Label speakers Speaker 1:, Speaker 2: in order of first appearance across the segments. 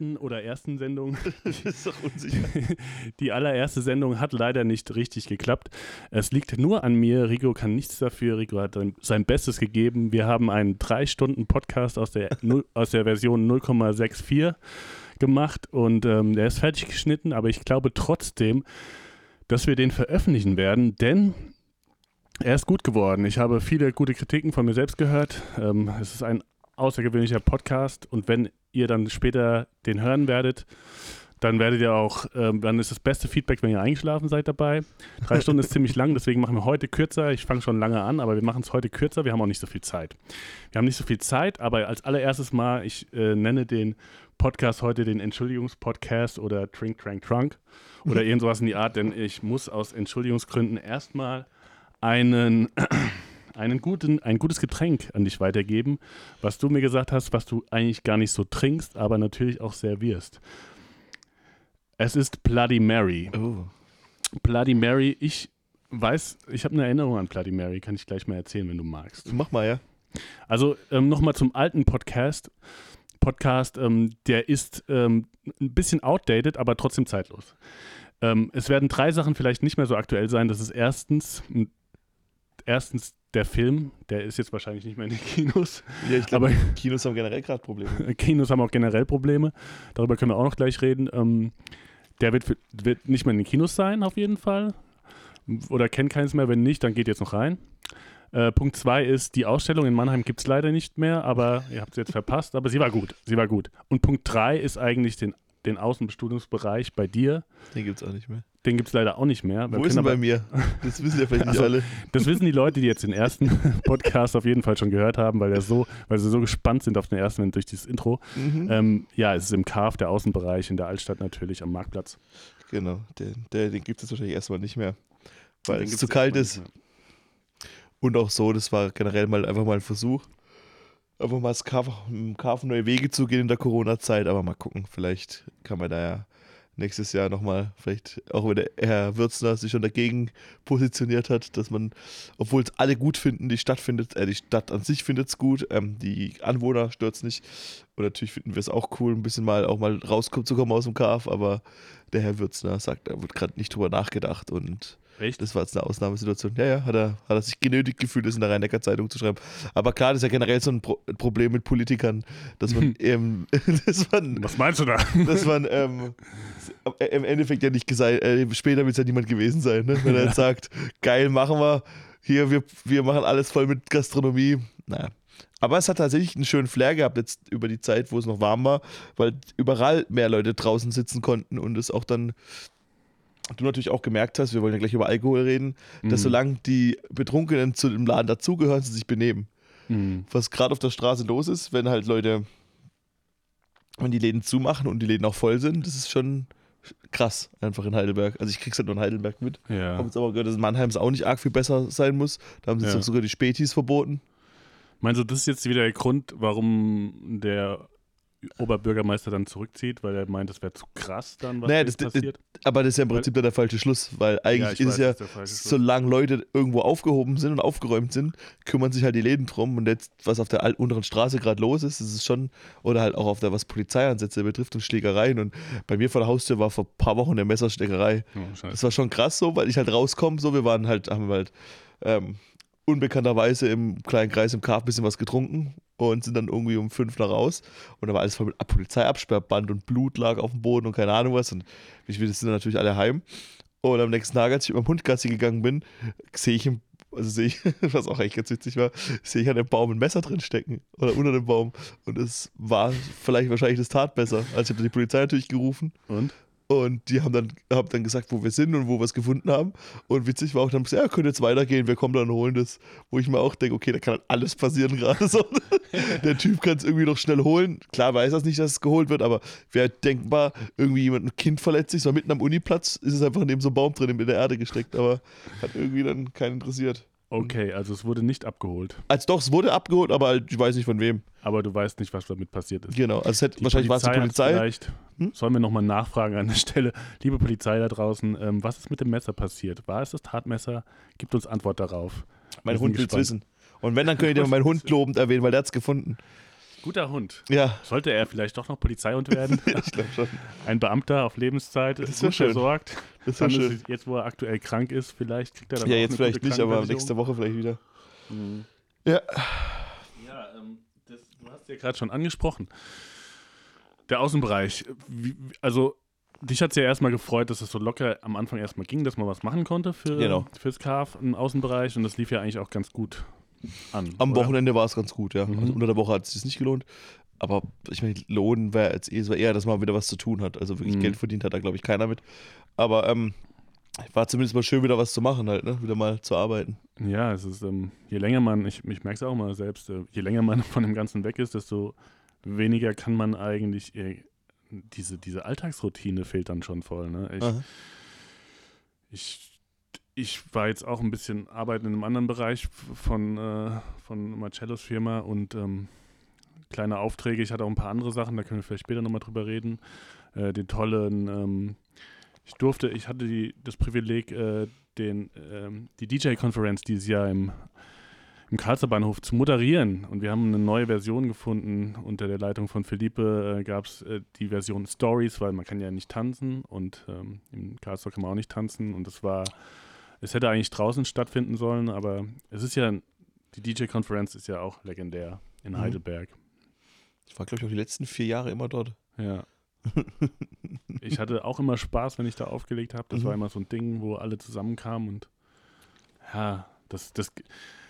Speaker 1: zweiten oder ersten Sendung.
Speaker 2: Das ist doch unsicher.
Speaker 1: Die allererste Sendung hat leider nicht richtig geklappt. Es liegt nur an mir. Rico kann nichts dafür. Rico hat sein- Bestes gegeben. Wir haben einen drei Stunden Podcast aus der, aus der Version 0,64 gemacht und ähm, der ist fertig geschnitten, aber ich glaube trotzdem, dass wir den veröffentlichen werden, denn er ist gut geworden. Ich habe viele gute Kritiken von mir selbst gehört. Ähm, es ist ein außergewöhnlicher Podcast und wenn ihr dann später den hören werdet, dann werdet ihr auch, ähm, dann ist das beste Feedback, wenn ihr eingeschlafen seid dabei. Drei Stunden ist ziemlich lang, deswegen machen wir heute kürzer. Ich fange schon lange an, aber wir machen es heute kürzer. Wir haben auch nicht so viel Zeit. Wir haben nicht so viel Zeit, aber als allererstes mal, ich äh, nenne den Podcast heute den Entschuldigungspodcast oder Trink, Trank, Trunk oder irgend sowas in die Art, denn ich muss aus Entschuldigungsgründen erstmal einen einen guten, ein gutes Getränk an dich weitergeben, was du mir gesagt hast, was du eigentlich gar nicht so trinkst, aber natürlich auch servierst. Es ist Bloody Mary.
Speaker 2: Oh.
Speaker 1: Bloody Mary, ich weiß, ich habe eine Erinnerung an Bloody Mary, kann ich gleich mal erzählen, wenn du magst.
Speaker 2: Mach mal, ja.
Speaker 1: Also ähm, nochmal zum alten Podcast. Podcast, ähm, der ist ähm, ein bisschen outdated, aber trotzdem zeitlos. Ähm, es werden drei Sachen vielleicht nicht mehr so aktuell sein. Das ist erstens, erstens der Film, der ist jetzt wahrscheinlich nicht mehr in den Kinos.
Speaker 2: Ja, ich glaube, Kinos haben generell gerade Probleme.
Speaker 1: Kinos haben auch generell Probleme. Darüber können wir auch noch gleich reden. Ähm, der wird, für- wird nicht mehr in den Kinos sein, auf jeden Fall. Oder kennt keins mehr. Wenn nicht, dann geht jetzt noch rein. Äh, Punkt zwei ist, die Ausstellung in Mannheim gibt es leider nicht mehr, aber ihr habt sie jetzt verpasst. Aber sie war gut. Sie war gut. Und Punkt drei ist eigentlich den, den Außenbestuhlungsbereich bei dir.
Speaker 2: Den gibt es auch nicht mehr.
Speaker 1: Den gibt es leider auch nicht mehr.
Speaker 2: Wo ist er
Speaker 1: aber-
Speaker 2: bei mir? Das wissen ja vielleicht nicht
Speaker 1: Also,
Speaker 2: alle.
Speaker 1: Das wissen die Leute, die jetzt den ersten Podcast auf jeden Fall schon gehört haben, weil, der so, weil sie so gespannt sind auf den ersten durch dieses Intro.
Speaker 2: Mhm.
Speaker 1: Ähm, ja, es ist im KAF, der Außenbereich in der Altstadt natürlich am Marktplatz.
Speaker 2: Genau, der, der, den gibt es wahrscheinlich erstmal nicht mehr. Weil
Speaker 1: Den
Speaker 2: es zu kalt ist. Und auch so, das war generell mal einfach mal ein Versuch. Einfach mal im Kauf neue Wege zu gehen in der Corona-Zeit. Aber mal gucken, vielleicht kann man da ja nächstes Jahr nochmal, vielleicht auch wenn der Herr Würzner sich schon dagegen positioniert hat, dass man, obwohl es alle gut finden, die Stadt findet, äh, die Stadt an sich findet es gut, ähm, die Anwohner stört es nicht. Und natürlich finden wir es auch cool, ein bisschen mal auch mal rauszukommen aus dem Kaf, aber der Herr Würzner sagt, da wird gerade nicht drüber nachgedacht und
Speaker 1: Echt?
Speaker 2: das war jetzt eine Ausnahmesituation. Ja, ja, hat er, hat er sich genötigt gefühlt, das in der Rhein-Neckar-Zeitung zu schreiben. Aber klar, das ist ja generell so ein Pro Problem mit Politikern, dass man, ähm, dass man,
Speaker 1: Was meinst du da?
Speaker 2: dass man ähm, im Endeffekt ja nicht gesagt, äh, später wird es ja niemand gewesen sein, ne? wenn er jetzt sagt, geil, machen wir, hier, wir, wir machen alles voll mit Gastronomie. Naja. Aber es hat tatsächlich einen schönen Flair gehabt jetzt über die Zeit, wo es noch warm war, weil überall mehr Leute draußen sitzen konnten und es auch dann du natürlich auch gemerkt hast, wir wollen ja gleich über Alkohol reden, dass
Speaker 1: Mhm.
Speaker 2: solange die Betrunkenen zu dem Laden dazugehören, sie sich benehmen.
Speaker 1: Mhm.
Speaker 2: Was gerade auf der Straße los ist, wenn halt Leute, wenn die Läden zumachen und die Läden auch voll sind, das ist schon krass, einfach in Heidelberg. Also ich krieg's halt nur in Heidelberg mit.
Speaker 1: Ja.
Speaker 2: habe jetzt aber gehört, dass in Mannheim es auch nicht arg viel besser sein muss. Da haben sie
Speaker 1: Ja.
Speaker 2: sogar die Spätis verboten.
Speaker 1: Meinst du, das ist jetzt wieder der Grund, warum der Oberbürgermeister dann zurückzieht, weil er meint, das wäre zu krass dann, was
Speaker 2: Naja, das-
Speaker 1: passiert?
Speaker 2: Aber das ist ja im Prinzip dann der falsche Schluss, weil eigentlich
Speaker 1: ich
Speaker 2: ist
Speaker 1: weiß,
Speaker 2: es ja, solange Leute irgendwo aufgehoben sind und aufgeräumt sind, kümmern sich halt die Läden drum. Und jetzt, was auf der unteren Straße gerade los ist, das ist schon, oder halt auch auf der, was Polizeieinsätze betrifft und Schlägereien. Und bei mir vor der Haustür war vor ein paar Wochen eine Messersteckerei.
Speaker 1: Oh.
Speaker 2: Das war schon krass so, weil ich halt rauskomme, so, wir waren halt, haben halt ähm, unbekannterweise im kleinen Kreis im Kaf ein bisschen was getrunken und sind dann irgendwie um fünf nach raus. Und da war alles voll mit Polizeiabsperrband und Blut lag auf dem Boden und keine Ahnung was. Und ich wir sind dann natürlich alle heim. Und am nächsten Tag, als ich mit meinem Hund Gassi gegangen bin, sehe ich also sehe ich, was auch echt ganz witzig war, sehe ich an dem Baum ein Messer drin stecken oder unter dem Baum. Und es war vielleicht wahrscheinlich das Tatmesser. Also ich habe die Polizei natürlich gerufen.
Speaker 1: Und?
Speaker 2: Und die haben dann, haben dann gesagt, wo wir sind und wo wir es gefunden haben. Und witzig war auch, dann ja, könnt jetzt weitergehen, wir kommen dann und holen das. Wo ich mir auch denke, okay, da kann halt alles passieren gerade so. Der Typ kann es irgendwie noch schnell holen. Klar weiß er nicht, dass es geholt wird, aber wäre denkbar, irgendwie jemand, ein Kind verletzt sich, so mitten am Uniplatz, ist es einfach neben so einem Baum drin in der Erde gesteckt, aber hat irgendwie dann keinen interessiert.
Speaker 1: Okay, also es wurde nicht abgeholt.
Speaker 2: Als doch, es wurde abgeholt, aber ich weiß nicht von wem.
Speaker 1: Aber du weißt nicht, was damit passiert ist.
Speaker 2: Genau, also es hätte,
Speaker 1: Die
Speaker 2: wahrscheinlich war es die Polizei.
Speaker 1: Vielleicht,
Speaker 2: Hm?
Speaker 1: Sollen wir nochmal nachfragen an der Stelle. Liebe Polizei da draußen, ähm, was ist mit dem Messer passiert? War es das Tatmesser? Gibt uns Antwort darauf.
Speaker 2: Mein Hund will es wissen. Und wenn, dann könnt ihr meinen Hund lobend erwähnen, weil der hat es gefunden.
Speaker 1: Guter Hund.
Speaker 2: Ja,
Speaker 1: Sollte er vielleicht doch noch Polizeihund werden?
Speaker 2: ich glaube schon.
Speaker 1: Ein Beamter auf Lebenszeit,
Speaker 2: Das wär
Speaker 1: gut
Speaker 2: schön.
Speaker 1: versorgt.
Speaker 2: Das
Speaker 1: Dann ist
Speaker 2: schön.
Speaker 1: es jetzt, wo er aktuell krank ist, vielleicht kriegt er dann
Speaker 2: Ja, jetzt vielleicht nicht, aber nächste Woche vielleicht wieder.
Speaker 1: Mhm.
Speaker 2: Ja.
Speaker 1: Ja, ähm, das, du hast ja gerade schon angesprochen. Der Außenbereich. Wie, wie- also, dich hat es ja erstmal gefreut, dass es so locker am Anfang erstmal ging, dass man was machen konnte für,
Speaker 2: Genau.
Speaker 1: fürs KAF im Außenbereich und das lief ja eigentlich auch ganz gut an.
Speaker 2: Am
Speaker 1: oder?
Speaker 2: Wochenende war es ganz gut, ja.
Speaker 1: Mhm.
Speaker 2: Also unter der Woche hat es sich nicht gelohnt. Aber ich meine, Lohn wäre jetzt eh, war eher, dass man wieder was zu tun hat. Also wirklich
Speaker 1: Mhm.
Speaker 2: Geld verdient hat da, glaube ich, keiner mit. Aber ähm, war zumindest mal schön, wieder was zu machen halt, ne? Wieder mal zu arbeiten.
Speaker 1: Ja, es ist, ähm, je länger man, ich, ich merke es auch mal selbst, äh, je länger man von dem Ganzen weg ist, desto weniger kann man eigentlich, äh, diese, diese Alltagsroutine fehlt dann schon voll. Ne? Ich,
Speaker 2: Aha.
Speaker 1: ich, ich war jetzt auch ein bisschen arbeiten in einem anderen Bereich von, äh, von Marcellos Firma und ähm, kleine Aufträge. Ich hatte auch ein paar andere Sachen, da können wir vielleicht später nochmal drüber reden. Äh, den tollen, ähm, ich durfte, ich hatte die, das Privileg, äh, den, ähm, die DJ-Konferenz dieses Jahr im, im Karlsruher Bahnhof zu moderieren. Und wir haben eine neue Version gefunden. Unter der Leitung von Philippe äh, gab es äh, die Version Stories, weil man kann ja nicht tanzen und ähm, im Karlsruhe kann man auch nicht tanzen. Und es war, es hätte eigentlich draußen stattfinden sollen, aber es ist ja, die DJ-Konferenz ist ja auch legendär in
Speaker 2: Mhm.
Speaker 1: Heidelberg.
Speaker 2: Ich war, glaube ich, auch die letzten vier Jahre immer dort.
Speaker 1: Ja. ich hatte auch immer Spaß, wenn ich da aufgelegt habe. Das
Speaker 2: Mhm.
Speaker 1: war immer so ein Ding, wo alle zusammenkamen und ja, das, das,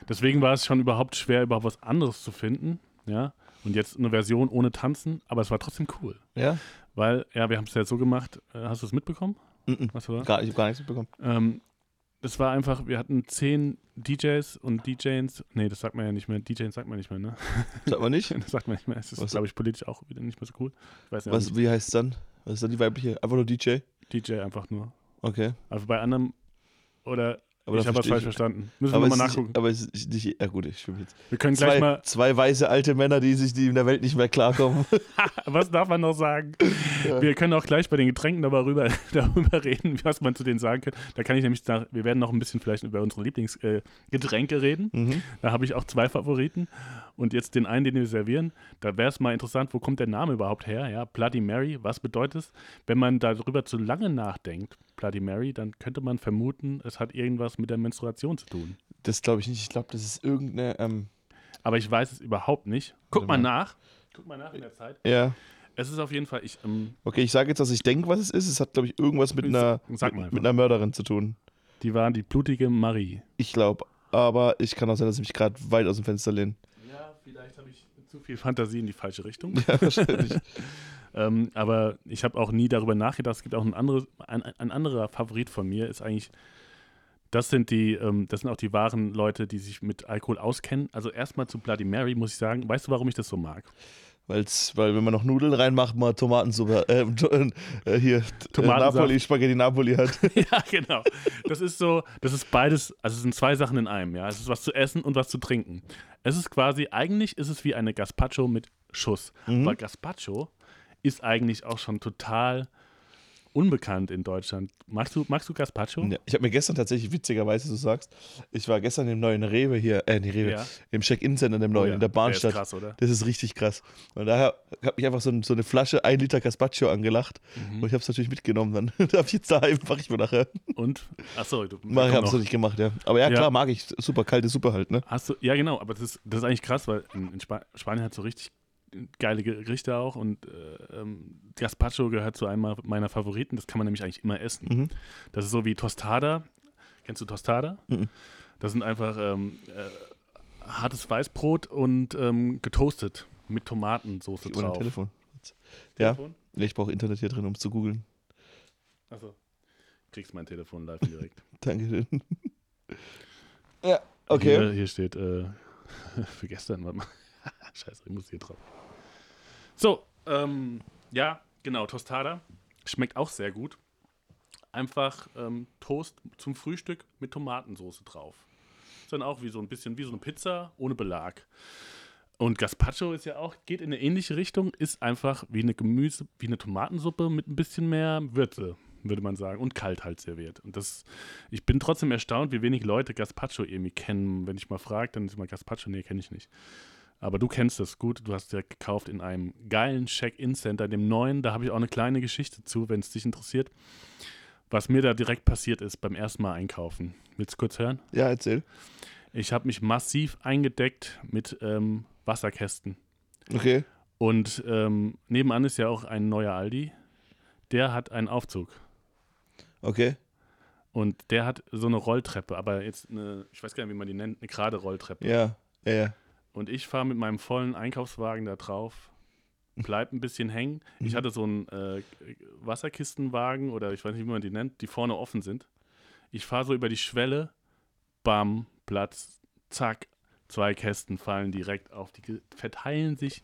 Speaker 1: deswegen war es schon überhaupt schwer, überhaupt was anderes zu finden. Ja. Und jetzt eine Version ohne Tanzen, aber es war trotzdem cool.
Speaker 2: Ja?
Speaker 1: Weil, ja, wir haben es ja so gemacht, äh, hast du es mitbekommen?
Speaker 2: Mhm.
Speaker 1: Was war?
Speaker 2: Gar, ich habe gar nichts mitbekommen.
Speaker 1: Ähm, das war einfach, wir hatten zehn DJs und DJs, nee, das sagt man ja nicht mehr, DJs sagt man nicht mehr, ne?
Speaker 2: Sag mal nicht.
Speaker 1: Das sagt man nicht mehr. Es ist, glaube ich, politisch auch wieder nicht mehr so cool. Weiß
Speaker 2: Was, wie heißt es dann? Was ist dann die weibliche? Einfach nur DJ?
Speaker 1: nicht, DJ einfach nur.
Speaker 2: Okay.
Speaker 1: Also bei anderen, oder
Speaker 2: Aber
Speaker 1: ich habe was
Speaker 2: verstehe
Speaker 1: falsch verstanden. Müssen
Speaker 2: Aber
Speaker 1: wir mal nachgucken.
Speaker 2: Nicht, aber es ist nicht, ja gut, ich schwimme jetzt.
Speaker 1: wir können gleich
Speaker 2: Zwei,
Speaker 1: mal,
Speaker 2: zwei weiße alte Männer, die sich die in der Welt nicht mehr klarkommen.
Speaker 1: was darf man noch sagen?
Speaker 2: Ja.
Speaker 1: Wir können auch gleich bei den Getränken darüber, darüber reden, was man zu denen sagen kann. Da kann ich nämlich, nach, wir werden noch ein bisschen vielleicht über unsere Lieblingsgetränke äh, reden.
Speaker 2: mhm.
Speaker 1: Da habe ich auch zwei Favoriten. Und jetzt den einen, den wir servieren. Da wäre es mal interessant, wo kommt der Name überhaupt her? Ja, Bloody Mary, was bedeutet es? Wenn man darüber zu lange nachdenkt, Bloody Mary, dann könnte man vermuten, es hat irgendwas mit der Menstruation zu tun.
Speaker 2: Das glaube ich nicht. Ich glaube, das ist irgendeine. Ähm,
Speaker 1: Aber ich weiß es überhaupt nicht. Guck mal
Speaker 2: Warte
Speaker 1: nach. Guck mal nach in der Zeit.
Speaker 2: ja.
Speaker 1: Es ist auf jeden Fall, ich, ähm,
Speaker 2: Okay, ich sage jetzt, dass ich denke, was es ist. Es hat, glaube ich, irgendwas mit einer,
Speaker 1: mal
Speaker 2: mit, mit einer Mörderin zu tun.
Speaker 1: die war die blutige Marie.
Speaker 2: Ich glaube. Aber ich kann auch sein, dass ich mich gerade weit aus dem Fenster lehne.
Speaker 1: Ja, vielleicht habe ich zu viel Fantasie in die falsche Richtung.
Speaker 2: Ja, wahrscheinlich.
Speaker 1: Ähm, aber ich habe auch nie darüber nachgedacht. Es gibt auch ein, anderes, ein, ein anderer Favorit von mir, ist eigentlich, das sind die, ähm, das sind auch die wahren Leute, die sich mit Alkohol auskennen. Also erstmal zu Bloody Mary muss ich sagen, weißt du, warum ich das so mag?
Speaker 2: Weil's, weil wenn man noch Nudeln reinmacht, mal Tomatensuppe, äh, äh, hier, äh,
Speaker 1: Tomatensaft.
Speaker 2: Napoli, Spaghetti Napoli hat.
Speaker 1: ja, genau. Das ist so, das ist beides, also es sind zwei Sachen in einem, ja. Es ist was zu essen und was zu trinken. Es ist quasi, eigentlich ist es wie eine Gazpacho mit Schuss.
Speaker 2: Mhm.
Speaker 1: Aber Gazpacho ist eigentlich auch schon total unbekannt in Deutschland. Magst du, magst du Gazpacho?
Speaker 2: Ja, ich habe mir gestern tatsächlich, witzigerweise, du sagst, ich war gestern im neuen Rewe hier, äh, nee, Rewe,
Speaker 1: Ja.
Speaker 2: im Check-In-Center, dem neuen,
Speaker 1: Oh ja,
Speaker 2: in der Bahnstadt.
Speaker 1: ist krass, oder?
Speaker 2: Das ist richtig krass. Und daher habe ich einfach so, ein- so eine Flasche 1 Liter Gazpacho angelacht.
Speaker 1: Mhm.
Speaker 2: Und ich habe es natürlich mitgenommen dann. da habe ich jetzt daheim, mache ich mir nachher.
Speaker 1: Und, achso, du
Speaker 2: Mach, ich habe es
Speaker 1: noch.
Speaker 2: nicht gemacht, ja. Aber ja, klar, mag ich. Super, kalte Suppe halt, ne?
Speaker 1: Hast du, ja, genau, aber das ist, das ist eigentlich krass, weil in, in Spa Spanien hat so richtig geile Gerichte auch und äh, ähm, Gazpacho gehört zu einem meiner Favoriten. Das kann man nämlich eigentlich immer essen.
Speaker 2: Mhm.
Speaker 1: Das ist so wie Tostada. Kennst du Tostada?
Speaker 2: Mhm.
Speaker 1: Das sind einfach ähm, äh, hartes Weißbrot und ähm, getoastet mit Tomatensauce
Speaker 2: Ohne
Speaker 1: drauf.
Speaker 2: Telefon. Ja,
Speaker 1: Telefon?
Speaker 2: ich brauche Internet hier drin, um es zu googeln.
Speaker 1: Also, kriegst mein Telefon live direkt.
Speaker 2: Dankeschön. ja, okay.
Speaker 1: Hier, hier steht, äh, für gestern, warte mal. Scheiße, ich muss hier drauf. So, ähm, ja, genau, Tostada. Schmeckt auch sehr gut. Einfach ähm, Toast zum Frühstück mit Tomatensauce drauf. Ist dann auch wie so ein bisschen wie so eine Pizza ohne Belag. Und Gazpacho ist ja auch, geht in eine ähnliche Richtung, ist einfach wie eine Gemüse, wie eine Tomatensuppe mit ein bisschen mehr Würze, würde man sagen. Und kalt halt serviert. Und das, ich bin trotzdem erstaunt, wie wenig Leute Gazpacho irgendwie kennen. Wenn ich mal frage, dann ist immer Gazpacho, nee, kenne ich nicht. Aber du kennst das gut, du hast ja gekauft in einem geilen Check-In-Center, dem neuen. Da habe ich auch eine kleine Geschichte zu, wenn es dich interessiert. Was mir da direkt passiert ist beim ersten Mal einkaufen. Willst du kurz hören?
Speaker 2: Ja, erzähl.
Speaker 1: Ich habe mich massiv eingedeckt mit ähm, Wasserkästen.
Speaker 2: Okay.
Speaker 1: Und ähm, nebenan ist ja auch ein neuer Aldi. Der hat einen Aufzug.
Speaker 2: Okay.
Speaker 1: Und der hat so eine Rolltreppe, aber jetzt eine, ich weiß gar nicht, wie man die nennt, eine gerade Rolltreppe.
Speaker 2: Ja, ja, ja.
Speaker 1: Und ich fahre mit meinem vollen Einkaufswagen da drauf, bleib ein bisschen hängen. Ich hatte so einen äh, Wasserkistenwagen oder ich weiß nicht, wie man die nennt, die vorne offen sind. Ich fahre so über die Schwelle, bam, Platz, zack, zwei Kästen fallen direkt auf die, verteilen sich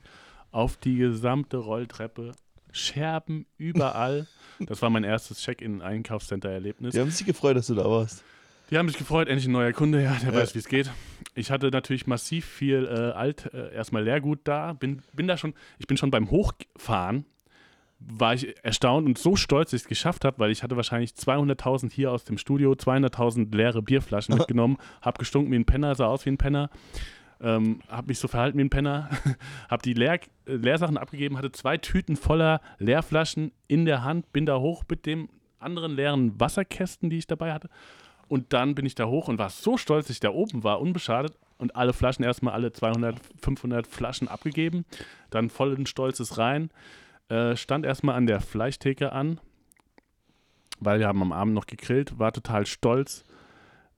Speaker 1: auf die gesamte Rolltreppe, Scherben überall. Das war mein erstes Check-in-Einkaufscenter-Erlebnis.
Speaker 2: Die haben sich gefreut, dass du da warst.
Speaker 1: Die haben sich gefreut, endlich ein neuer Kunde, ja, der
Speaker 2: Ja.
Speaker 1: weiß, wie es geht. Ich hatte natürlich massiv viel äh, alt, äh, erstmal Leergut da, bin, bin da schon, ich bin schon beim Hochfahren, war ich erstaunt und so stolz, dass ich es geschafft habe, weil ich hatte wahrscheinlich 200.000 hier aus dem Studio, 200.000 leere Bierflaschen mitgenommen, habe gestunken wie ein Penner, sah aus wie ein Penner, ähm, habe mich so verhalten wie ein Penner, habe die Leer, äh, Leersachen abgegeben, hatte zwei Tüten voller Leerflaschen in der Hand, bin da hoch mit dem anderen leeren Wasserkästen, die ich dabei hatte. Und dann bin ich da hoch und war so stolz, dass ich da oben war, unbeschadet. Und alle Flaschen erstmal alle 200, 500 Flaschen abgegeben. Dann vollen Stolzes rein. Äh, stand erstmal an der Fleischtheke an, weil wir haben am Abend noch gegrillt, war total stolz.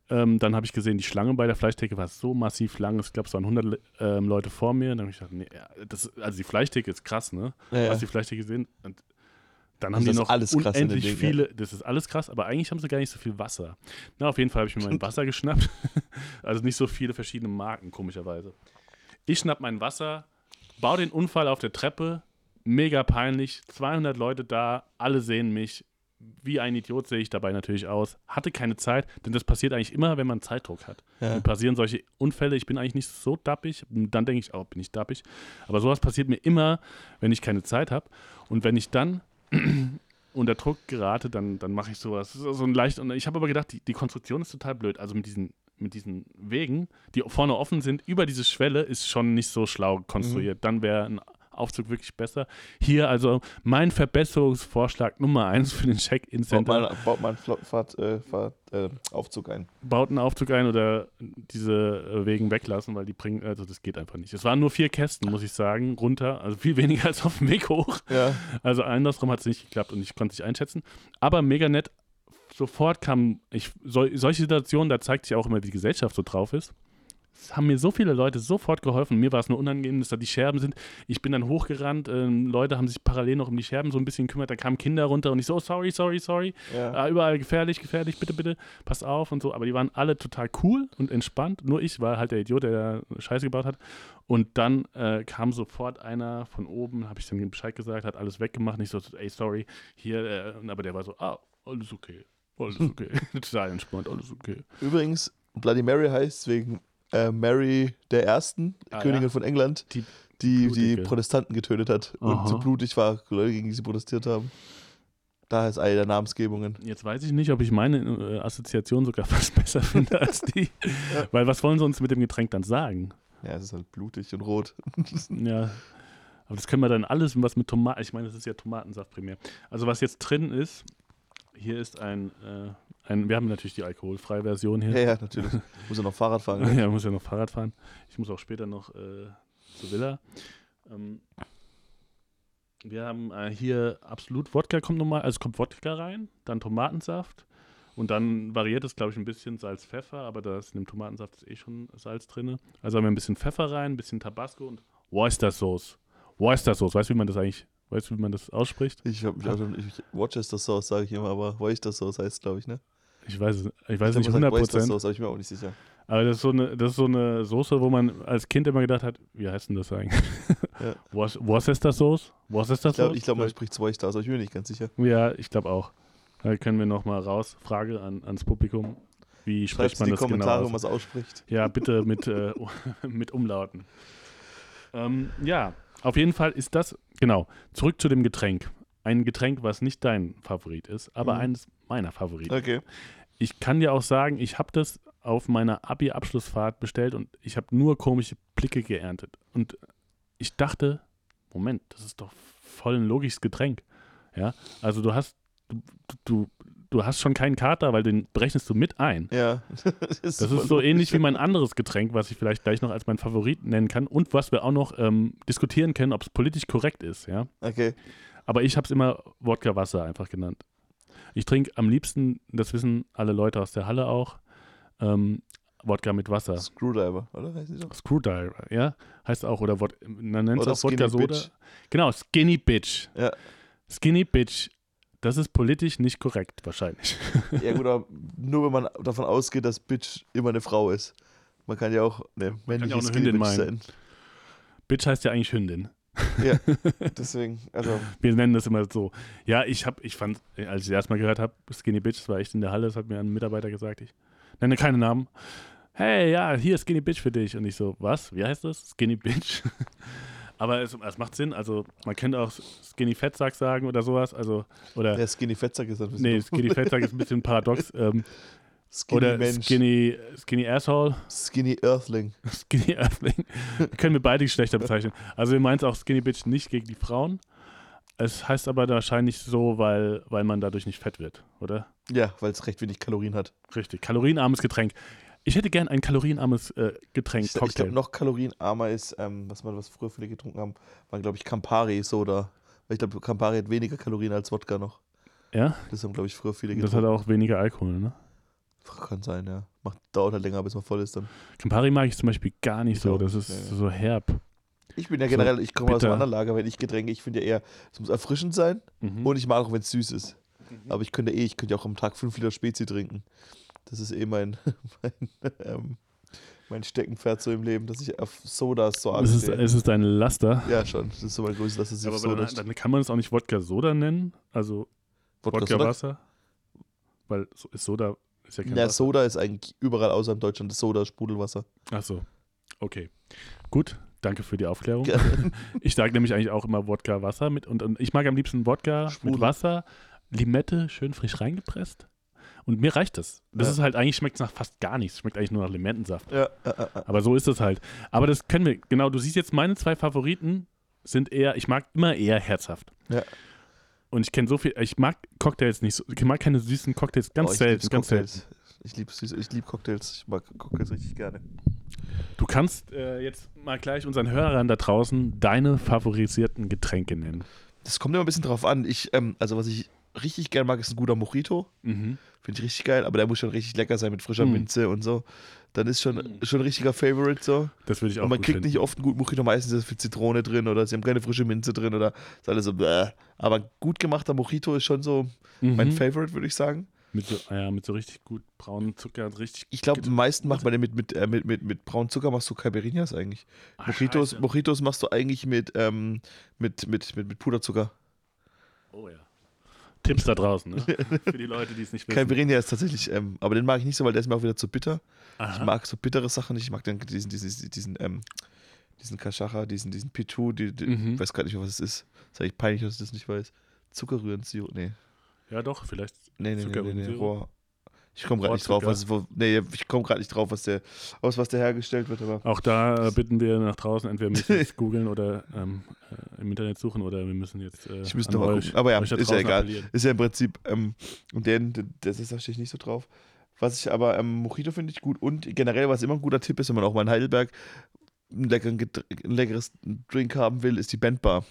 Speaker 1: Ähm, dann habe ich gesehen, die Schlange bei der Fleischtheke war so massiv lang. Ich glaube, es waren 100 ähm, Leute vor mir. Dann habe ich gedacht, nee, das, also die Fleischtheke ist krass, ne?
Speaker 2: Ja.
Speaker 1: Hast du die Fleischtheke gesehen? Und dann haben die
Speaker 2: das ist
Speaker 1: noch
Speaker 2: alles
Speaker 1: unendlich
Speaker 2: Ding, ja.
Speaker 1: viele, das ist alles krass, aber eigentlich haben sie gar nicht so viel Wasser. Na, auf jeden Fall habe ich mir mein Wasser geschnappt. also nicht so viele verschiedene Marken, komischerweise. Ich schnapp mein Wasser, baue den Unfall auf der Treppe, mega peinlich, 200 Leute da, alle sehen mich. Wie ein Idiot sehe ich dabei natürlich aus. Hatte keine Zeit, denn das passiert eigentlich immer, wenn man Zeitdruck hat.
Speaker 2: Ja.
Speaker 1: Passieren solche Unfälle. Ich bin eigentlich nicht so dappig. Dann denke ich, oh, bin ich dappig. Aber sowas passiert mir immer, wenn ich keine Zeit habe. Und wenn ich dann unter Druck gerate, dann, dann mache ich sowas. So so ein leicht. Und ich habe aber gedacht, die, die Konstruktion ist total blöd. Also mit diesen, mit diesen Wegen, die vorne offen sind, über diese Schwelle ist schon nicht so schlau konstruiert. Dann wäre ein Aufzug wirklich besser. Hier also mein Verbesserungsvorschlag Nummer eins für den Check-In-Center.
Speaker 2: baut mal einen Fahrt, äh, Fahrt, äh, Aufzug ein.
Speaker 1: baut einen Aufzug ein oder diese äh, Wegen weglassen, weil die bringen, also das geht einfach nicht. Es waren nur vier Kästen, muss ich sagen, runter, also viel weniger als auf dem Weg hoch.
Speaker 2: Ja.
Speaker 1: Also andersrum hat es nicht geklappt und ich konnte es nicht einschätzen. Aber mega nett. Sofort kam, ich, sol, solche Situationen, da zeigt sich auch immer, wie die Gesellschaft so drauf ist. Es haben mir so viele Leute sofort geholfen. Mir war es nur unangenehm, dass da die Scherben sind. Ich bin dann hochgerannt. Ähm, Leute haben sich parallel noch um die Scherben so ein bisschen gekümmert. Da kamen Kinder runter und ich so, oh, sorry, sorry, sorry.
Speaker 2: Ja.
Speaker 1: Ah, überall gefährlich, gefährlich, bitte, bitte, pass auf und so. Aber die waren alle total cool und entspannt. Nur ich war halt der Idiot, der da Scheiße gebaut hat. Und dann äh, kam sofort einer von oben, habe ich dann Bescheid gesagt, hat alles weggemacht. Nicht so, ey, sorry, hier, äh, aber der war so, ah, alles okay, alles okay. total entspannt, alles okay.
Speaker 2: Übrigens, Bloody Mary heißt wegen äh, Mary der Ersten,
Speaker 1: Ah,
Speaker 2: Königin
Speaker 1: ja.
Speaker 2: von England,
Speaker 1: Die
Speaker 2: die die. Protestanten getötet hat
Speaker 1: Aha.
Speaker 2: und so blutig war, Leute, gegen die sie protestiert haben. Da ist eine der Namensgebungen.
Speaker 1: Jetzt weiß ich nicht, ob ich meine äh, Assoziation sogar fast besser finde als die. Weil was wollen sie uns mit dem Getränk dann sagen?
Speaker 2: Ja, es ist halt blutig und rot.
Speaker 1: Ja. Aber das können wir dann alles, was mit Tomaten, ich meine, das ist ja Tomatensaft primär. Also was jetzt drin ist, hier ist ein, äh, ein wir haben natürlich die alkoholfreie Version hier.
Speaker 2: Ja, ja, natürlich. Muss ja noch Fahrrad fahren.
Speaker 1: Ja, muss ja noch Fahrrad fahren. Ich muss auch später noch äh, zur Villa. Ähm, wir haben äh, hier absolut Wodka kommt nochmal, also kommt Wodka rein, dann Tomatensaft und dann variiert es, glaube ich, ein bisschen Salz, Pfeffer, aber da ist in dem Tomatensaft ist eh schon Salz drin. Also haben wir ein bisschen Pfeffer rein, ein bisschen Tabasco und Worcester Sauce. Worcester Sauce, weißt du, wie man das eigentlich Weißt du, wie man das ausspricht?
Speaker 2: Ich habe ich, Worcester Sauce sage ich immer, aber Worcester Sauce heißt glaube ich, ne?
Speaker 1: Ich weiß es, ich weiß
Speaker 2: Ich
Speaker 1: nicht
Speaker 2: glaub, man
Speaker 1: 100
Speaker 2: sagt Worcester
Speaker 1: Prozent.
Speaker 2: Aber ich mir auch nicht sicher.
Speaker 1: Aber das ist, so eine, das ist so eine Soße, wo man als Kind immer gedacht hat, wie heißt denn das eigentlich?
Speaker 2: Ja.
Speaker 1: Was, was ist das Sauce? Was ist das
Speaker 2: Ich glaube, glaub, man spricht Worcester, also ich bin mir nicht ganz sicher.
Speaker 1: Ja, ich glaube auch. Da können wir nochmal raus. Frage an, ans Publikum. Wie
Speaker 2: Schreibt
Speaker 1: spricht man das
Speaker 2: Kommentare,
Speaker 1: genau
Speaker 2: wie man
Speaker 1: aus?
Speaker 2: es ausspricht.
Speaker 1: Ja, bitte mit, äh, mit Umlauten. Ähm, ja, auf jeden Fall ist das, genau, zurück zu dem Getränk. Ein Getränk, was nicht dein Favorit ist, aber
Speaker 2: Mhm.
Speaker 1: eines meiner Favoriten.
Speaker 2: Okay.
Speaker 1: Ich kann dir auch sagen, ich habe das auf meiner Abi-Abschlussfahrt bestellt und ich habe nur komische Blicke geerntet. Und ich dachte, Moment, das ist doch voll ein logisches Getränk. Ja, also du hast, du, du, du hast schon keinen Kater, weil den berechnest du mit ein.
Speaker 2: Ja. das
Speaker 1: Das
Speaker 2: voll
Speaker 1: ist so ähnlich wie mein anderes Getränk, was ich vielleicht gleich noch als mein Favorit nennen kann und was wir auch noch ähm, diskutieren können, ob es politisch korrekt ist. Ja,
Speaker 2: Okay.
Speaker 1: aber ich habe es immer Wodka-Wasser einfach genannt. Ich trinke am liebsten, das wissen alle Leute aus der Halle auch, ähm, Wodka mit Wasser.
Speaker 2: Screwdriver, oder? Heißt die so?
Speaker 1: Screwdriver, ja, heißt auch, oder Wod man nennt es auch Wodka Soda.
Speaker 2: Bitch.
Speaker 1: Genau, Skinny Bitch.
Speaker 2: Ja.
Speaker 1: Skinny Bitch, das ist politisch nicht korrekt, wahrscheinlich.
Speaker 2: Ja, gut, aber nur wenn man davon ausgeht, dass Bitch immer eine Frau ist. Man kann ja auch eine männliche
Speaker 1: eine
Speaker 2: Skinny
Speaker 1: Hündin
Speaker 2: Bitch
Speaker 1: meinen.
Speaker 2: sein.
Speaker 1: Bitch heißt ja eigentlich Hündin.
Speaker 2: Ja, deswegen, also,
Speaker 1: Wir nennen das immer so. Ja, ich habe, ich fand, als ich das erstmal gehört habe, Skinny Bitch, das war echt in der Halle, das hat mir ein Mitarbeiter gesagt, ich nenne keine Namen. Hey, ja, hier ist Skinny Bitch für dich. Und ich so, was? Wie heißt das? Skinny Bitch? Aber es, es macht Sinn, also man könnte auch Skinny Fettsack sagen oder sowas, also, oder,
Speaker 2: der Skinny Fettsack ist ein bisschen.
Speaker 1: nee, Skinny Fettsack ist ein bisschen paradox, ähm,
Speaker 2: Skinny
Speaker 1: oder
Speaker 2: Mensch.
Speaker 1: Skinny, Skinny Asshole,
Speaker 2: Skinny Earthling.
Speaker 1: Skinny Earthling. können wir beide Geschlechter bezeichnen. Also wir meinen auch Skinny Bitch nicht gegen die Frauen. Es heißt aber wahrscheinlich so, weil, weil man dadurch nicht fett wird, oder?
Speaker 2: Ja, weil es recht wenig Kalorien hat.
Speaker 1: Richtig. Kalorienarmes Getränk. Ich hätte gern ein kalorienarmes äh, Getränk,
Speaker 2: Ich, ich glaube, noch kalorienarmer ist, ähm, was man was früher viele getrunken haben, war, glaube ich, Campari-Soda. Weil ich glaube, Campari hat weniger Kalorien als Wodka noch.
Speaker 1: ja,
Speaker 2: Das haben, glaube ich, früher viele
Speaker 1: das
Speaker 2: getrunken.
Speaker 1: hat auch weniger Alkohol, ne?
Speaker 2: Kann sein, ja. Macht, dauert halt länger, bis man voll ist dann.
Speaker 1: Campari mag ich zum Beispiel gar nicht
Speaker 2: Ich
Speaker 1: so. Das ist
Speaker 2: Ja, ja.
Speaker 1: so herb.
Speaker 2: Ich bin ja
Speaker 1: So
Speaker 2: generell, ich komme aus einem anderen Lager, wenn ich Getränke, ich finde ja eher, es muss erfrischend sein
Speaker 1: Mhm.
Speaker 2: und ich mag auch, wenn es süß ist.
Speaker 1: Mhm.
Speaker 2: Aber ich könnte eh, ich könnte ja auch am Tag 5 Liter Spezi trinken. Das ist eh mein, mein, ähm, mein Steckenpferd so im Leben, dass ich auf Sodas so
Speaker 1: es, ist, es ist ein Laster.
Speaker 2: Ja, schon. Das ist so mein größtes, dass es
Speaker 1: Aber dann,
Speaker 2: Soda steht.
Speaker 1: dann kann man es auch nicht Wodka-Soda nennen. Also
Speaker 2: Wodka?
Speaker 1: Wodka-Wasser. Weil so- ist Soda ist ja kein
Speaker 2: Ja,
Speaker 1: Wasser.
Speaker 2: Soda ist eigentlich überall außer in Deutschland. Das Soda Sprudelwasser.
Speaker 1: Ach so. Okay. Gut. Danke für die Aufklärung.
Speaker 2: Gerne.
Speaker 1: Ich sage nämlich eigentlich auch immer Wodka Wasser mit und, und ich mag am liebsten Wodka mit
Speaker 2: Sprudel.
Speaker 1: Wasser, Limette schön frisch reingepresst. Und mir reicht das. Das
Speaker 2: Ja.
Speaker 1: ist halt eigentlich schmeckt es nach fast gar nichts. Schmeckt eigentlich nur nach Limettensaft.
Speaker 2: Ja.
Speaker 1: Aber so ist es halt. Aber das können wir. Genau, du siehst jetzt meine zwei Favoriten sind eher. Ich mag immer eher herzhaft.
Speaker 2: Ja.
Speaker 1: Und ich kenne so viel. Ich mag Cocktails nicht so. Ich mag keine süßen Cocktails. Ganz
Speaker 2: Oh,
Speaker 1: selten. Ganz selten.
Speaker 2: Cocktails. Ich liebe ich lieb Cocktails. Ich mag Cocktails richtig gerne.
Speaker 1: Du kannst äh, jetzt mal gleich unseren Hörern da draußen deine favorisierten Getränke nennen.
Speaker 2: Das kommt immer ein bisschen drauf an. Ich, ähm, also was ich richtig gern mag, ist ein guter Mojito.
Speaker 1: Mhm.
Speaker 2: Finde ich richtig geil, aber der muss schon richtig lecker sein mit frischer
Speaker 1: Mm.
Speaker 2: Minze und so. Dann ist schon,
Speaker 1: Mm.
Speaker 2: schon ein richtiger Favorite so.
Speaker 1: Das würde ich auch
Speaker 2: Und man
Speaker 1: gut
Speaker 2: kriegt
Speaker 1: finden.
Speaker 2: nicht oft einen guten Mojito, meistens ist viel Zitrone drin oder sie haben keine frische Minze drin oder ist alles so bäh. Aber ein gut gemachter Mojito ist schon so mein
Speaker 1: Mhm.
Speaker 2: Favorite, würde ich sagen.
Speaker 1: Mit so, ja, mit so richtig gut braunen Zucker und richtig.
Speaker 2: Ich glaube, am meisten macht man den mit, mit, äh, mit, mit, mit braunen Zucker, machst du Caipirinhas eigentlich.
Speaker 1: Ah,
Speaker 2: Mojitos. Mojitos machst du eigentlich mit, ähm, mit, mit, mit, mit Puderzucker.
Speaker 1: Oh ja. Tipps da draußen, ne? Für die Leute, die es nicht wissen.
Speaker 2: Caipirinha ist tatsächlich, ähm, aber den mag ich nicht so, weil der ist mir auch wieder zu bitter. Ich
Speaker 1: Aha.
Speaker 2: mag so bittere Sachen nicht. Ich mag den, diesen, diesen, diesen, ähm, diesen Kaschacha, diesen, diesen Pitu, die, die,
Speaker 1: Mhm.
Speaker 2: ich weiß gar nicht mehr, was es ist. Ist eigentlich peinlich, dass ich das nicht weiß. Zuckerrühren, Sirup, nee.
Speaker 1: Ja, doch, vielleicht.
Speaker 2: Nee, nee, nee, nee, nee. Rohr. Ich komme gerade nicht drauf, was, wo, nee, ich komme gerade nicht drauf, was der, aus was der hergestellt wird, aber
Speaker 1: Auch da äh, bitten wir nach draußen, entweder müssen wir googeln oder ähm, äh, im Internet suchen oder wir müssen jetzt. Äh,
Speaker 2: ich müsste
Speaker 1: an
Speaker 2: noch mal
Speaker 1: euch-
Speaker 2: gucken. Aber ja, ist ja egal.
Speaker 1: appellieren.
Speaker 2: Ist ja im Prinzip, ähm, und den, das ist da stehe ich nicht so drauf. Was ich aber, ähm, Mojito finde ich gut und generell, was immer ein guter Tipp ist, wenn man auch mal in Heidelberg ein, leckeren, ein leckeres Drink haben will, ist die Bandbar.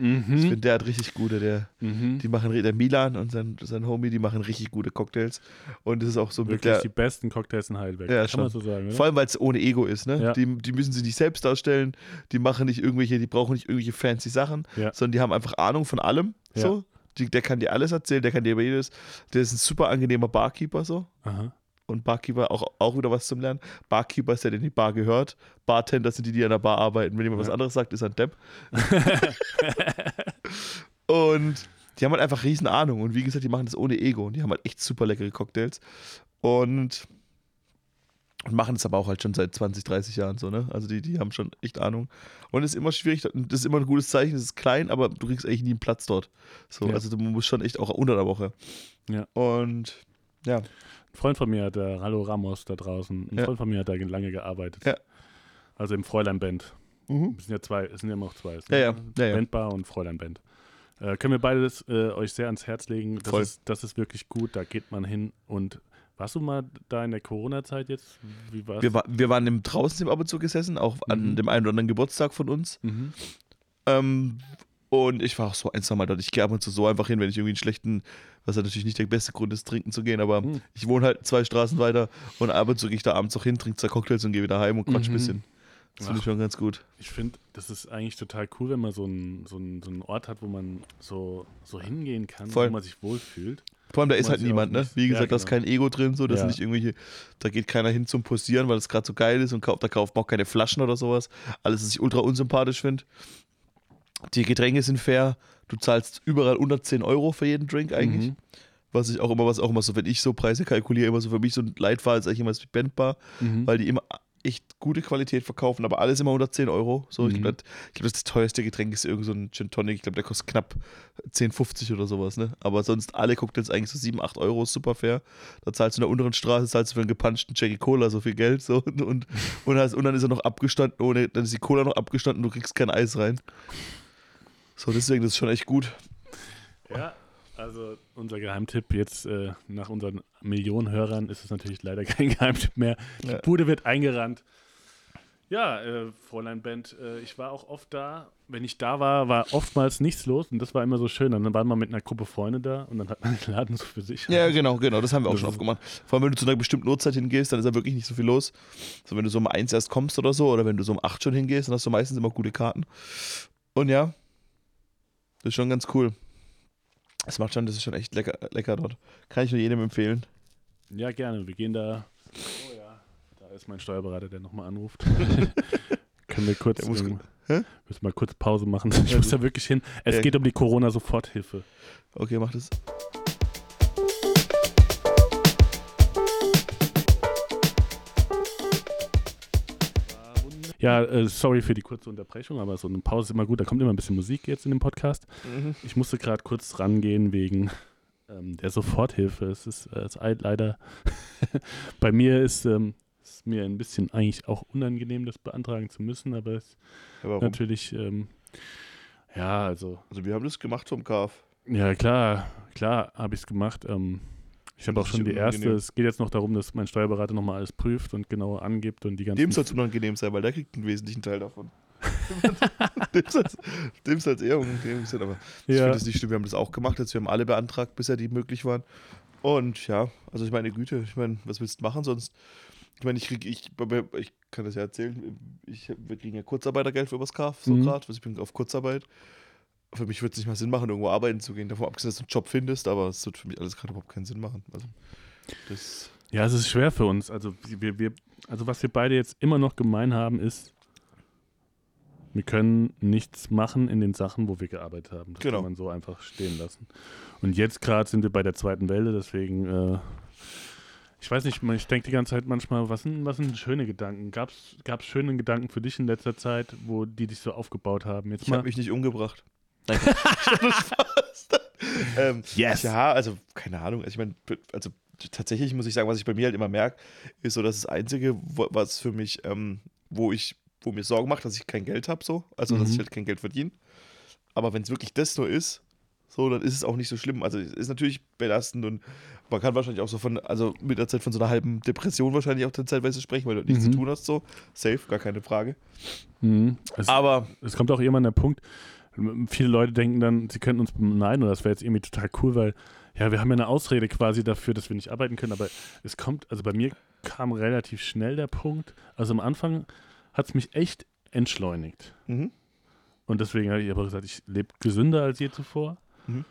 Speaker 2: Ich
Speaker 1: Mhm.
Speaker 2: finde, der hat richtig gute, der,
Speaker 1: Mhm.
Speaker 2: die machen, der Milan und sein, sein Homie, die machen richtig gute Cocktails. Und das ist auch so mit
Speaker 1: Wirklich
Speaker 2: der,
Speaker 1: die besten Cocktails in Heidelberg.
Speaker 2: Ja,
Speaker 1: Kann
Speaker 2: schon.
Speaker 1: man so sagen, oder?
Speaker 2: Vor allem, weil es ohne Ego ist, ne?
Speaker 1: Ja.
Speaker 2: Die, die müssen sie nicht selbst darstellen, die machen nicht irgendwelche, die brauchen nicht irgendwelche fancy Sachen,
Speaker 1: Ja.
Speaker 2: sondern die haben einfach Ahnung von allem.
Speaker 1: Ja.
Speaker 2: So. Die, der kann dir alles erzählen, der kann dir über jedes. Der ist ein super angenehmer Barkeeper so.
Speaker 1: Aha.
Speaker 2: Und Barkeeper auch, auch wieder was zum Lernen. Barkeeper ist der, der in die Bar gehört. Bartender sind die, die an der Bar arbeiten. Wenn jemand was
Speaker 1: Ja.
Speaker 2: anderes sagt, ist er ein Depp. und die haben halt einfach riesen Ahnung. Und wie gesagt, die machen das ohne Ego. Und die haben halt echt super leckere Cocktails. Und, und machen das aber auch halt schon seit 20, 30 Jahren so, ne? Also die, die haben schon echt Ahnung. Und es ist immer schwierig, das ist immer ein gutes Zeichen, es ist klein, aber du kriegst eigentlich nie einen Platz dort. So,
Speaker 1: Ja.
Speaker 2: also du musst schon echt auch unter der Woche.
Speaker 1: Ja.
Speaker 2: Und ja,
Speaker 1: Freund von mir, der Rallo Ramos da draußen, ein
Speaker 2: Ja.
Speaker 1: Freund von mir hat da lange gearbeitet.
Speaker 2: Ja.
Speaker 1: Also im Fräulein-Band.
Speaker 2: Mhm.
Speaker 1: Es sind ja zwei, es sind ja immer noch zwei. Es
Speaker 2: Ja, ja. Ja.
Speaker 1: Bandbar und Fräulein-Band. Äh, können wir beides äh, euch sehr ans Herz legen. Das
Speaker 2: Voll.
Speaker 1: ist, das ist wirklich gut, da geht man hin. Und warst du mal da in der Corona-Zeit jetzt? Wie war's?
Speaker 2: Wir, wa wir waren im, draußen im Ab und zu gesessen, auch an
Speaker 1: Mhm.
Speaker 2: dem einen oder anderen Geburtstag von uns.
Speaker 1: mhm.
Speaker 2: Ähm, und ich war auch so ein, zwei Mal dort. Ich gehe ab und zu so einfach hin, wenn ich irgendwie einen schlechten, was ja natürlich nicht der beste Grund ist, trinken zu gehen, aber
Speaker 1: Mhm.
Speaker 2: ich wohne halt zwei Straßen weiter und ab und zu gehe ich da abends auch hin, trinke zwei Cocktails und gehe wieder heim und quatsch ein
Speaker 1: Mhm.
Speaker 2: bisschen. Das finde ich schon ganz gut.
Speaker 1: Ich finde, das ist eigentlich total cool, wenn man so einen so so einen Ort hat, wo man so, so hingehen kann,
Speaker 2: Voll.
Speaker 1: wo man sich wohlfühlt.
Speaker 2: Vor allem, da ist halt niemand, ne? Wie
Speaker 1: Ja,
Speaker 2: gesagt, da ist
Speaker 1: genau.
Speaker 2: kein Ego drin, so, das
Speaker 1: Ja.
Speaker 2: nicht irgendwelche, da geht keiner hin zum Posieren, weil es gerade so geil ist und kauft, da kauft man auch keine Flaschen oder sowas. Alles, was ich ultra unsympathisch finde. Die Getränke sind fair. Du zahlst überall unter 10 Euro für jeden Drink eigentlich.
Speaker 1: Mhm.
Speaker 2: Was ich auch immer, was auch immer so, wenn ich so Preise kalkuliere, immer so für mich so ein Leitfaden ist eigentlich immer das Bandbar,
Speaker 1: Mhm.
Speaker 2: weil die immer echt gute Qualität verkaufen, aber alles immer unter 10 Euro. So, ich
Speaker 1: Mhm.
Speaker 2: glaube, glaub, das teuerste Getränk ist irgend so ein Gin Tonic. Ich glaube, der kostet knapp 10,50 oder sowas, ne? Aber sonst alle Cocktails eigentlich so 7, 8 Euro, super fair. Da zahlst du in der unteren Straße, zahlst du für einen gepanschten Jackie Cola so viel Geld. So, und, und, und, und dann ist er noch abgestanden, ohne, dann ist die Cola noch abgestanden, du kriegst kein Eis rein. So, deswegen, das ist schon echt gut.
Speaker 1: Ja, also unser Geheimtipp jetzt äh, nach unseren Millionen Hörern ist es natürlich leider kein Geheimtipp mehr. Die
Speaker 2: Ja.
Speaker 1: Bude wird eingerannt. Ja, äh, Fräulein Band, äh, ich war auch oft da. Wenn ich da war, war oftmals nichts los und das war immer so schön. Dann war man mit einer Gruppe Freunde da und dann hat man den Laden so für sich.
Speaker 2: Ja, genau, genau, das haben wir auch
Speaker 1: Das
Speaker 2: schon
Speaker 1: ist-
Speaker 2: oft gemacht. Vor allem, wenn du zu einer bestimmten Uhrzeit hingehst, dann ist da wirklich nicht so viel los. So, wenn du so um eins erst kommst oder so, oder wenn du so um acht schon hingehst, dann hast du meistens immer gute Karten. Und ja, das ist schon ganz cool. Es macht schon, das ist schon echt lecker, lecker dort. Kann ich nur jedem empfehlen.
Speaker 1: Ja, gerne. Wir gehen da. Oh ja, da ist mein Steuerberater, der nochmal anruft. Können wir kurz,
Speaker 2: Der muss-
Speaker 1: ähm, müssen mal kurz Pause machen. Ich muss da wirklich hin. Es
Speaker 2: Ja.
Speaker 1: geht um die Corona-Soforthilfe.
Speaker 2: Okay, mach das.
Speaker 1: Ja, äh, sorry für die kurze Unterbrechung, aber so eine Pause ist immer gut. Da kommt immer ein bisschen Musik jetzt in dem Podcast.
Speaker 2: Mhm.
Speaker 1: Ich musste gerade kurz rangehen wegen ähm, der Soforthilfe. Es ist, äh, es eilt leider. Bei mir ist ähm, es mir ein bisschen eigentlich auch unangenehm, das beantragen zu müssen, aber es ist
Speaker 2: Ja,
Speaker 1: natürlich, ähm, ja, also,
Speaker 2: Also, wir haben das gemacht vom KF.
Speaker 1: ja, klar, klar habe ich es gemacht. Ähm, ich habe auch schon die erste.
Speaker 2: unangenehm.
Speaker 1: Es geht jetzt noch darum, dass mein Steuerberater nochmal alles prüft und genauer angibt und die ganzen.
Speaker 2: Dem soll es unangenehm sein, weil der kriegt einen wesentlichen Teil davon. dem soll es eher unangenehm sein, aber Ich
Speaker 1: ja.
Speaker 2: finde das nicht schlimm. Wir haben das auch gemacht. Jetzt, wir haben alle beantragt, bisher die möglich waren. Und ja, also ich meine Güte, ich meine, was willst du machen sonst? Ich meine, ich krieg, ich, ich kann das ja erzählen, ich, wir kriegen ja Kurzarbeitergeld für was KAF, so
Speaker 1: Mhm.
Speaker 2: gerade. Also ich bin auf Kurzarbeit. Für mich würde es nicht mal Sinn machen, irgendwo arbeiten zu gehen. Davon abgesehen, dass du einen Job findest, aber es wird für mich alles gerade überhaupt keinen Sinn machen. Also das,
Speaker 1: Ja, es ist schwer für uns. Also wir, wir, also was wir beide jetzt immer noch gemein haben, ist, wir können nichts machen in den Sachen, wo wir gearbeitet haben. Das
Speaker 2: Genau.
Speaker 1: kann man so einfach stehen lassen. Und jetzt gerade sind wir bei der zweiten Welle, deswegen, äh, ich weiß nicht, ich denke die ganze Zeit manchmal, was sind, was sind schöne Gedanken? Gab es schöne Gedanken für dich in letzter Zeit, wo die dich so aufgebaut haben? Jetzt
Speaker 2: ich habe mich nicht umgebracht. Nein, ähm,
Speaker 1: Yes.
Speaker 2: Ja, also keine Ahnung. Also ich meine, also tatsächlich muss ich sagen, was ich bei mir halt immer merke, ist so, dass das Einzige, was für mich, ähm, wo ich, wo mir Sorgen macht, dass ich kein Geld habe, so, also dass
Speaker 1: Mhm.
Speaker 2: ich halt kein Geld verdiene. Aber wenn es wirklich das nur ist, so, dann ist es auch nicht so schlimm. Also es ist natürlich belastend und man kann wahrscheinlich auch so von, also mit der Zeit von so einer halben Depression wahrscheinlich auch dann zeitweise sprechen, weil du nichts
Speaker 1: Mhm.
Speaker 2: zu tun hast, so. Safe, gar keine Frage.
Speaker 1: Mhm. Es,
Speaker 2: Aber
Speaker 1: es kommt auch irgendwann der Punkt, Viele Leute denken dann, sie könnten uns beneiden oder das wäre jetzt irgendwie total cool, weil ja, wir haben ja eine Ausrede quasi dafür, dass wir nicht arbeiten können, aber es kommt, also bei mir kam relativ schnell der Punkt. Also am Anfang hat es mich echt entschleunigt.
Speaker 2: Mhm.
Speaker 1: Und deswegen habe ich aber gesagt, ich lebe gesünder als je zuvor.
Speaker 2: Mhm.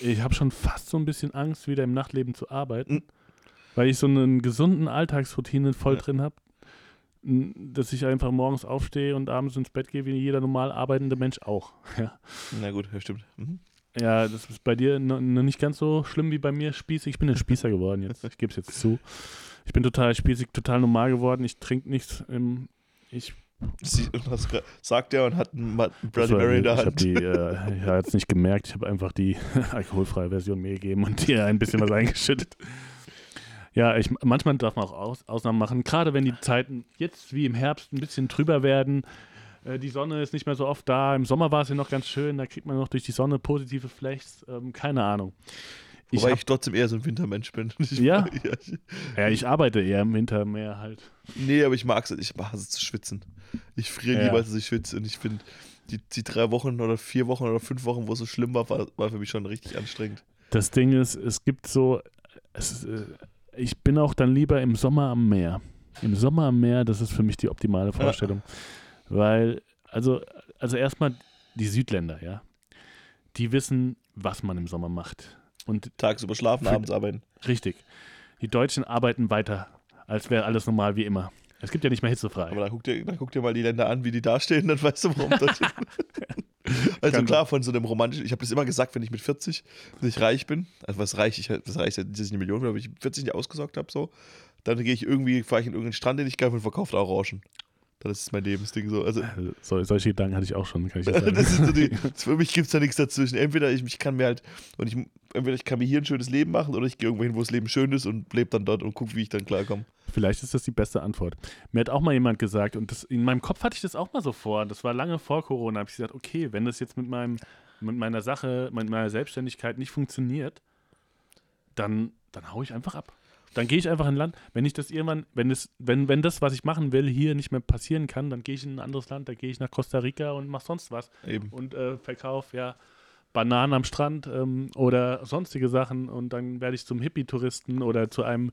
Speaker 1: Ich habe schon fast so ein bisschen Angst, wieder im Nachtleben zu arbeiten,
Speaker 2: Mhm.
Speaker 1: weil ich so einen gesunden Alltagsroutine voll
Speaker 2: Ja.
Speaker 1: drin habe, dass ich einfach morgens aufstehe und abends ins Bett gehe, wie jeder normal arbeitende Mensch auch. Ja,
Speaker 2: Na gut, ja, stimmt. Mhm.
Speaker 1: ja das ist bei dir noch, nicht ganz so schlimm wie bei mir, Spießig. Ich bin ein Spießer geworden jetzt, ich gebe es jetzt zu. Ich bin total spießig, total normal geworden. Ich trinke nichts. Ähm, ich
Speaker 2: Sie, das sagt er und hat einen
Speaker 1: Das
Speaker 2: Bloody
Speaker 1: war-
Speaker 2: Mary in der
Speaker 1: Ich habe äh, ich habe jetzt nicht gemerkt, ich habe einfach die alkoholfreie Version mir gegeben und dir ein bisschen was eingeschüttet. Ja, ich, manchmal darf man auch Aus, Ausnahmen machen, gerade wenn die Zeiten jetzt wie im Herbst ein bisschen trüber werden. Äh, die Sonne ist nicht mehr so oft da. Im Sommer war es ja noch ganz schön, da kriegt man noch durch die Sonne positive Flechts. Ähm, keine Ahnung. Ich
Speaker 2: Wobei
Speaker 1: hab,
Speaker 2: ich trotzdem eher so ein Wintermensch bin. Ich,
Speaker 1: Ja?
Speaker 2: ich,
Speaker 1: ja, ich arbeite eher im Winter mehr halt.
Speaker 2: nee, aber ich mag es. Ich hasse es zu schwitzen. Ich friere
Speaker 1: Ja.
Speaker 2: lieber, als ich schwitze. Und ich finde, die, die drei Wochen oder vier Wochen oder fünf Wochen, wo es so schlimm war, war, war für mich schon richtig anstrengend.
Speaker 1: Das Ding ist, es gibt so, es, ist, äh, ich bin auch dann lieber im Sommer am Meer. Im Sommer am Meer, das ist für mich die optimale Vorstellung. Weil, also, also erstmal die Südländer, ja, die wissen, was man im Sommer macht. Und
Speaker 2: Tagsüber schlafen, abends arbeiten.
Speaker 1: richtig, die Deutschen arbeiten weiter, als wäre alles normal wie immer. Es gibt ja nicht mehr hitzefrei.
Speaker 2: Aber dann guck, dir, dann guck dir mal die Länder an, wie die dastehen, dann weißt du, warum das Also
Speaker 1: Kann
Speaker 2: klar, von so einem romantischen, ich habe das immer gesagt, wenn ich mit 40 nicht reich bin, also was reich, ich, was reicht, dass ich eine Million bin, aber ich 40 nicht ausgesorgt habe, so, dann gehe ich irgendwie, fahre ich in irgendeinen Strand, den ich geil und verkaufe Orangen. Das ist mein Lebensding so. Also,
Speaker 1: Also, so, solche Gedanken hatte ich auch schon, kann ich sagen.
Speaker 2: das ist so die, für mich gibt es da nichts dazwischen. Entweder ich, ich kann mir halt, und ich, entweder ich kann mir hier ein schönes Leben machen oder ich gehe irgendwo hin, wo das Leben schön ist und lebe dann dort und gucke, wie ich dann klarkomme.
Speaker 1: Vielleicht ist das die beste Antwort. Mir hat auch mal jemand gesagt, und das, in meinem Kopf hatte ich das auch mal so vor, das war lange vor Corona, habe ich gesagt, okay, wenn das jetzt mit, meinem, mit meiner Sache, mit meiner Selbstständigkeit nicht funktioniert, dann, dann haue ich einfach ab. Dann gehe ich einfach in ein Land, wenn ich das irgendwann, wenn das, wenn, wenn das, was ich machen will, hier nicht mehr passieren kann, dann gehe ich in ein anderes Land, da gehe ich nach Costa Rica und mache sonst was
Speaker 2: Eben.
Speaker 1: und äh, verkaufe ja Bananen am Strand ähm, oder sonstige Sachen und dann werde ich zum Hippie-Touristen oder zu einem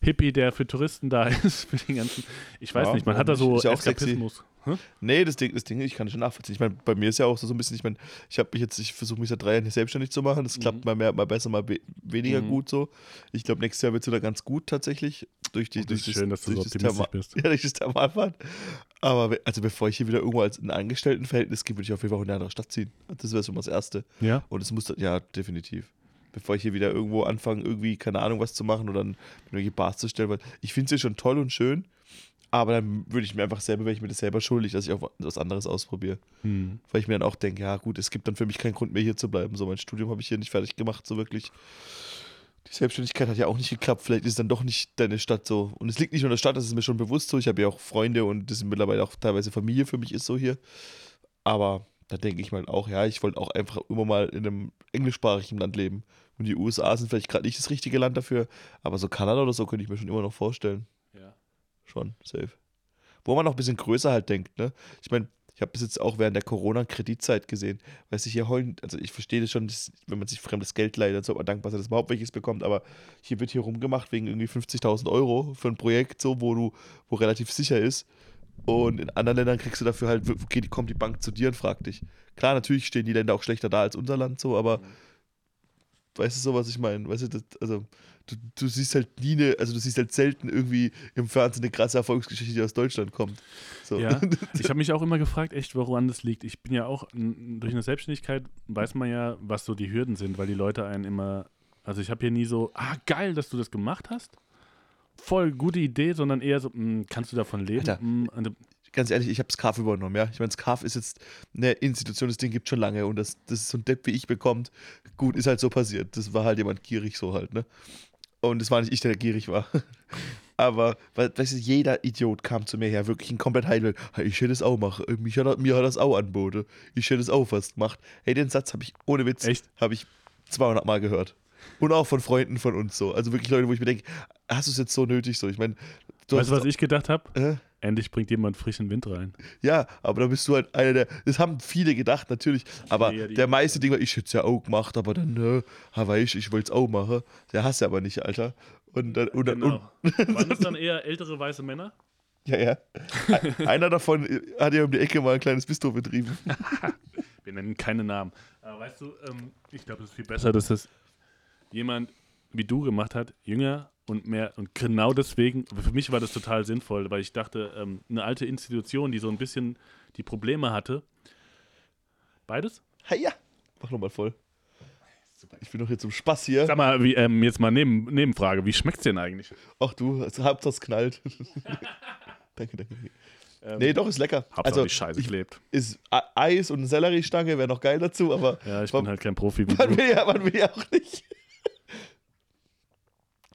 Speaker 1: Hippie, der für Touristen da ist, für den ganzen. Ich weiß
Speaker 2: Ja,
Speaker 1: nicht, man hat da so. Eskapismus. Hä?
Speaker 2: Nee, das Ding, das Ding, ich kann das schon nachvollziehen. Ich meine, bei mir ist ja auch so, so ein bisschen, ich meine, ich habe mich jetzt, ich versuche mich seit drei Jahren hier selbstständig zu machen. Das klappt mal mehr, mal besser, mal be- weniger
Speaker 1: Mhm.
Speaker 2: gut so. Ich glaube, nächstes Jahr wird es wieder ganz gut tatsächlich. Durch die,
Speaker 1: Das
Speaker 2: durch
Speaker 1: ist schön, dass du so
Speaker 2: das
Speaker 1: optimistisch
Speaker 2: Therma-
Speaker 1: bist.
Speaker 2: Ja, durch das Thermalbad. Aber also bevor ich hier wieder irgendwo als ein Angestelltenverhältnis gehe, würde ich auf jeden Fall auch in eine andere Stadt ziehen. Das wäre schon mal das Erste.
Speaker 1: Ja.
Speaker 2: Und es muss, ja, definitiv. Bevor ich hier wieder irgendwo anfange, irgendwie, keine Ahnung, was zu machen oder dann irgendwelche Bars zu stellen, weil ich finde es ja schon toll und schön, aber dann würde ich mir einfach selber, wäre ich mir das selber schuldig, dass ich auch was anderes ausprobiere.
Speaker 1: Hm.
Speaker 2: Weil ich mir dann auch denke, ja gut, es gibt dann für mich keinen Grund mehr hier zu bleiben. So, mein Studium habe ich hier nicht fertig gemacht, so wirklich. Die Selbstständigkeit hat ja auch nicht geklappt. Vielleicht ist dann doch nicht deine Stadt so. Und es liegt nicht nur an der Stadt, das ist mir schon bewusst so. Ich habe ja auch Freunde und das sind mittlerweile auch teilweise Familie für mich ist so hier. Aber da denke ich mal auch, ja, ich wollte auch einfach immer mal in einem englischsprachigen Land leben. Und die USA sind vielleicht gerade nicht das richtige Land dafür, aber so Kanada oder so könnte ich mir schon immer noch vorstellen. Schon, safe. Wo man noch ein bisschen größer halt denkt, ne? Ich meine, ich habe das jetzt auch während der Corona-Kreditzeit gesehen, weil sich hier heulen, also ich verstehe das schon, dass, wenn man sich fremdes Geld leiht, dann sollte man dankbar sein, dass man überhaupt welches bekommt, aber hier wird hier rumgemacht wegen irgendwie 50.000 Euro für ein Projekt, so, wo du, wo relativ sicher ist. Und in anderen Ländern kriegst du dafür halt, okay, die kommt die Bank zu dir und fragt dich. Klar, natürlich stehen die Länder auch schlechter da als unser Land, so, aber weißt du so, was ich meine? Weißt du, das, also du, du siehst halt nie eine, also du siehst halt selten irgendwie im Fernsehen eine krasse Erfolgsgeschichte, die aus Deutschland kommt. So.
Speaker 1: Ja, ich habe mich auch immer gefragt, echt, woran das liegt. Ich bin ja auch, durch eine Selbstständigkeit weiß man ja, was so die Hürden sind, weil die Leute einen immer, also ich habe hier nie so, ah, geil, dass du das gemacht hast. Voll gute Idee, sondern eher so, "Mm, kannst du davon leben?
Speaker 2: Alter.
Speaker 1: Mm, und,
Speaker 2: Ganz ehrlich, ich habe SCAF übernommen, ja. Ich meine, SCAF ist jetzt eine Institution, das Ding gibt schon lange und das, das ist so ein Depp, wie ich bekommt. Gut, ist halt so passiert. Das war halt jemand gierig so halt, ne? Und es war nicht ich, der gierig war. Aber, weißt du, jeder Idiot kam zu mir her, wirklich ein komplett Heilweg. Ich hätte es auch machen. Mich hat, mir hat das auch angeboten. Ich hätte es auch fast gemacht. Hey, den Satz habe ich ohne Witz,
Speaker 1: Echt?
Speaker 2: habe ich 200 Mal gehört. Und auch von Freunden von uns so. Also wirklich Leute, wo ich mir denke, hast du es jetzt so nötig so? Ich meine,
Speaker 1: weißt du, was ich gedacht habe?
Speaker 2: Äh?
Speaker 1: Endlich bringt jemand frischen Wind rein.
Speaker 2: Ja, aber da bist du halt einer der. Das haben viele gedacht, natürlich. Aber
Speaker 1: Ja,
Speaker 2: der meiste Ding war, ich hätte es ja auch gemacht, aber dann, ne, ha, weiß ich, ich wollte es auch machen. Der hast du aber nicht, Alter. Und dann, und, dann- und,
Speaker 1: Genau. Waren das dann eher ältere weiße Männer?
Speaker 2: ja, ja. Einer davon hat ja um die Ecke mal ein kleines Bistro betrieben.
Speaker 1: Wir nennen keine Namen. Aber weißt du, ähm, ich glaube, es ist viel besser, dass das jemand wie du gemacht hat, jünger und mehr. Und genau deswegen, für mich war das total sinnvoll, weil ich dachte, ähm, eine alte Institution, die so ein bisschen die Probleme hatte. Beides?
Speaker 2: Ha, ja. Mach nochmal voll. Ich bin doch jetzt zum Spaß hier.
Speaker 1: Sag mal, wie, ähm, jetzt mal neben, Nebenfrage, wie schmeckt's denn eigentlich?
Speaker 2: Ach du, Hauptsache es knallt. danke, danke.
Speaker 1: Ähm,
Speaker 2: Nee, doch, ist lecker.
Speaker 1: Hauptsache
Speaker 2: Also,
Speaker 1: die Scheiße
Speaker 2: ich,
Speaker 1: klebt.
Speaker 2: ist E- Eis und eine Selleriestange, wäre noch geil dazu, aber
Speaker 1: Ja, ich
Speaker 2: man,
Speaker 1: bin halt kein Profi
Speaker 2: man, will ja, man will ja auch nicht.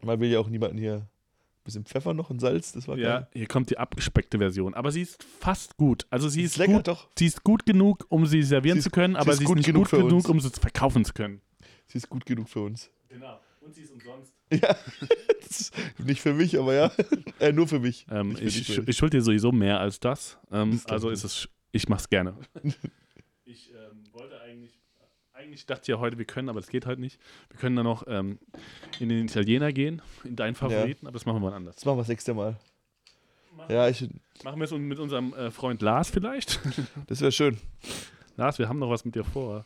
Speaker 2: Man will ja auch niemanden hier. Ein bisschen Pfeffer noch und Salz, das war
Speaker 1: Ja,
Speaker 2: geil.
Speaker 1: hier kommt die abgespeckte Version. Aber sie ist fast gut. Also sie ist,
Speaker 2: Ist lecker,
Speaker 1: gut,
Speaker 2: doch.
Speaker 1: sie ist gut genug, um sie servieren
Speaker 2: Sie ist-
Speaker 1: zu können,
Speaker 2: sie
Speaker 1: aber
Speaker 2: ist
Speaker 1: sie ist
Speaker 2: gut
Speaker 1: nicht
Speaker 2: genug
Speaker 1: gut
Speaker 2: für
Speaker 1: genug,
Speaker 2: uns.
Speaker 1: um sie zu verkaufen zu können.
Speaker 2: Sie ist gut genug für uns.
Speaker 1: Genau. Und sie ist umsonst.
Speaker 2: Ja, nicht für mich, aber ja. äh, nur für mich.
Speaker 1: Ähm,
Speaker 2: für
Speaker 1: ich, ich, ich schulde dir sowieso mehr als das. Ähm,
Speaker 2: Das
Speaker 1: also ist es, ich mach's gerne. ich ähm, eigentlich dachte ich ja heute, wir können, aber das geht heute nicht. Wir können dann noch ähm, in den Italiener gehen, in deinen Favoriten, aber das machen wir mal anders.
Speaker 2: Das machen wir das nächste Mal. Ja, ich,
Speaker 1: Machen wir es mit unserem äh, Freund Lars vielleicht?
Speaker 2: das wäre schön.
Speaker 1: Lars, wir haben noch was mit dir vor.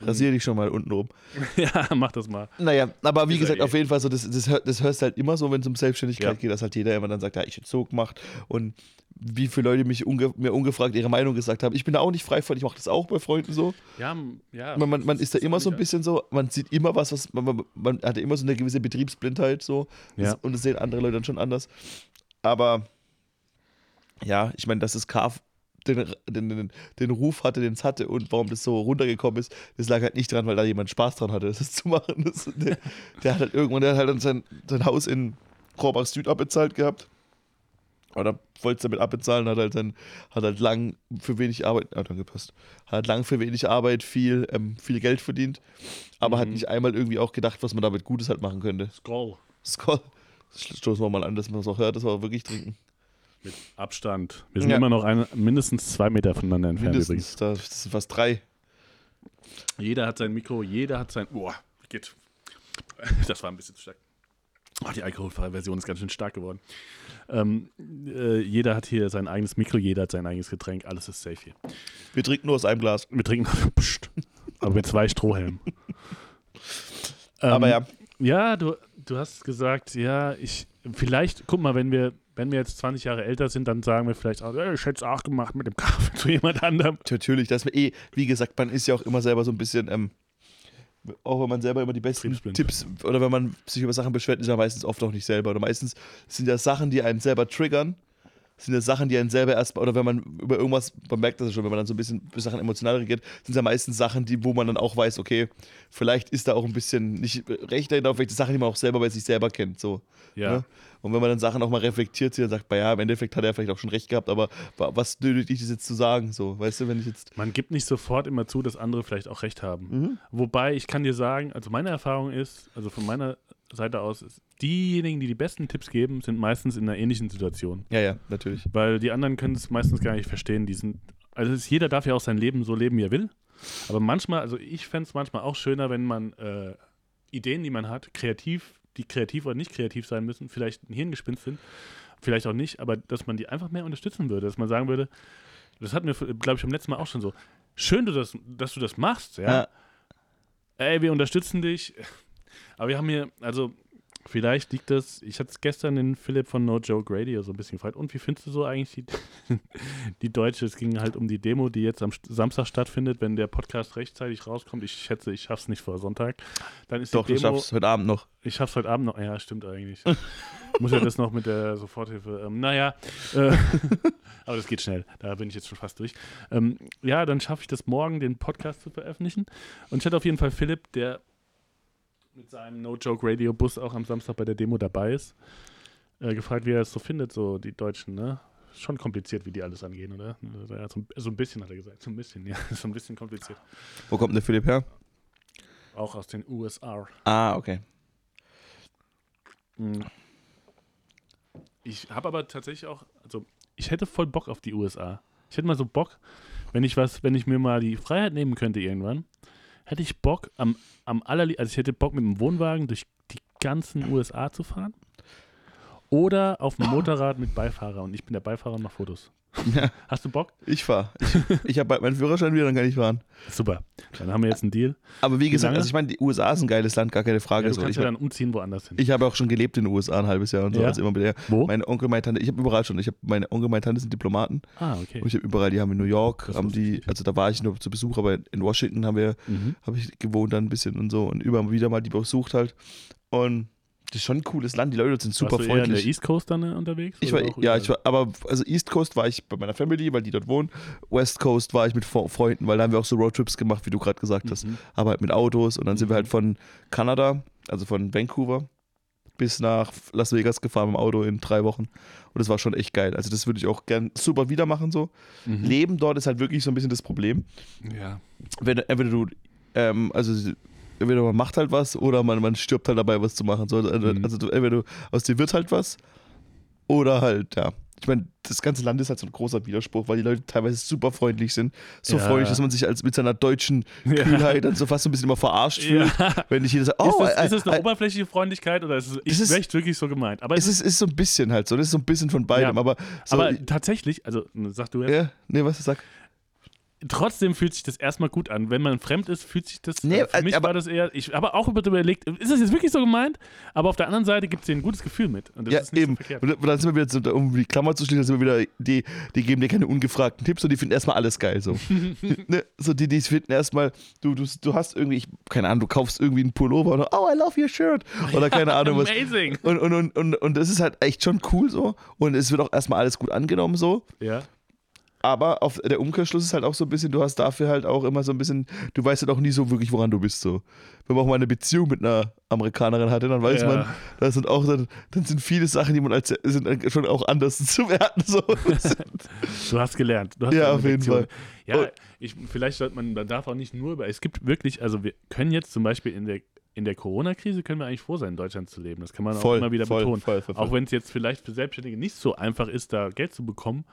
Speaker 2: Rasier dich schon mal unten rum.
Speaker 1: ja, mach das mal.
Speaker 2: Naja, aber wie
Speaker 1: Ist
Speaker 2: gesagt,
Speaker 1: eh.
Speaker 2: auf jeden Fall so, das, das, das hörst du halt immer so, wenn es um Selbstständigkeit
Speaker 1: Ja.
Speaker 2: geht, dass halt jeder immer dann sagt, ja, ich hätte so gemacht. Und wie viele Leute mich unge mir ungefragt ihre Meinung gesagt haben. Ich bin da auch nicht frei von, ich mache das auch bei Freunden so.
Speaker 1: Ja, ja.
Speaker 2: Man, man, man ist da immer so ein bisschen so, man sieht immer was, was man, man, hat immer so eine gewisse Betriebsblindheit so.
Speaker 1: Ja.
Speaker 2: Und das sehen andere Leute dann schon anders. Aber ja, ich meine, dass das Carve den, den, den, Ruf hatte, den es hatte und warum das so runtergekommen ist, das lag halt nicht dran, weil da jemand Spaß dran hatte, das zu machen. Das, der, der hat halt irgendwann, der hat halt dann sein, sein Haus in Korbach Süd abbezahlt gehabt. Oder wollte es damit abbezahlen, hat halt dann, hat halt lang für wenig Arbeit, ah, danke, passt, hat halt lang für wenig Arbeit viel, ähm, viel Geld verdient, aber hat
Speaker 1: Mhm.
Speaker 2: nicht einmal irgendwie auch gedacht, was man damit Gutes halt machen könnte.
Speaker 1: Skoll.
Speaker 2: Skoll. Stoßen wir mal an, dass man es auch hört, dass wir auch wirklich trinken.
Speaker 1: Mit Abstand. Wir sind
Speaker 2: Ja.
Speaker 1: immer noch eine, mindestens zwei Meter voneinander entfernt übrigens.
Speaker 2: Mindestens, da, das sind fast drei.
Speaker 1: Jeder hat sein Mikro, jeder hat sein. Boah, geht. Das war ein bisschen zu stark. Oh, die alkoholfreie Version ist ganz schön stark geworden. Ähm, äh, jeder hat hier sein eigenes Mikro, jeder hat sein eigenes Getränk, alles ist safe hier.
Speaker 2: Wir trinken nur aus einem Glas.
Speaker 1: Wir trinken Psst. aber mit zwei Strohhelmen. Ähm,
Speaker 2: aber ja,
Speaker 1: Ja, du, du hast gesagt, ja, ich, vielleicht, guck mal, wenn wir, wenn wir jetzt 20 Jahre älter sind, dann sagen wir vielleicht auch, ja, ich hätte es auch gemacht mit dem Kaffee zu jemand anderem.
Speaker 2: natürlich, das ist eh, wie gesagt, man ist ja auch immer selber so ein bisschen, ähm, auch wenn man selber immer die besten. Tipps oder wenn man sich über Sachen beschwert, ist ja meistens oft auch nicht selber. Oder meistens sind ja Sachen, die einen selber triggern, sind ja Sachen, die einen selber erstmal, oder wenn man über irgendwas, man merkt das ja schon, wenn man dann so ein bisschen über Sachen emotional reagiert, sind ja meistens Sachen, die, wo man dann auch weiß, okay, vielleicht ist da auch ein bisschen nicht recht dahinter, vielleicht Sachen, die man auch selber bei sich selber kennt. So.
Speaker 1: Ja.
Speaker 2: Ne? Und wenn man dann Sachen auch mal reflektiert sieht und sagt, ja, im Endeffekt hat er vielleicht auch schon recht gehabt, aber wa- was nötigt dich das jetzt zu sagen? So, weißt du, wenn ich jetzt.
Speaker 1: Man gibt nicht sofort immer zu, dass andere vielleicht auch recht haben.
Speaker 2: Mhm.
Speaker 1: Wobei ich kann dir sagen, also meine Erfahrung ist, also von meiner Seite aus, ist, diejenigen, die die besten Tipps geben, sind meistens in einer ähnlichen Situation.
Speaker 2: Ja, ja, natürlich.
Speaker 1: Weil die anderen können es meistens gar nicht verstehen. Die sind, also es, jeder darf ja auch sein Leben so leben, wie er will. Aber manchmal, also ich fände es manchmal auch schöner, wenn man äh, Ideen, die man hat, kreativ, die kreativ oder nicht kreativ sein müssen, vielleicht ein Hirngespinst sind, vielleicht auch nicht, aber dass man die einfach mehr unterstützen würde. Dass man sagen würde, das hatten wir, glaube ich, beim letzten Mal auch schon so. Schön, du das, dass du das machst, ja.
Speaker 2: Ja.
Speaker 1: Ey, wir unterstützen dich. Aber wir haben hier, also vielleicht liegt das, ich hatte gestern den Philipp von No Joke Radio so ein bisschen gefragt. Und wie findest du so eigentlich die, die deutsche? Es ging halt um die Demo, die jetzt am St- Samstag stattfindet, wenn der Podcast rechtzeitig rauskommt. Ich schätze, ich schaff's nicht vor Sonntag. Dann ist
Speaker 2: Doch,
Speaker 1: die
Speaker 2: du
Speaker 1: Demo.
Speaker 2: schaffst heute Abend noch.
Speaker 1: Ich schaff's heute Abend noch. Ja, stimmt eigentlich. Muss ja das noch mit der Soforthilfe. Ähm, naja, äh, aber das geht schnell. Da bin ich jetzt schon fast durch. Ähm, ja, dann schaffe ich das morgen, den Podcast zu veröffentlichen. Und ich hatte auf jeden Fall Philipp, der mit seinem No Joke Radio Bus auch am Samstag bei der Demo dabei ist, äh, gefragt, wie er es so findet, so die Deutschen, ne? Schon kompliziert, wie die alles angehen, oder? Ja, so, so ein bisschen hat er gesagt. So ein bisschen, ja. So ein bisschen kompliziert.
Speaker 2: Wo kommt der Philipp her?
Speaker 1: Auch aus den USA.
Speaker 2: Ah, okay.
Speaker 1: Hm. ich habe aber tatsächlich auch, also ich hätte voll Bock auf die USA. Ich hätte mal so Bock, wenn ich was, wenn ich mir mal die Freiheit nehmen könnte irgendwann, hätte ich Bock am, am allerliebsten, also ich hätte Bock mit dem Wohnwagen durch die ganzen USA zu fahren. Oder auf dem Motorrad mit Beifahrer und ich bin der Beifahrer und mache Fotos.
Speaker 2: Ja.
Speaker 1: Hast du Bock?
Speaker 2: Ich fahre. Ich, ich habe bald meinen Führerschein wieder, dann kann ich fahren.
Speaker 1: Super. Dann haben wir jetzt einen Deal.
Speaker 2: Aber wie gesagt,
Speaker 1: lange?
Speaker 2: also ich meine, die USA ist ein geiles Land, gar keine Frage.
Speaker 1: Ja, du kannst
Speaker 2: ich,
Speaker 1: ja dann umziehen woanders hin.
Speaker 2: ich habe auch schon gelebt in den USA ein halbes Jahr und so.
Speaker 1: Ja?
Speaker 2: Also immer wieder.
Speaker 1: Wo?
Speaker 2: Meine Onkel, meine Tante, ich habe überall schon. Ich habe meine Onkel, meine Tante sind Diplomaten
Speaker 1: ah, okay.
Speaker 2: und ich habe überall, die haben in New York,
Speaker 1: Das
Speaker 2: haben die, also da war ich nur zu Besuch, aber in Washington haben wir,
Speaker 1: Mhm.
Speaker 2: habe ich gewohnt dann ein bisschen und so und immer wieder mal die besucht halt. Und das ist schon ein cooles Land, die Leute sind super
Speaker 1: Warst du eher in der
Speaker 2: freundlich.
Speaker 1: East Coast dann äh, unterwegs?
Speaker 2: Ich war, ja, ich war, aber also East Coast war ich bei meiner Family, weil die dort wohnen. West Coast war ich mit Fre- Freunden, weil da haben wir auch so Roadtrips gemacht, wie du gerade gesagt hast.
Speaker 1: Mhm.
Speaker 2: Aber halt mit Autos und dann sind wir
Speaker 1: Mhm.
Speaker 2: halt von Kanada, also von Vancouver, bis nach Las Vegas gefahren mit dem Auto in drei Wochen. Und das war schon echt geil. Also das würde ich auch gern super wieder machen so.
Speaker 1: Mhm.
Speaker 2: Leben dort ist halt wirklich so ein bisschen das Problem.
Speaker 1: Ja.
Speaker 2: Wenn, entweder du, ähm, also entweder man macht halt was oder man, man stirbt halt dabei, was zu machen. So, also,
Speaker 1: Mhm.
Speaker 2: also entweder du, aus dir wird halt was oder halt, ja. Ich meine, das ganze Land ist halt so ein großer Widerspruch, weil die Leute teilweise super freundlich sind. So
Speaker 1: Ja.
Speaker 2: freundlich, dass man sich als mit seiner deutschen
Speaker 1: Ja.
Speaker 2: Kühlheit dann so fast so ein bisschen immer verarscht fühlt.
Speaker 1: Ja.
Speaker 2: Wenn nicht jeder sagt,
Speaker 1: ist,
Speaker 2: oh,
Speaker 1: das,
Speaker 2: äh,
Speaker 1: ist das eine
Speaker 2: äh,
Speaker 1: oberflächliche Freundlichkeit oder ist es ist
Speaker 2: ist-
Speaker 1: echt wirklich so gemeint? Aber,
Speaker 2: es ist, ist so ein bisschen halt so, das ist so ein bisschen von beidem, aber so,
Speaker 1: aber tatsächlich, also sag du jetzt,
Speaker 2: ja, nee, was du sagst.
Speaker 1: Trotzdem fühlt sich das erstmal gut an. Wenn man fremd ist, fühlt sich das.
Speaker 2: Nee,
Speaker 1: äh, für mich
Speaker 2: aber-
Speaker 1: war das eher. Ich habe auch überlegt, ist das jetzt wirklich so gemeint? Aber auf der anderen Seite gibt es dir ein gutes Gefühl mit. Und das
Speaker 2: Ja, eben.
Speaker 1: so.
Speaker 2: Und dann sind wir wieder, um die Klammer zu schließen, sind wir wieder, die, die geben dir keine ungefragten Tipps und die finden erstmal alles geil. So, ne? so die, die finden erstmal, du, du, du hast irgendwie, ich, keine Ahnung, du kaufst irgendwie einen Pullover und oh, I love your shirt. Oder keine Ahnung was.
Speaker 1: Amazing.
Speaker 2: Und, und, und, und, und das ist halt echt schon cool so. Und es wird auch erstmal alles gut angenommen so.
Speaker 1: Ja.
Speaker 2: Aber auf, der Umkehrschluss ist halt auch so ein bisschen, du hast dafür halt auch immer so ein bisschen, du weißt halt auch nie so wirklich, woran du bist. So. Wenn man auch mal eine Beziehung mit einer Amerikanerin hatte, dann weiß
Speaker 1: Ja.
Speaker 2: man, das sind auch dann, dann sind viele Sachen, die man als sind schon auch anders zu werten. So.
Speaker 1: Du hast gelernt. Du hast
Speaker 2: Ja, auf jeden. Fall.
Speaker 1: Ja, ich, vielleicht sollte man, man darf auch nicht nur über. Es gibt wirklich, also wir können jetzt zum Beispiel in der, in der Corona-Krise können wir eigentlich froh sein, in Deutschland zu leben. Das kann man auch
Speaker 2: Voll,
Speaker 1: immer wieder
Speaker 2: voll,
Speaker 1: betonen.
Speaker 2: voll.
Speaker 1: Auch wenn es jetzt vielleicht für Selbstständige nicht so einfach ist, da Geld zu bekommen.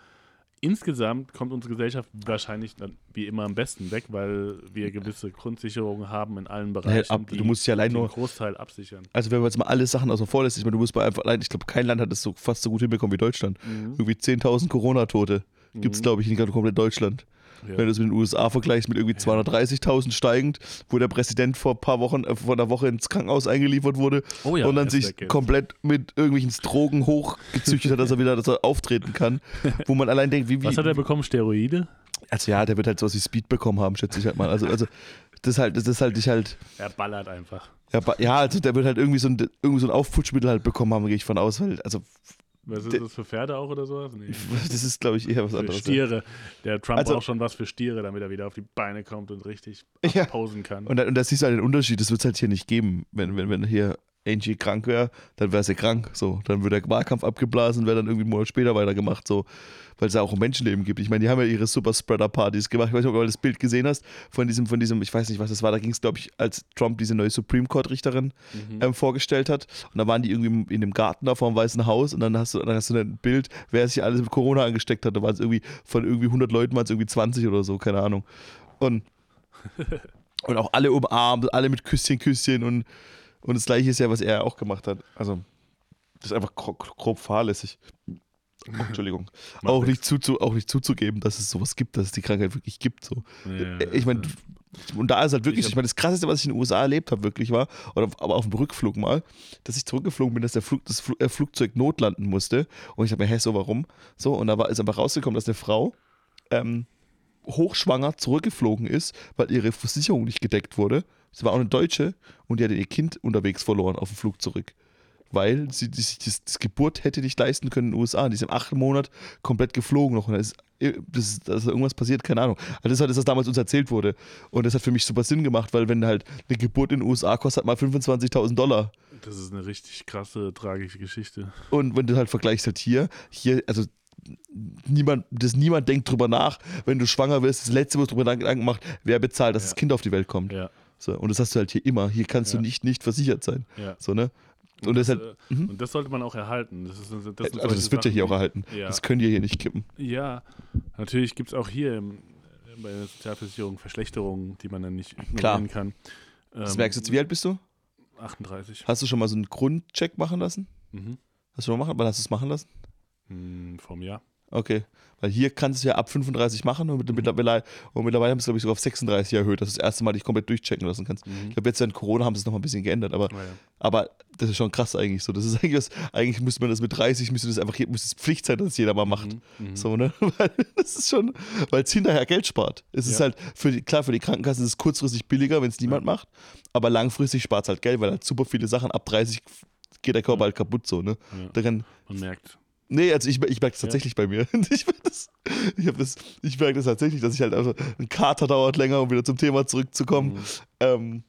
Speaker 1: Insgesamt kommt unsere Gesellschaft wahrscheinlich wie immer am besten weg, weil wir gewisse Grundsicherungen haben in allen Bereichen.
Speaker 2: ab- du musst ja allein nur-
Speaker 1: einen Großteil absichern.
Speaker 2: Also wenn wir jetzt mal alle Sachen außer vor lässt, ich meine, du musst bei einfach allein, ich glaube, kein Land hat das so fast so gut hinbekommen wie Deutschland.
Speaker 1: Mhm.
Speaker 2: Irgendwie 10.000 Corona-Tote gibt es, glaube ich, in komplett Deutschland.
Speaker 1: Ja.
Speaker 2: Wenn du es mit den USA vergleichst, mit irgendwie 230.000 steigend, wo der Präsident vor ein paar Wochen, äh, vor einer Woche ins Krankenhaus eingeliefert wurde
Speaker 1: Oh ja,
Speaker 2: und dann sich komplett mit irgendwelchen Drogen hochgezüchtet hat, dass er wieder dass er auftreten kann. Wo man allein denkt, wie, wie.
Speaker 1: Was hat er bekommen? Steroide?
Speaker 2: Also ja, der wird halt so wie Speed bekommen haben, schätze ich halt mal. Also, also das ist halt, das ist halt nicht halt.
Speaker 1: Er ballert einfach.
Speaker 2: Ja, ja, also der wird halt irgendwie so ein, irgendwie so ein Aufputschmittel halt bekommen haben, gehe ich von aus. Weil, also
Speaker 1: Was ist das für Pferde auch oder sowas? Nee.
Speaker 2: das ist, glaube ich, eher was
Speaker 1: Für
Speaker 2: anderes.
Speaker 1: Stiere. Der Trump
Speaker 2: Also-
Speaker 1: braucht schon was für Stiere, damit er wieder auf die Beine kommt und richtig
Speaker 2: Ja.
Speaker 1: posen kann.
Speaker 2: Und, da- und da siehst du halt den Unterschied, das wird es halt hier nicht geben. Wenn, wenn, wenn hier Angie krank wäre, dann wäre sie krank. So, dann wird der Wahlkampf abgeblasen, wäre dann irgendwie einen Monat später weitergemacht, so, weil es ja auch um Menschenleben gibt. Ich meine, die haben ja ihre Super-Spreader-Partys gemacht. Ich weiß nicht, ob du das Bild gesehen hast von diesem, von diesem, ich weiß nicht, was das war, da ging es, glaube ich, als Trump diese neue Supreme Court-Richterin
Speaker 1: Mhm.
Speaker 2: ähm, vorgestellt hat. Und da waren die irgendwie in dem Garten da vor dem Weißen Haus und dann hast du, dann hast du ein Bild, wer sich alles mit Corona angesteckt hat. Da waren es irgendwie, von irgendwie 100 Leuten waren es irgendwie 20 oder so, keine Ahnung. Und, und auch alle umarmt, alle mit Küsschen, Küsschen und, und das gleiche ist ja, was er auch gemacht hat. Also, das ist einfach grob, grob fahrlässig. Oh, Entschuldigung. Auch nicht, zuzu, auch nicht zuzugeben, dass es sowas gibt, dass es die Krankheit wirklich gibt. So.
Speaker 1: Ja,
Speaker 2: Ich meine, und da ist halt wirklich,
Speaker 1: Ich
Speaker 2: ich meine, das krasseste, was ich in den USA erlebt habe, wirklich war, oder aber auf dem Rückflug mal, dass ich zurückgeflogen bin, dass der Flug, das Fl äh, Flugzeug notlanden musste. Und ich habe mir, hä, so warum? So, und da war, ist einfach rausgekommen, dass eine Frau ähm, hochschwanger zurückgeflogen ist, weil ihre Versicherung nicht gedeckt wurde. Sie war auch eine Deutsche und die hatte ihr Kind unterwegs verloren auf dem Flug zurück. Weil sie sich das, das Geburt hätte nicht leisten können in den USA. Die ist im achten Monat komplett geflogen noch. Und da ist, das ist, da ist irgendwas passiert, keine Ahnung. Also das ist halt das, was damals uns erzählt wurde. Und das hat für mich super Sinn gemacht, weil wenn halt eine Geburt in den USA kostet mal 25.000 Dollar.
Speaker 1: Das ist eine richtig krasse, tragische Geschichte.
Speaker 2: Und wenn du halt vergleichst halt hier, hier, also niemand, das niemand denkt drüber nach, wenn du schwanger wirst, das letzte, was drüber Gedanken macht, wer bezahlt, dass
Speaker 1: Ja.
Speaker 2: das Kind auf die Welt kommt.
Speaker 1: Ja,
Speaker 2: So, und das hast du halt hier immer. Hier kannst
Speaker 1: Ja.
Speaker 2: du nicht, nicht versichert sein.
Speaker 1: ja.
Speaker 2: So, ne? Und das, halt,
Speaker 1: äh,
Speaker 2: mhm.
Speaker 1: und das sollte man auch erhalten. Das ist, das
Speaker 2: also das wird ja
Speaker 1: Sachen,
Speaker 2: hier auch
Speaker 1: die-
Speaker 2: erhalten.
Speaker 1: Ja.
Speaker 2: Das könnt ihr hier nicht kippen.
Speaker 1: Ja, natürlich gibt es auch hier im, bei der Sozialversicherung Verschlechterungen, die man dann nicht ignorieren kann.
Speaker 2: Das
Speaker 1: Ähm,
Speaker 2: merkst du jetzt, wie alt bist du?
Speaker 1: 38.
Speaker 2: Hast du schon mal so einen Grundcheck machen lassen?
Speaker 1: Mhm.
Speaker 2: Hast du schon mal machen? Wann hast du es machen lassen?
Speaker 1: Hm, vom Jahr.
Speaker 2: Okay. Weil hier kannst du es ja ab 35 machen und, mit, mittlerweile, und mittlerweile haben sie es, glaube ich, sogar auf 36 erhöht, dass du das erste Mal dich komplett durchchecken lassen kannst.
Speaker 1: Mhm.
Speaker 2: Ich glaube, jetzt während Corona haben sie es nochmal ein bisschen geändert, aber,
Speaker 1: Ja, ja.
Speaker 2: aber das ist schon krass eigentlich so. Das ist eigentlich was, eigentlich müsste man das mit 30, müsste das einfach, müsste es Pflicht sein, dass es jeder mal macht.
Speaker 1: Mhm. Mhm.
Speaker 2: So, ne? Weil das ist schon, weil es hinterher Geld spart. Es ist
Speaker 1: Ja.
Speaker 2: halt, für die, klar, für die Krankenkassen ist es kurzfristig billiger, wenn es niemand macht, aber langfristig spart es halt Geld, weil halt super viele Sachen ab 30 geht der Körper
Speaker 1: Ja.
Speaker 2: halt kaputt so, ne?
Speaker 1: Ja.
Speaker 2: Daran,
Speaker 1: Man merkt.
Speaker 2: Nee, also ich, ich merke das tatsächlich bei mir. Ich merke das, ich das, ich merk das tatsächlich, dass ich halt also ein Kater dauert länger, um wieder zum Thema zurückzukommen.
Speaker 1: Mhm.
Speaker 2: Ähm,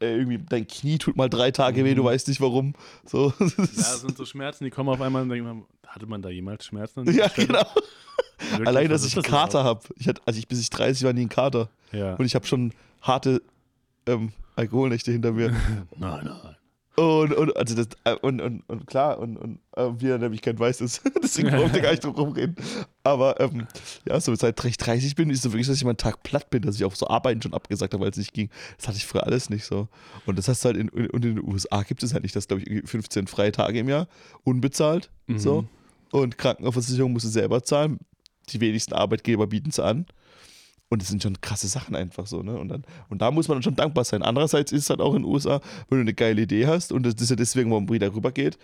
Speaker 2: äh, irgendwie dein Knie tut mal drei Tage weh, du
Speaker 1: Mhm.
Speaker 2: weißt nicht warum. So.
Speaker 1: Ja, das sind so Schmerzen, die kommen auf einmal und denkt man, hatte man da jemals Schmerzen?
Speaker 2: ja,
Speaker 1: Stelle?
Speaker 2: genau.
Speaker 1: Wirklich,
Speaker 2: Allein, dass ich einen Kater habe. Ich hatte, also ich bis ich 30 war nie ein Kater.
Speaker 1: Ja.
Speaker 2: Und ich habe schon harte ähm, Alkoholnächte hinter mir.
Speaker 1: Nein, nein.
Speaker 2: Und, und, also das, äh, und, und, und klar, und, und äh, wie er nämlich kein weiß ist, deswegen braucht er gar nicht drum rumreden. Aber ähm, ja, so seit ich 30 bin, ist so wirklich, dass ich mal einen Tag platt bin, dass ich auch so Arbeiten schon abgesagt habe, weil es nicht ging. Das hatte ich früher alles nicht so. Und das hast du halt in, in, und in den USA gibt es halt nicht, das glaube ich irgendwie 15 freie Tage im Jahr, unbezahlt.
Speaker 1: Mhm.
Speaker 2: So. Und Krankenversicherung musst du selber zahlen. Die wenigsten Arbeitgeber bieten es an. Und das sind schon krasse Sachen einfach so, ne? Und, dann, und da muss man dann schon dankbar sein. Andererseits ist es halt auch in den USA, wenn du eine geile Idee hast, und das ist ja deswegen, warum wieder rübergeht,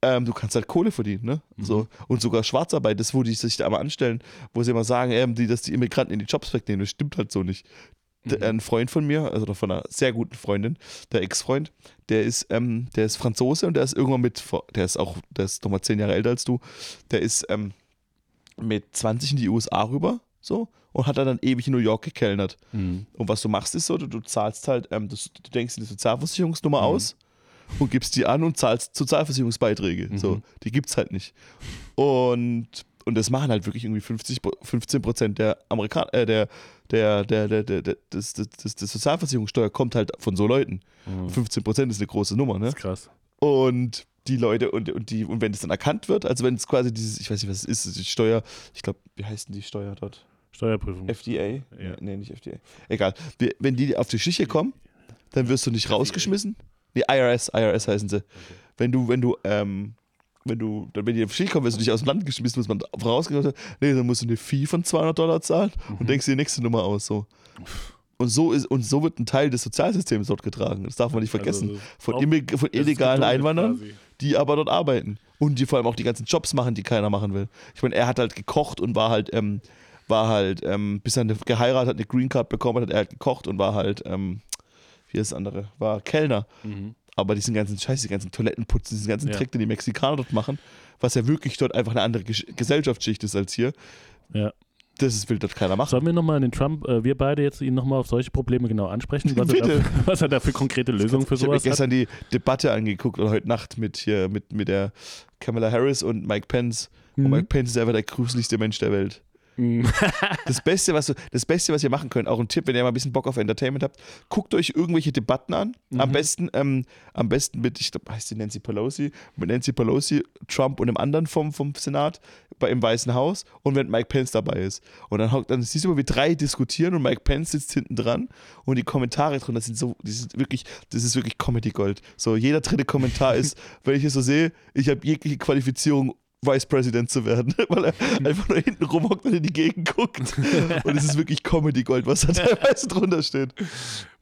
Speaker 2: ähm, du kannst halt Kohle verdienen, ne? So. Und sogar Schwarzarbeit, das, wo die sich da mal anstellen, wo sie immer sagen, ähm, die, dass die Immigranten in die Jobs wegnehmen, das stimmt halt so nicht. Der, ein Freund von mir, also von einer sehr guten Freundin, der Ex-Freund, der ist, ähm, der ist Franzose und der ist irgendwann mit, der ist auch, der ist nochmal zehn Jahre älter als du, der ist ähm, mit 20 in die USA rüber, so, und hat dann ewig in New York gekellnert.
Speaker 1: Mhm.
Speaker 2: Und was du machst, ist so, du, du zahlst halt, ähm, das, du denkst eine Sozialversicherungsnummer
Speaker 1: Mhm.
Speaker 2: aus und gibst die an und zahlst Sozialversicherungsbeiträge.
Speaker 1: Mhm.
Speaker 2: So, die gibt's halt nicht. Und, und das machen halt wirklich irgendwie 50, Pro- 15 Prozent der Amerikaner, äh, der, der, der, der, der, der, das, das, das, das Sozialversicherungssteuer kommt halt von so Leuten.
Speaker 1: Mhm.
Speaker 2: 15 Prozent ist eine große Nummer, ne?
Speaker 1: Das ist krass.
Speaker 2: Und die Leute und, und die, und wenn das dann erkannt wird, also wenn es quasi dieses, ich weiß nicht, was es ist, die Steuer, ich glaube, wie heißt denn die Steuer dort?
Speaker 1: Steuerprüfung.
Speaker 2: FDA?
Speaker 1: Ja.
Speaker 2: Nee, nicht FDA. Egal. Wenn die auf die Schliche kommen, dann wirst du nicht rausgeschmissen. Nee, IRS, IRS heißen sie. Wenn du, wenn du, ähm, wenn du, wenn die auf die Schliche kommen, wirst du nicht aus dem Land geschmissen, muss man rausgekommen Nee, dann musst du eine Fee von 200 Dollar zahlen
Speaker 1: Mhm.
Speaker 2: und denkst dir die nächste Nummer aus, so. Und so, ist, und so wird ein Teil des Sozialsystems dort getragen. Das darf man nicht vergessen.
Speaker 1: Also,
Speaker 2: von, immig- von illegalen Einwanderern
Speaker 1: quasi.
Speaker 2: die aber dort arbeiten. Und die vor allem auch die ganzen Jobs machen, die keiner machen will. Ich meine, er hat halt gekocht und war halt, ähm, war halt, ähm, bis er eine, geheiratet hat, eine Green Card bekommen hat, hat er halt gekocht und war halt, ähm, wie ist das andere, war Kellner.
Speaker 1: Mhm.
Speaker 2: Aber diesen ganzen Scheiß, die ganzen Toilettenputzen, diesen ganzen
Speaker 1: Ja.
Speaker 2: Trick, den die Mexikaner dort machen, was ja wirklich dort einfach eine andere Gesellschaftsschicht ist als hier,
Speaker 1: Ja.
Speaker 2: das ist, will dort keiner machen.
Speaker 1: Sollen wir nochmal den Trump, äh, wir beide jetzt ihn nochmal auf solche Probleme genau ansprechen, was, er da,
Speaker 2: Bitte.
Speaker 1: was er da für konkrete Lösungen für
Speaker 2: ich habe mir
Speaker 1: sowas hat?
Speaker 2: gestern die Debatte angeguckt oder heute Nacht mit hier, mit, mit der Kamala Harris und Mike Pence. Und
Speaker 1: Mhm.
Speaker 2: Mike Pence ist einfach der gruseligste Mensch der Welt.
Speaker 1: Mhm.
Speaker 2: Das Beste, was, das Beste, was ihr machen könnt, auch ein Tipp, wenn ihr mal ein bisschen Bock auf Entertainment habt, guckt euch irgendwelche Debatten an. Am
Speaker 1: Mhm.
Speaker 2: besten, ähm, am besten mit, ich glaube, heißt die Nancy Pelosi, mit Nancy Pelosi, Trump und einem anderen vom, vom Senat bei, im Weißen Haus und wenn Mike Pence dabei ist. Und dann, hockt- dann siehst du mal, wie drei diskutieren und Mike Pence sitzt hinten dran und die Kommentare drin, das sind so, die sind wirklich, das ist wirklich Comedy Gold. So, jeder dritte Kommentar ist, wenn ich es so sehe, ich habe jegliche Qualifizierung Vice President zu werden, weil er einfach nur hinten rumhockt und in die Gegend guckt. Und es ist wirklich Comedy Gold, was da teilweise drunter steht.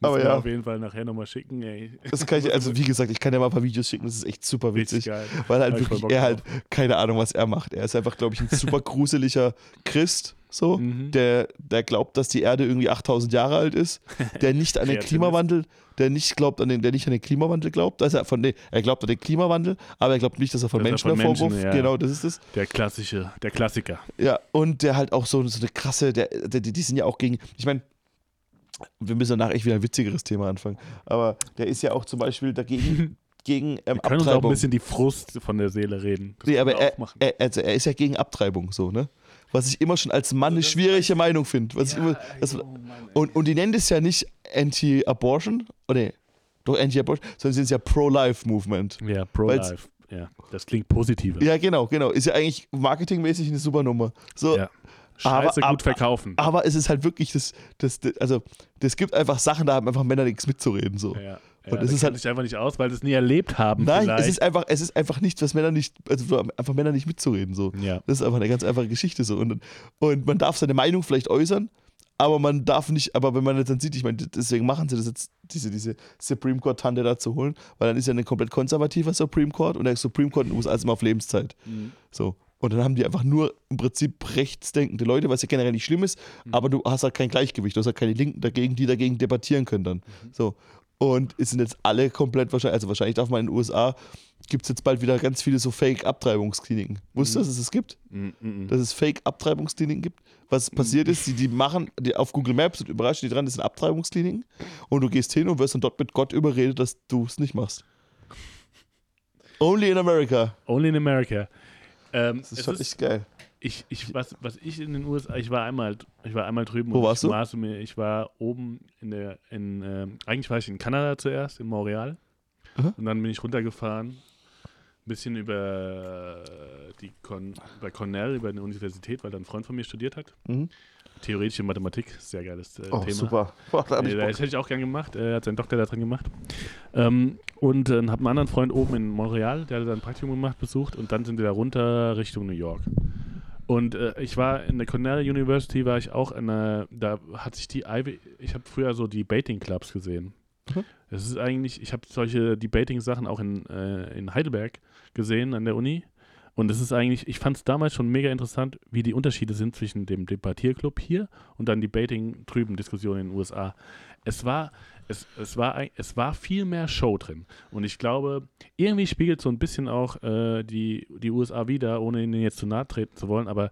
Speaker 2: Aber ja.
Speaker 1: auf jeden Fall nachher nochmal schicken, ey.
Speaker 2: Das kann ich, also wie gesagt, ich kann dir mal ein paar Videos schicken, das ist echt super witzig. Weil halt wirklich, er halt, keine Ahnung, was er macht. Er ist einfach, glaube ich, ein super gruseliger Christ, so,
Speaker 1: Mhm.
Speaker 2: der, der glaubt, dass die Erde irgendwie 8000 Jahre alt ist, der nicht an den. Klimawandel, der nicht glaubt an den, der nicht an den Klimawandel glaubt, dass er von, nee, er glaubt an den Klimawandel, aber er glaubt nicht, dass er von
Speaker 1: Dass
Speaker 2: Menschen hervorruft.
Speaker 1: Ja.
Speaker 2: Genau, das ist es.
Speaker 1: Der klassische, der Klassiker.
Speaker 2: Ja, und der halt auch so, so eine krasse, der, der, die sind ja auch gegen, ich meine, wir müssen danach echt wieder ein witzigeres Thema anfangen, aber der ist ja auch zum Beispiel dagegen, gegen ähm,
Speaker 1: Wir können uns auch ein
Speaker 2: Abtreibung.
Speaker 1: bisschen die Frust von der Seele reden. Das
Speaker 2: Nee, aber er, er, also er ist ja gegen Abtreibung, so, ne? Was ich immer schon als Mann eine schwierige Meinung finde. Ich immer, das, und, und die nennen das ja nicht Anti-Abortion, oder nee, doch Anti-Abortion, sondern sie sind ja Pro-Life-Movement.
Speaker 1: Ja, Pro-Life. Ja, das klingt positiver.
Speaker 2: Ja, genau, genau. Ist ja eigentlich marketingmäßig eine super Nummer. So,
Speaker 1: Ja. Scheiße
Speaker 2: Aber-
Speaker 1: gut verkaufen.
Speaker 2: aber es ist halt wirklich das, das, das, also, das gibt einfach Sachen, da haben einfach Männer nichts mitzureden. So.
Speaker 1: ja, ja,
Speaker 2: Und
Speaker 1: das
Speaker 2: es ist halt-
Speaker 1: sich einfach nicht aus, weil sie es nie erlebt haben.
Speaker 2: Nein,
Speaker 1: vielleicht.
Speaker 2: es ist einfach, es ist einfach nichts, was Männer nicht, also so einfach Männer nicht mitzureden. So.
Speaker 1: ja.
Speaker 2: Das ist einfach eine ganz einfache Geschichte so. Und, und man darf seine Meinung vielleicht äußern, aber man darf nicht, aber wenn man das dann sieht, ich meine, deswegen machen sie das jetzt, diese, diese Supreme Court-Tante da zu holen, weil dann ist ja ein komplett konservativer Supreme Court und der Supreme Court in den USA ist immer auf Lebenszeit.
Speaker 1: Mhm.
Speaker 2: So. Und dann haben die einfach nur im Prinzip rechtsdenkende Leute, was ja generell nicht schlimm ist, aber du hast halt kein Gleichgewicht. Du hast halt keine Linken dagegen, die dagegen debattieren können dann. So. Und es sind jetzt alle komplett wahrscheinlich, also wahrscheinlich darf man in den USA, gibt es jetzt bald wieder ganz viele so Fake-Abtreibungskliniken. Wusstest du, dass es das gibt?
Speaker 1: Mhm.
Speaker 2: Dass es Fake-Abtreibungskliniken gibt? Was passiert ist, die, die machen, die auf Google Maps und überrascht die dran, das sind Abtreibungskliniken. Und du gehst hin und wirst dann dort mit Gott überredet, dass du es nicht machst. Only in America.
Speaker 1: Only in America. Ähm,
Speaker 2: Das ist
Speaker 1: es
Speaker 2: schon
Speaker 1: ist,
Speaker 2: echt geil.
Speaker 1: Ich, ich, was, was ich in den USA, ich war einmal, ich war einmal drüben.
Speaker 2: Wo
Speaker 1: und
Speaker 2: warst
Speaker 1: ich
Speaker 2: du?
Speaker 1: Mir, ich war oben in der, in, ähm, eigentlich war ich in Kanada zuerst, in Montreal.
Speaker 2: Aha.
Speaker 1: Und dann bin ich runtergefahren, ein bisschen über äh, die Con bei Cornell, über eine Universität, weil da ein Freund von mir studiert hat.
Speaker 2: Mhm.
Speaker 1: Theoretische Mathematik, sehr geiles äh,
Speaker 2: Oh,
Speaker 1: Thema.
Speaker 2: super. Boah, da
Speaker 1: Äh, das hätte ich auch gern gemacht. Er hat seinen Doktor da drin gemacht. Ähm, und äh, habe einen anderen Freund oben in Montreal, der hat da ein Praktikum gemacht, besucht. Und dann sind wir da runter Richtung New York. Und äh, ich war in der Cornell University, war ich auch in einer, da hat sich die Ivy, ich habe früher so Debating Clubs gesehen.
Speaker 2: Mhm.
Speaker 1: Es ist eigentlich, ich habe solche Debating-Sachen auch in, äh, in Heidelberg gesehen an der Uni. Und es ist eigentlich, ich fand es damals schon mega interessant, wie die Unterschiede sind zwischen dem Debattierclub hier und dann Debating drüben, Diskussionen in den USA. Es war, es, es war, es war viel mehr Show drin. Und ich glaube, irgendwie spiegelt so ein bisschen auch äh, die, die USA wieder, ohne ihnen jetzt zu nahe treten zu wollen, aber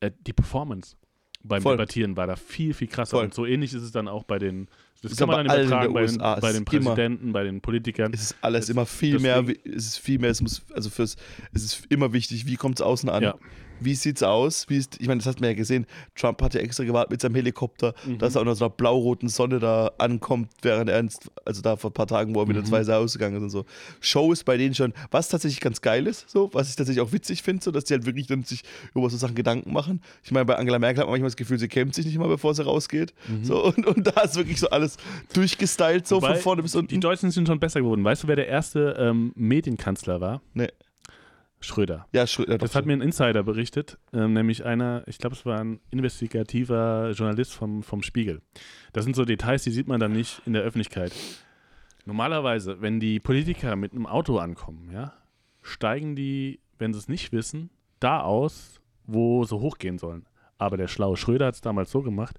Speaker 1: äh, die Performance beim
Speaker 2: Voll.
Speaker 1: Debattieren war da viel, viel krasser.
Speaker 2: Voll.
Speaker 1: Und so ähnlich ist es dann auch bei den, das
Speaker 2: Ist
Speaker 1: kann man dann übertragen bei den, bei den
Speaker 2: ist immer-
Speaker 1: Präsidenten, bei den Politikern.
Speaker 2: Es ist alles
Speaker 1: Das-
Speaker 2: immer viel mehr,
Speaker 1: deswegen-
Speaker 2: es ist viel mehr, es muss, also fürs, es ist immer wichtig, wie kommt es außen an?
Speaker 1: Ja.
Speaker 2: Wie sieht's aus? Wie ist, ich meine, das hat man ja gesehen, Trump hat ja extra gewartet mit seinem Helikopter,
Speaker 1: Mhm.
Speaker 2: dass er unter so einer blau-roten Sonne da ankommt, während er, ins, also da vor ein paar Tagen, wo er wieder
Speaker 1: Mhm.
Speaker 2: ins Weiße Haus gegangen ist und so. Shows bei denen schon, was tatsächlich ganz geil ist, so, was ich tatsächlich auch witzig finde, so, dass die halt wirklich dann sich über so Sachen Gedanken machen. Ich meine, bei Angela Merkel hat man manchmal das Gefühl, sie kämmt sich nicht mal, bevor sie rausgeht. So, und, und da ist wirklich so alles durchgestylt, so
Speaker 1: Mhm. Wobei,
Speaker 2: von vorne bis
Speaker 1: Die
Speaker 2: unten.
Speaker 1: Deutschen sind schon besser geworden. Weißt du, wer der erste ähm, Medienkanzler war?
Speaker 2: Nee.
Speaker 1: Schröder.
Speaker 2: Ja, Schrö- ja, doch,
Speaker 1: Das hat mir ein Insider berichtet, ähm, nämlich einer, ich glaube, es war ein investigativer Journalist vom, vom Spiegel. Das sind so Details, die sieht man dann nicht in der Öffentlichkeit. Normalerweise, wenn die Politiker mit einem Auto ankommen, ja, steigen die, wenn sie es nicht wissen, da aus, wo sie hochgehen sollen. Aber der schlaue Schröder hat es damals so gemacht,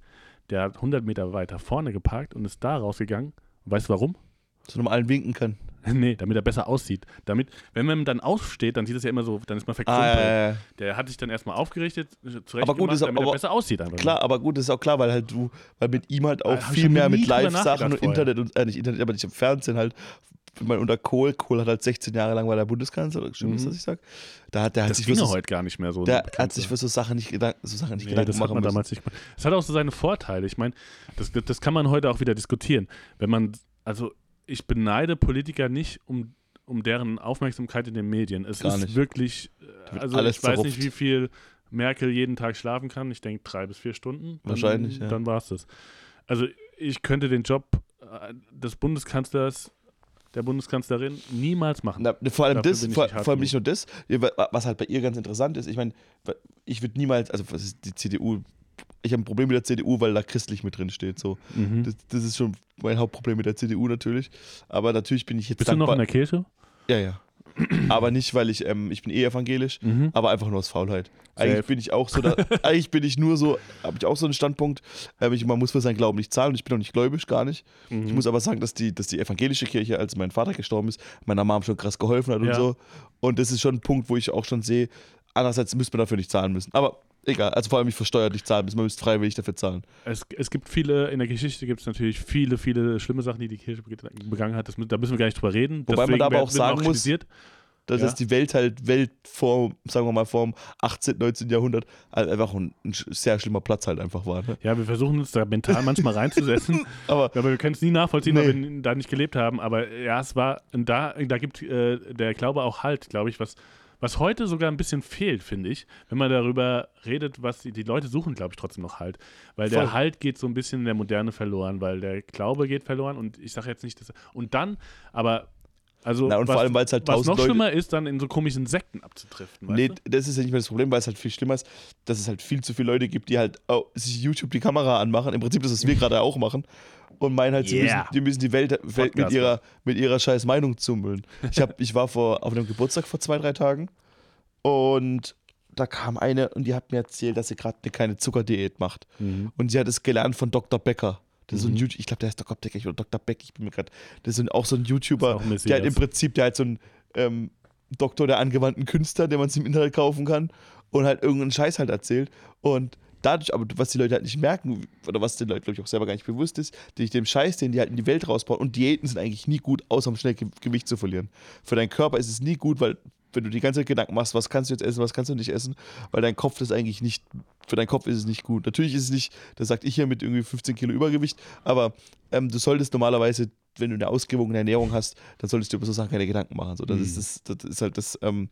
Speaker 1: der hat 100 Meter weiter vorne geparkt und ist da rausgegangen. Und weißt du warum?
Speaker 2: so einem allen winken kann.
Speaker 1: nee, damit er besser aussieht. Damit, wenn man dann aufsteht, dann sieht es ja immer so, dann ist man
Speaker 2: Ah,
Speaker 1: verkrumpelt.
Speaker 2: ja, ja, ja.
Speaker 1: Der hat sich dann erstmal aufgerichtet, zurecht
Speaker 2: Aber gut,
Speaker 1: gemacht,
Speaker 2: ist auch-
Speaker 1: damit er
Speaker 2: aber-
Speaker 1: besser aussieht einfach.
Speaker 2: Klar, aber gut, das ist auch klar, weil halt du, weil mit ihm halt
Speaker 1: Ah,
Speaker 2: auch
Speaker 1: ich
Speaker 2: viel mehr mit Live-Sachen und. Internet und, äh, nicht Internet, aber nicht im Fernsehen halt. Ich meine, unter Kohl, Kohl hat halt 16 Jahre lang war der Bundeskanzler, stimmt das,
Speaker 1: Mhm.
Speaker 2: was ich sag? Da hat der hat
Speaker 1: Das
Speaker 2: sich
Speaker 1: ging
Speaker 2: für so,
Speaker 1: heute gar nicht mehr so.
Speaker 2: der
Speaker 1: eine
Speaker 2: hat sich für so Sachen nicht Gedanken, so Sachen nicht
Speaker 1: nee,
Speaker 2: Gedanken
Speaker 1: das hat
Speaker 2: machen
Speaker 1: man
Speaker 2: müssen.
Speaker 1: damals nicht gemacht. Es hat auch so seine Vorteile. Ich meine, das, das, das kann man heute auch wieder diskutieren. Wenn man, also ich beneide Politiker nicht um, um deren Aufmerksamkeit in den Medien. Es
Speaker 2: Gar
Speaker 1: ist
Speaker 2: nicht.
Speaker 1: wirklich, also ich weiß
Speaker 2: zerrupft.
Speaker 1: nicht, wie viel Merkel jeden Tag schlafen kann. Ich denke drei bis vier Stunden. Dann,
Speaker 2: Wahrscheinlich, ja.
Speaker 1: Dann war es das. Also ich könnte den Job äh, des Bundeskanzlers, der Bundeskanzlerin niemals machen.
Speaker 2: Na, vor allem
Speaker 1: Dafür
Speaker 2: das, vor, vor allem nicht nur das, was halt bei ihr ganz interessant ist, ich meine, ich würde niemals, also die CDU, ich habe ein Problem mit der CDU, weil da christlich mit drin steht, so.
Speaker 1: Mhm.
Speaker 2: Das, das ist schon mein Hauptproblem mit der CDU natürlich, aber natürlich bin ich jetzt
Speaker 1: Bist du noch in der Kirche?
Speaker 2: Ja, ja. aber nicht, weil ich, ähm, ich bin eh evangelisch,
Speaker 1: Mhm.
Speaker 2: aber einfach nur aus Faulheit. Eigentlich
Speaker 1: Safe.
Speaker 2: bin ich auch so, da, eigentlich bin ich nur so, habe ich auch so einen Standpunkt, ähm, ich, man muss für seinen Glauben nicht zahlen und ich bin auch nicht gläubig, gar nicht.
Speaker 1: Mhm.
Speaker 2: Ich muss aber sagen, dass die, dass die evangelische Kirche, als mein Vater gestorben ist, meiner Mom schon krass geholfen hat und
Speaker 1: Ja.
Speaker 2: so. Und das ist schon ein Punkt, wo ich auch schon sehe, andererseits müsste man dafür nicht zahlen müssen. Aber egal, also vor allem nicht versteuert nicht zahlen müssen, man müsste freiwillig dafür zahlen.
Speaker 1: Es, es gibt viele, in der Geschichte gibt es natürlich viele, viele schlimme Sachen, die die Kirche beg- begangen hat. Das, da müssen wir gar nicht drüber reden.
Speaker 2: Wobei man
Speaker 1: Deswegen
Speaker 2: da aber auch
Speaker 1: man
Speaker 2: sagen muss-
Speaker 1: kritisiert.
Speaker 2: dass
Speaker 1: Ja.
Speaker 2: die Welt halt, Welt vor, sagen wir mal, vor dem 18., 19. Jahrhundert halt einfach ein, ein sehr schlimmer Platz halt einfach war. Ne?
Speaker 1: Ja, wir versuchen uns da mental manchmal reinzusetzen,
Speaker 2: Aber
Speaker 1: aber wir können es nie nachvollziehen,
Speaker 2: Nee.
Speaker 1: weil wir da nicht gelebt haben. Aber ja, es war, da, da gibt äh, der Glaube auch Halt, glaube ich, was, was heute sogar ein bisschen fehlt, finde ich, wenn man darüber redet, was die, die Leute suchen, glaube ich, trotzdem noch Halt. Weil der
Speaker 2: Voll.
Speaker 1: Halt geht so ein bisschen in der Moderne verloren, weil der Glaube geht verloren und ich sage jetzt nicht, dass. Und dann, aber. Also,
Speaker 2: Na, und vor allem, weil es halt
Speaker 1: was
Speaker 2: tausend
Speaker 1: noch
Speaker 2: Leute-
Speaker 1: schlimmer ist, dann in so komischen Sekten abzutriften.
Speaker 2: Nee,
Speaker 1: du?
Speaker 2: das ist ja nicht mehr das Problem, weil es halt viel schlimmer ist, dass es halt viel zu viele Leute gibt, die halt oh, sich YouTube die Kamera anmachen. Im Prinzip das, was wir gerade auch machen. Und meinen halt, sie
Speaker 1: Yeah.
Speaker 2: müssen, die müssen die Welt, Welt mit, ihrer, mit ihrer scheiß Meinung zumüllen. Ich, hab, ich war vor, auf einem Geburtstag vor zwei, drei Tagen und da kam eine und die hat mir erzählt, dass sie gerade eine kleine Zuckerdiät macht.
Speaker 1: Mhm.
Speaker 2: Und sie hat es gelernt von Dr. Becker. Das ist so ein
Speaker 1: Mhm.
Speaker 2: YouTube, ich glaube, der heißt Dr. Becker oder Dr. Beck, ich bin mir gerade. Das ist auch so ein YouTuber,
Speaker 1: ein
Speaker 2: der halt im Prinzip, der halt so ein ähm, Doktor der angewandten Künstler, den man sich im Internet kaufen kann und halt irgendeinen Scheiß halt erzählt. Und dadurch, aber was die Leute halt nicht merken, oder was den Leuten, glaube ich, auch selber gar nicht bewusst ist, durch den Scheiß, den die halt in die Welt rausbauen. Und Diäten sind eigentlich nie gut, außer um schnell Ge Gewicht zu verlieren. Für deinen Körper ist es nie gut, weil wenn du die ganze Zeit Gedanken machst, was kannst du jetzt essen, was kannst du nicht essen, weil dein Kopf das eigentlich nicht, für deinen Kopf ist es nicht gut. Natürlich ist es nicht, das sagt ich hier mit irgendwie 15 Kilo Übergewicht, aber ähm, du solltest normalerweise, wenn du eine ausgewogene Ernährung hast, dann solltest du über so Sachen keine Gedanken machen. So, das,
Speaker 1: Mhm.
Speaker 2: ist, das, das ist halt das, ähm,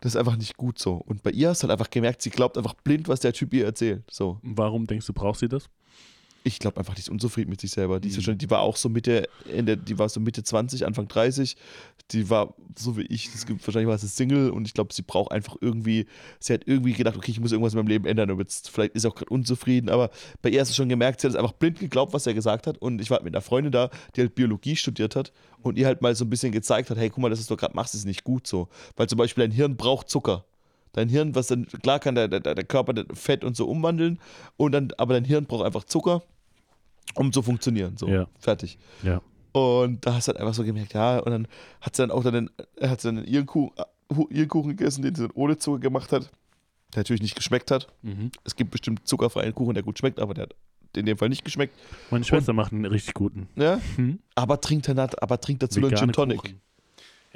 Speaker 2: das ist einfach nicht gut so. Und bei ihr hast du halt einfach gemerkt, sie glaubt einfach blind, was der Typ ihr erzählt. So.
Speaker 1: Warum denkst du, braucht sie das?
Speaker 2: Ich glaube einfach, die ist unzufrieden mit sich selber. Die, ist
Speaker 1: Mhm.
Speaker 2: schon, die war auch so Mitte, Ende, die war so Mitte 20, Anfang 30. Die war so wie ich, das gibt, wahrscheinlich war sie Single und ich glaube, sie braucht einfach irgendwie, sie hat irgendwie gedacht, okay, ich muss irgendwas in meinem Leben ändern und jetzt, vielleicht ist sie auch gerade unzufrieden, aber bei ihr hast du schon gemerkt, sie hat es einfach blind geglaubt, was er gesagt hat und ich war mit einer Freundin da, die halt Biologie studiert hat und ihr halt mal so ein bisschen gezeigt hat, hey, guck mal, das, was du gerade machst, ist nicht gut so, weil zum Beispiel dein Hirn braucht Zucker. Dein Hirn, was dann, klar kann der, der, der Körper das Fett und so umwandeln, und dann, aber dein Hirn braucht einfach Zucker, um zu funktionieren. So,
Speaker 1: Ja.
Speaker 2: fertig.
Speaker 1: Ja.
Speaker 2: Und da hast du halt einfach so gemerkt, ja, und dann hat sie dann auch dann, hat sie dann ihren Kuchen, ihren Kuchen gegessen, den sie dann ohne Zucker gemacht hat, der natürlich nicht geschmeckt hat.
Speaker 1: Mhm.
Speaker 2: Es gibt bestimmt zuckerfreien Kuchen, der gut schmeckt, aber der hat in dem Fall nicht geschmeckt.
Speaker 1: Meine Schwester macht einen richtig guten.
Speaker 2: Ja?
Speaker 1: Hm?
Speaker 2: Aber trinkt dann halt- aber trinkt dazu noch einen
Speaker 1: Vegane
Speaker 2: Gin Tonic.
Speaker 1: Kuchen.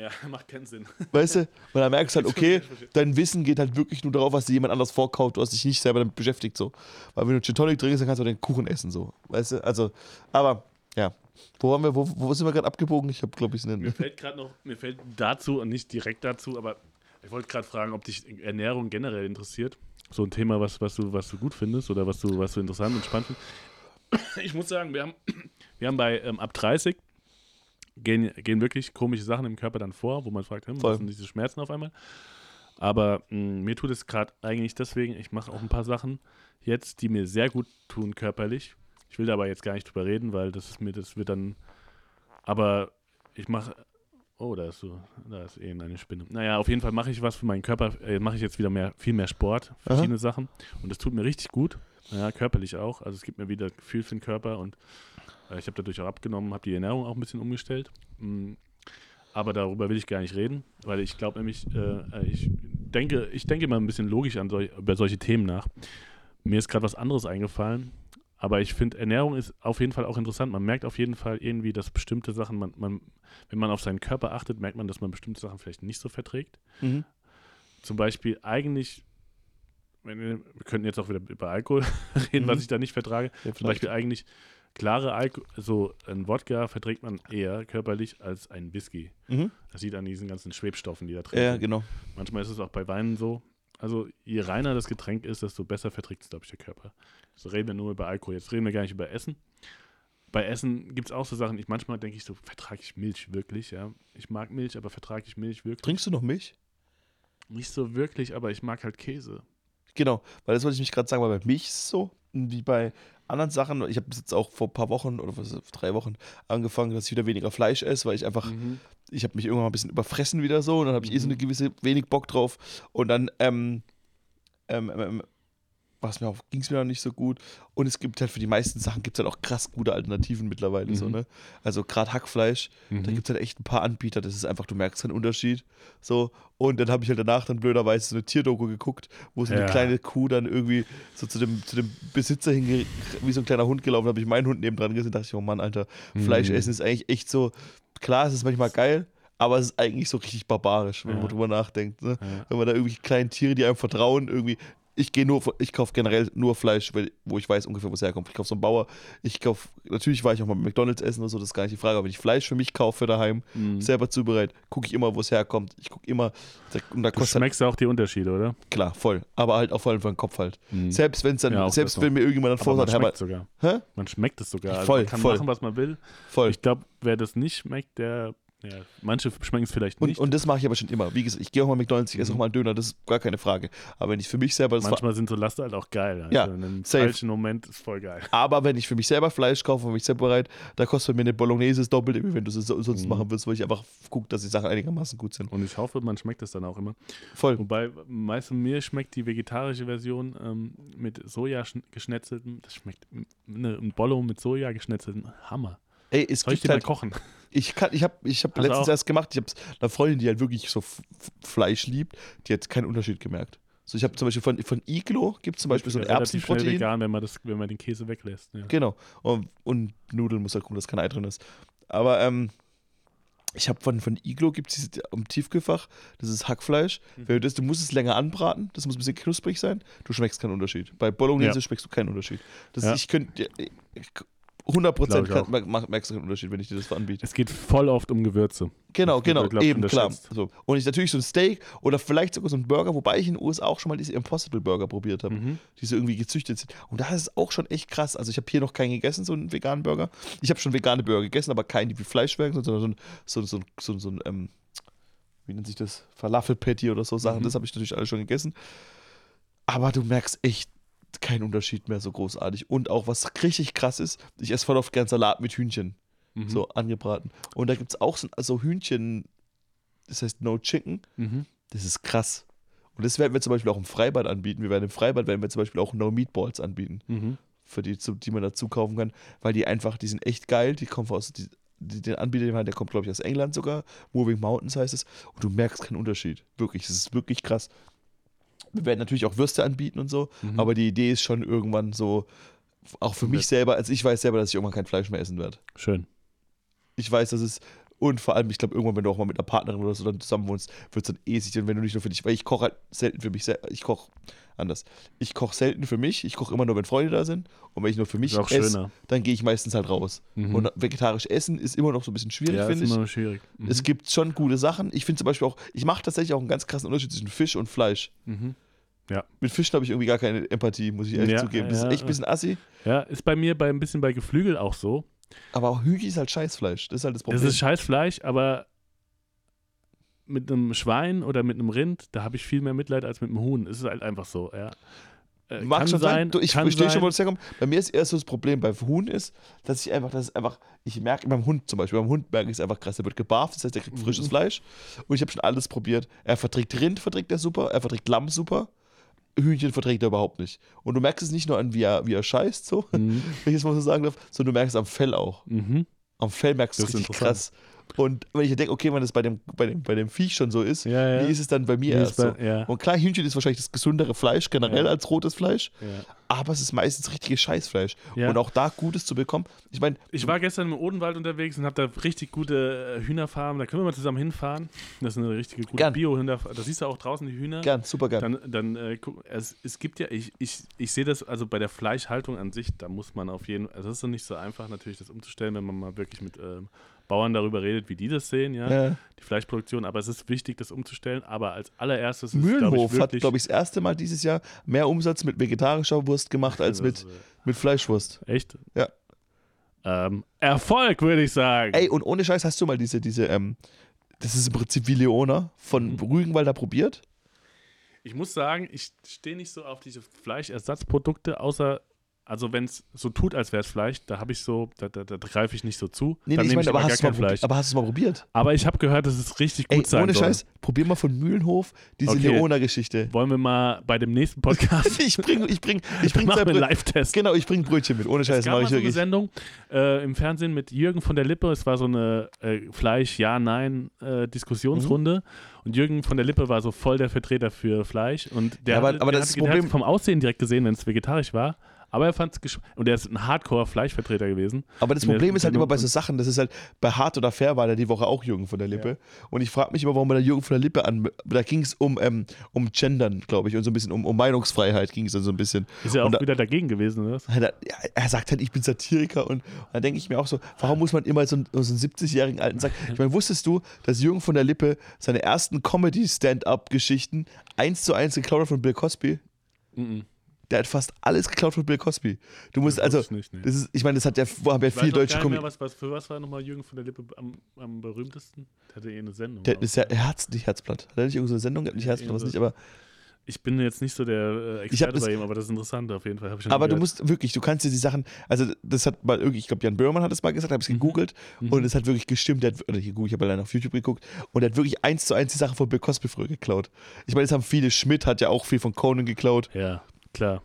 Speaker 1: Ja, macht keinen Sinn.
Speaker 2: Weißt du? Und dann merkst du halt, okay, dein Wissen geht halt wirklich nur darauf, was dir jemand anders vorkauft, du hast dich nicht selber damit beschäftigt, so. Weil wenn du Gin Tonic trinkst, dann kannst du den Kuchen essen, so. Weißt du? Also, aber, ja. Wo waren wir, wo, wo sind wir gerade abgebogen? Ich habe, glaube ich,
Speaker 1: Mir
Speaker 2: einen.
Speaker 1: fällt gerade noch, mir fällt dazu und nicht direkt dazu, aber ich wollte gerade fragen, ob dich Ernährung generell interessiert. So ein Thema, was, was, du, was du gut findest oder was du, was du interessant und spannend findest. Ich muss sagen, wir haben, wir haben bei ähm, ab 30 gehen, gehen wirklich komische Sachen im Körper dann vor, wo man fragt, hm, was sind diese Schmerzen auf einmal? Aber mh, mir tut es gerade eigentlich deswegen, ich mache auch ein paar Sachen jetzt, die mir sehr gut tun körperlich. Ich will da aber jetzt gar nicht drüber reden, weil das ist mir, das wird dann, aber ich mache, oh, da ist so, da ist eben eine Spinne. Naja, auf jeden Fall mache ich was für meinen Körper, äh, mache ich jetzt wieder mehr, viel mehr Sport, verschiedene Sachen und das tut mir richtig gut, ja, körperlich auch, also es gibt mir wieder Gefühl für den Körper und äh, ich habe dadurch auch abgenommen, habe die Ernährung auch ein bisschen umgestellt. Mm, aber darüber will ich gar nicht reden, weil ich glaube nämlich, äh, äh, ich denke, ich denke mal ein bisschen logisch an sol über solche Themen nach. Mir ist gerade was anderes eingefallen, aber ich finde, Ernährung ist auf jeden Fall auch interessant. Man merkt auf jeden Fall irgendwie, dass bestimmte Sachen, man, man, wenn man auf seinen Körper achtet, merkt man, dass man bestimmte Sachen vielleicht nicht so verträgt.
Speaker 2: Mhm.
Speaker 1: Zum Beispiel eigentlich, wir, könnten jetzt auch wieder über Alkohol reden,
Speaker 2: Mhm.
Speaker 1: was ich da nicht vertrage.
Speaker 2: Ja,
Speaker 1: Zum Beispiel eigentlich klare Alkohol, so ein Wodka verträgt man eher körperlich als ein Whisky.
Speaker 2: Mhm.
Speaker 1: Das sieht an diesen ganzen Schwebstoffen, die da drin
Speaker 2: Ja,
Speaker 1: sind.
Speaker 2: genau.
Speaker 1: Manchmal ist es auch bei Weinen so. Also je reiner das Getränk ist, desto besser verträgt es, glaube ich, der Körper. So reden wir nur über Alkohol. Jetzt reden wir gar nicht über Essen. Bei Essen gibt es auch so Sachen, ich manchmal denke ich so, vertrage ich Milch wirklich, ja. Ich mag Milch, aber vertrage ich Milch wirklich?
Speaker 2: Trinkst du noch Milch?
Speaker 1: Nicht so wirklich, aber ich mag halt Käse.
Speaker 2: Genau, weil das wollte ich mich gerade sagen, weil bei Milch ist es so, wie bei anderen Sachen, ich habe jetzt auch vor ein paar Wochen oder was, drei Wochen angefangen, dass ich wieder weniger Fleisch esse, weil ich einfach, ich habe mich irgendwann mal ein bisschen überfressen wieder so und dann habe ich eh so
Speaker 1: Mhm.
Speaker 2: eine gewisse wenig Bock drauf und dann ähm, ähm, ähm, was mir auch, ging es mir noch nicht so gut. Und es gibt halt für die meisten Sachen gibt es halt auch krass gute Alternativen mittlerweile. So,
Speaker 1: Mhm.
Speaker 2: ne? Also gerade Hackfleisch, da
Speaker 1: Mhm.
Speaker 2: gibt es halt echt ein paar Anbieter, das ist einfach, du merkst den Unterschied. So. Und dann habe ich halt danach dann blöderweise so eine Tierdoku geguckt, wo so eine
Speaker 1: Ja.
Speaker 2: kleine Kuh dann irgendwie so zu dem, zu dem Besitzer hinge wie so ein kleiner Hund gelaufen, habe ich meinen Hund neben dran gesehen, dachte ich, oh Mann, Alter, Fleisch
Speaker 1: Mhm.
Speaker 2: essen ist eigentlich echt so, klar, es ist manchmal geil, Aber es ist eigentlich so richtig barbarisch, wenn
Speaker 1: Ja.
Speaker 2: man drüber nachdenkt. Ne?
Speaker 1: Ja.
Speaker 2: Wenn man da irgendwie kleine Tiere, die einem vertrauen, irgendwie. Ich gehe nur, ich kaufe generell nur Fleisch, wo ich weiß ungefähr, wo es herkommt. Ich kaufe so einen Bauer. Ich kaufe, natürlich war ich auch mal mit McDonalds essen oder so, das ist gar nicht die Frage. Aber wenn ich Fleisch für mich kaufe daheim,
Speaker 1: Mhm.
Speaker 2: selber zubereitet, gucke ich immer, wo es herkommt. Ich gucke immer, da- und da
Speaker 1: Du
Speaker 2: kostet halt,
Speaker 1: schmeckst auch die Unterschiede, oder?
Speaker 2: klar, voll. Aber halt auch vor allem für den Kopf halt.
Speaker 1: Mhm.
Speaker 2: Selbst wenn es dann,
Speaker 1: Ja,
Speaker 2: selbst wenn mir irgendjemand dann
Speaker 1: Aber man
Speaker 2: vorsagt,
Speaker 1: schmeckt sogar.
Speaker 2: hä?
Speaker 1: Man schmeckt es sogar. Also
Speaker 2: Voll,
Speaker 1: man kann
Speaker 2: voll.
Speaker 1: machen, was man will.
Speaker 2: Voll.
Speaker 1: Ich glaube, wer das nicht schmeckt, der. Ja, manche schmecken es vielleicht
Speaker 2: Und,
Speaker 1: nicht.
Speaker 2: und das mache ich aber schon immer. Wie gesagt, ich gehe auch mal McDonalds, ich esse
Speaker 1: Mhm.
Speaker 2: auch mal einen Döner, das ist gar keine Frage. Aber wenn ich für mich selber das
Speaker 1: Manchmal sind so Laster halt auch geil. Also
Speaker 2: Ja,
Speaker 1: in einem
Speaker 2: safe.
Speaker 1: falschen Moment ist voll geil.
Speaker 2: Aber wenn ich für mich selber Fleisch kaufe, für mich separat, da kostet mir eine Bolognese das Doppelte, wie wenn du es so- sonst
Speaker 1: Mhm.
Speaker 2: machen willst, weil ich einfach gucke, dass die Sachen einigermaßen gut sind.
Speaker 1: Und ich hoffe, man schmeckt es dann auch immer.
Speaker 2: Voll.
Speaker 1: Wobei, meistens mir schmeckt die vegetarische Version ähm, mit Soja schn- geschnetzeltem, das schmeckt ne, ein Bollo mit Soja geschnetzeltem Hammer.
Speaker 2: Ey, es
Speaker 1: Soll ich dir mal
Speaker 2: halt,
Speaker 1: kochen?
Speaker 2: ich kann, ich habe ich hab
Speaker 1: Hast
Speaker 2: letztens erst gemacht, ich habe eine Freundin, die halt wirklich so Fleisch liebt, die hat keinen Unterschied gemerkt. So, ich habe zum Beispiel von, von Iglo, gibt es zum Beispiel so ein Erbsenprotein.
Speaker 1: vegan, wenn man, das, wenn man den Käse weglässt. Ja.
Speaker 2: Genau. Und, und Nudeln muss halt gucken, dass kein Ei drin ist. Aber ähm, ich habe von, von Iglo gibt es im Tiefkühlfach, das ist Hackfleisch.
Speaker 1: Mhm.
Speaker 2: Das, du musst es länger anbraten, das muss ein bisschen knusprig sein. Du schmeckst keinen Unterschied. Bei Bolognese
Speaker 1: Ja.
Speaker 2: schmeckst du keinen Unterschied. Das,
Speaker 1: Ja.
Speaker 2: Ich könnte 100%
Speaker 1: Glaub ich auch.
Speaker 2: kann, mer- merkst du keinen Unterschied, wenn ich dir das anbiete.
Speaker 1: Es geht voll oft um Gewürze.
Speaker 2: Genau,
Speaker 1: Das
Speaker 2: genau,
Speaker 1: glaub
Speaker 2: eben, klar. So. Und ich natürlich so ein Steak oder vielleicht sogar so ein Burger, wobei ich in den USA auch schon mal diese Impossible Burger probiert habe
Speaker 1: Mhm.
Speaker 2: die so irgendwie gezüchtet sind. Und da ist es auch schon echt krass. Also ich habe hier noch keinen gegessen, so einen veganen Burger. Ich habe schon vegane Burger gegessen, aber keinen, die wie Fleisch schmecken, sondern so ein, so, so, so, so ein ähm, wie nennt sich das? Falafel-Patty oder so Sachen.
Speaker 1: Mhm.
Speaker 2: Das habe ich natürlich alles schon gegessen. Aber du merkst echt keinen Unterschied mehr so großartig. Und auch, was richtig krass ist, ich esse voll oft gern Salat mit Hühnchen,
Speaker 1: Mhm.
Speaker 2: so angebraten. Und da gibt es auch so also Hühnchen, das heißt No Chicken.
Speaker 1: Mhm.
Speaker 2: Das ist krass. Und das werden wir zum Beispiel auch im Freibad anbieten. Wir werden im Freibad werden wir zum Beispiel auch No Meatballs anbieten,
Speaker 1: Mhm.
Speaker 2: für die, die man dazu kaufen kann, weil die einfach, die sind echt geil. Die kommen aus, die, die, den Anbieter, den wir haben, der kommt glaube ich aus England sogar. Moving Mountains heißt es. Und du merkst keinen Unterschied. Wirklich, es ist wirklich krass. Wir werden natürlich auch Würste anbieten und so,
Speaker 1: Mhm.
Speaker 2: aber die Idee ist schon irgendwann so, auch für mich selber, also ich weiß selber, dass ich irgendwann kein Fleisch mehr essen werde.
Speaker 1: Schön.
Speaker 2: Ich weiß, dass es. Und vor allem, ich glaube, irgendwann, wenn du auch mal mit einer Partnerin oder so dann zusammen wohnst, wird es dann eh sich, wenn du nicht nur für dich, weil ich koche halt selten für mich, sel- ich koche anders. Ich koche selten für mich, ich koche immer nur, wenn Freunde da sind. Und wenn ich nur für mich esse,
Speaker 1: schöner.
Speaker 2: dann gehe ich meistens halt raus.
Speaker 1: Mhm.
Speaker 2: Und vegetarisch essen ist immer noch so ein bisschen schwierig,
Speaker 1: ja, ist
Speaker 2: finde ich.
Speaker 1: immer noch schwierig. Mhm.
Speaker 2: Es gibt schon gute Sachen. Ich finde zum Beispiel auch, ich mache tatsächlich auch einen ganz krassen Unterschied zwischen Fisch und Fleisch.
Speaker 1: Mhm.
Speaker 2: Mit Fischen habe ich irgendwie gar keine Empathie, muss ich ehrlich
Speaker 1: Ja,
Speaker 2: zugeben. Das
Speaker 1: ja,
Speaker 2: ist echt ein bisschen assi.
Speaker 1: Ja, ist bei mir bei ein bisschen bei Geflügel auch so.
Speaker 2: Aber auch Hühnchen ist halt Scheißfleisch. Das ist halt das Problem.
Speaker 1: Das ist scheiß Fleisch, aber mit einem Schwein oder mit einem Rind, da habe ich viel mehr Mitleid als mit einem Huhn. Es ist halt einfach so, ja. Äh,
Speaker 2: Mag schon sein. Du, ich verstehe schon, wo das herkommt. Bei mir ist eher so das Problem bei Huhn ist, dass ich einfach, dass es einfach, ich merke beim Hund zum Beispiel, beim Hund merke ich es einfach krass. Der wird gebarft, das heißt, der kriegt
Speaker 1: Mhm.
Speaker 2: frisches Fleisch. Und ich habe schon alles probiert. Er verträgt Rind, verträgt er super. Er verträgt Lamm super. Hühnchen verträgt er überhaupt nicht. Und du merkst es nicht nur an, wie er, wie er scheißt, so,
Speaker 1: Mhm.
Speaker 2: wenn ich es mal so sagen darf, sondern du merkst es am Fell auch.
Speaker 1: Mhm.
Speaker 2: Am Fell merkst du es
Speaker 1: Das
Speaker 2: richtig krass. Und wenn ich denke, okay, wenn das bei dem, bei, dem, bei dem Viech schon so ist,
Speaker 1: Ja, ja.
Speaker 2: wie ist es dann bei mir erst
Speaker 1: ist
Speaker 2: so?
Speaker 1: bei- ja.
Speaker 2: Und klar, Hühnchen ist wahrscheinlich das gesündere Fleisch generell
Speaker 1: Ja.
Speaker 2: als rotes Fleisch,
Speaker 1: ja.
Speaker 2: aber es ist meistens richtiges Scheißfleisch.
Speaker 1: Ja.
Speaker 2: Und auch da Gutes zu bekommen. Ich meine,
Speaker 1: Ich war gestern im Odenwald unterwegs und habe da richtig gute äh, Hühnerfarmen. Da können wir mal zusammen hinfahren. Das ist eine richtige gute. Bio-Hühnerfarm. Da siehst du auch draußen die Hühner.
Speaker 2: gern, super gern.
Speaker 1: Dann, dann äh, guck, es, es gibt ja, ich, ich, ich sehe das, also bei der Fleischhaltung an sich, da muss man auf jeden Fall, also es ist noch nicht so einfach natürlich das umzustellen, wenn man mal wirklich mit ähm, Bauern darüber redet, wie die das sehen, ja,
Speaker 2: Ja.
Speaker 1: die Fleischproduktion, aber es ist wichtig, das umzustellen, aber als allererstes ist es, glaub
Speaker 2: Mühlenhof
Speaker 1: ich,
Speaker 2: hat, glaube ich, das erste Mal dieses Jahr mehr Umsatz mit vegetarischer Wurst gemacht als mit,
Speaker 1: ist,
Speaker 2: mit Fleischwurst.
Speaker 1: äh, echt?
Speaker 2: Ja.
Speaker 1: Ähm, Erfolg, würde ich sagen.
Speaker 2: Ey, und ohne Scheiß hast du mal diese, diese, ähm, das ist im Prinzip wie Leona von
Speaker 1: Mhm.
Speaker 2: Rügenwalder probiert?
Speaker 1: Ich muss sagen, ich stehe nicht so auf diese Fleischersatzprodukte, außer, also wenn es so tut, als wäre es Fleisch, da habe ich so, da, da, da greife ich nicht so zu.
Speaker 2: Nee,
Speaker 1: Dann
Speaker 2: nee, ich meine, aber, hast
Speaker 1: Fleisch.
Speaker 2: aber hast du es mal probiert?
Speaker 1: Aber ich habe gehört, dass es richtig gut
Speaker 2: Ey,
Speaker 1: sein
Speaker 2: ohne
Speaker 1: soll.
Speaker 2: Scheiß, probier mal von Mühlenhof diese
Speaker 1: Okay.
Speaker 2: Leona-Geschichte.
Speaker 1: Wollen wir mal bei dem nächsten Podcast
Speaker 2: Ich bring, ich bring, ich bring zwei
Speaker 1: Live-Test.
Speaker 2: Genau, ich bring Brötchen mit. Ohne Scheiß,
Speaker 1: Es gab mal
Speaker 2: ich
Speaker 1: so eine. Sendung äh, im Fernsehen mit Jürgen von der Lippe. Es war so eine äh, Fleisch-Ja-Nein-Diskussionsrunde.
Speaker 2: Mhm.
Speaker 1: Und Jürgen von der Lippe war so voll der Vertreter für Fleisch. Und der,
Speaker 2: Ja, aber- aber
Speaker 1: der,
Speaker 2: das
Speaker 1: hat
Speaker 2: Problem-
Speaker 1: vom Aussehen direkt gesehen, wenn es vegetarisch war. Aber er fand es und er ist ein Hardcore-Fleischvertreter gewesen.
Speaker 2: Aber das Problem ist halt immer bei so Sachen, das ist halt, bei Hart oder Fair war da die Woche auch Jürgen von der Lippe. Und ich frage mich immer, warum bei der Jürgen von der Lippe an, da ging es um, ähm, um Gendern, glaube ich, und so ein bisschen um, um Meinungsfreiheit ging es dann so ein bisschen.
Speaker 1: Ist er auch
Speaker 2: da-
Speaker 1: wieder dagegen gewesen, oder?
Speaker 2: Er, er sagt halt, ich bin Satiriker und, und dann denke ich mir auch so, warum muss man immer so einen, so einen 70-jährigen Alten sagen? Ich meine, wusstest du, dass Jürgen von der Lippe seine ersten Comedy-Stand-Up-Geschichten eins zu eins geklaut hat von Bill Cosby?
Speaker 1: Mhm.
Speaker 2: Der hat fast alles geklaut von Bill Cosby. Du musst
Speaker 1: Das
Speaker 2: also,
Speaker 1: nicht, nee.
Speaker 2: das ist, ich meine, das hat ja, haben ja
Speaker 1: Ich
Speaker 2: deutsche
Speaker 1: nicht
Speaker 2: Comedy.
Speaker 1: was, was, Für was war nochmal Jürgen von der Lippe am, am berühmtesten? Der hatte eh eine Sendung.
Speaker 2: Der ist ja Herz, nicht Herzblatt. Hat er nicht irgendeine Sendung? Nicht
Speaker 1: Ja,
Speaker 2: Herzblatt, was nicht, aber,
Speaker 1: Ich bin jetzt nicht so der äh, Experte
Speaker 2: das-
Speaker 1: bei ihm, aber das ist interessant auf jeden Fall. Ich schon
Speaker 2: aber du musst wirklich, du kannst dir die Sachen, also das hat mal irgendwie, ich glaube, Jan Böhmermann hat es mal gesagt, habe es
Speaker 1: Mhm.
Speaker 2: gegoogelt und es hat wirklich gestimmt. Der hat, oder hier, ich habe allein auf YouTube geguckt und er hat wirklich eins zu eins die Sachen von Bill Cosby früher geklaut. Ich meine, das haben viele, Schmidt hat ja auch viel von Conan geklaut.
Speaker 1: Ja, klar.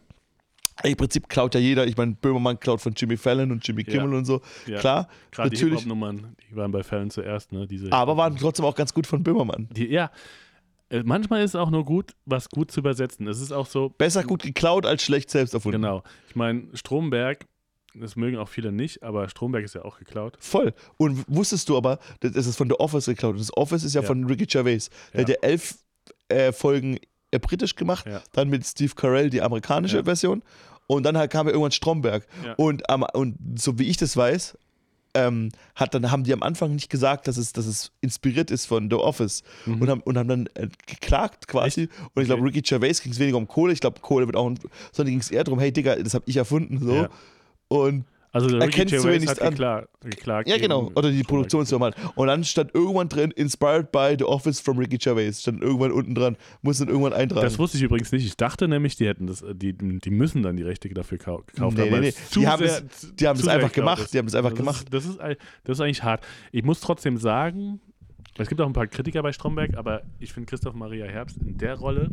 Speaker 2: Im Prinzip klaut ja jeder. Ich meine, Böhmermann klaut von Jimmy Fallon und Jimmy
Speaker 1: Ja.
Speaker 2: Kimmel und so.
Speaker 1: Ja.
Speaker 2: Klar,
Speaker 1: Gerade die
Speaker 2: natürlich.
Speaker 1: Hip-Hop-Nummern, die waren bei Fällen zuerst, ne? Diese
Speaker 2: aber waren trotzdem auch ganz gut von Böhmermann.
Speaker 1: die, ja. Äh, Manchmal ist es auch nur gut, was gut zu übersetzen. Es ist auch so,
Speaker 2: Besser gut geklaut als schlecht selbst erfunden.
Speaker 1: genau. Ich meine, Stromberg, das mögen auch viele nicht, aber Stromberg ist ja auch geklaut.
Speaker 2: Voll. Und wusstest du aber, das ist von The Office geklaut. Das Office ist ja,
Speaker 1: Ja.
Speaker 2: von Ricky Gervais. Der
Speaker 1: Ja.
Speaker 2: hat ja elf äh, Folgen britisch gemacht,
Speaker 1: Ja.
Speaker 2: dann mit Steve Carell die amerikanische
Speaker 1: Ja.
Speaker 2: Version. Und dann halt kam ja irgendwann Stromberg. Und, und so wie ich das weiß, ähm, hat dann haben die am Anfang nicht gesagt, dass es, dass es inspiriert ist von The Office
Speaker 1: Mhm.
Speaker 2: und, haben, und haben dann äh, geklagt quasi. Und ich glaube. Ricky Gervais ging es weniger um Kohle. Ich glaube, Kohle wird auch, ein- sondern ging es eher darum, hey Digga, das habe ich erfunden. So. Und
Speaker 1: Also der Ricky Gervais
Speaker 2: wenigstens
Speaker 1: hat
Speaker 2: an.
Speaker 1: geklagt, geklagt
Speaker 2: ja, genau. Oder die. Produktionsfirma halt. Und dann stand irgendwann drin, inspired by The Office from Ricky Gervais. Stand irgendwann unten dran. Muss dann irgendwann eintragen.
Speaker 1: Das wusste ich übrigens nicht. Ich dachte nämlich, die hätten das, die, die müssen dann die Rechte dafür kau- gekauft
Speaker 2: Nee,
Speaker 1: haben.
Speaker 2: nee, nee. Die haben
Speaker 1: sehr-
Speaker 2: es- die haben es einfach gemacht.
Speaker 1: ist.
Speaker 2: Die haben es einfach
Speaker 1: das
Speaker 2: gemacht.
Speaker 1: Ist, das, ist, das ist eigentlich hart. Ich muss trotzdem sagen, es gibt auch ein paar Kritiker bei Stromberg, aber ich finde Christoph Maria Herbst in der Rolle,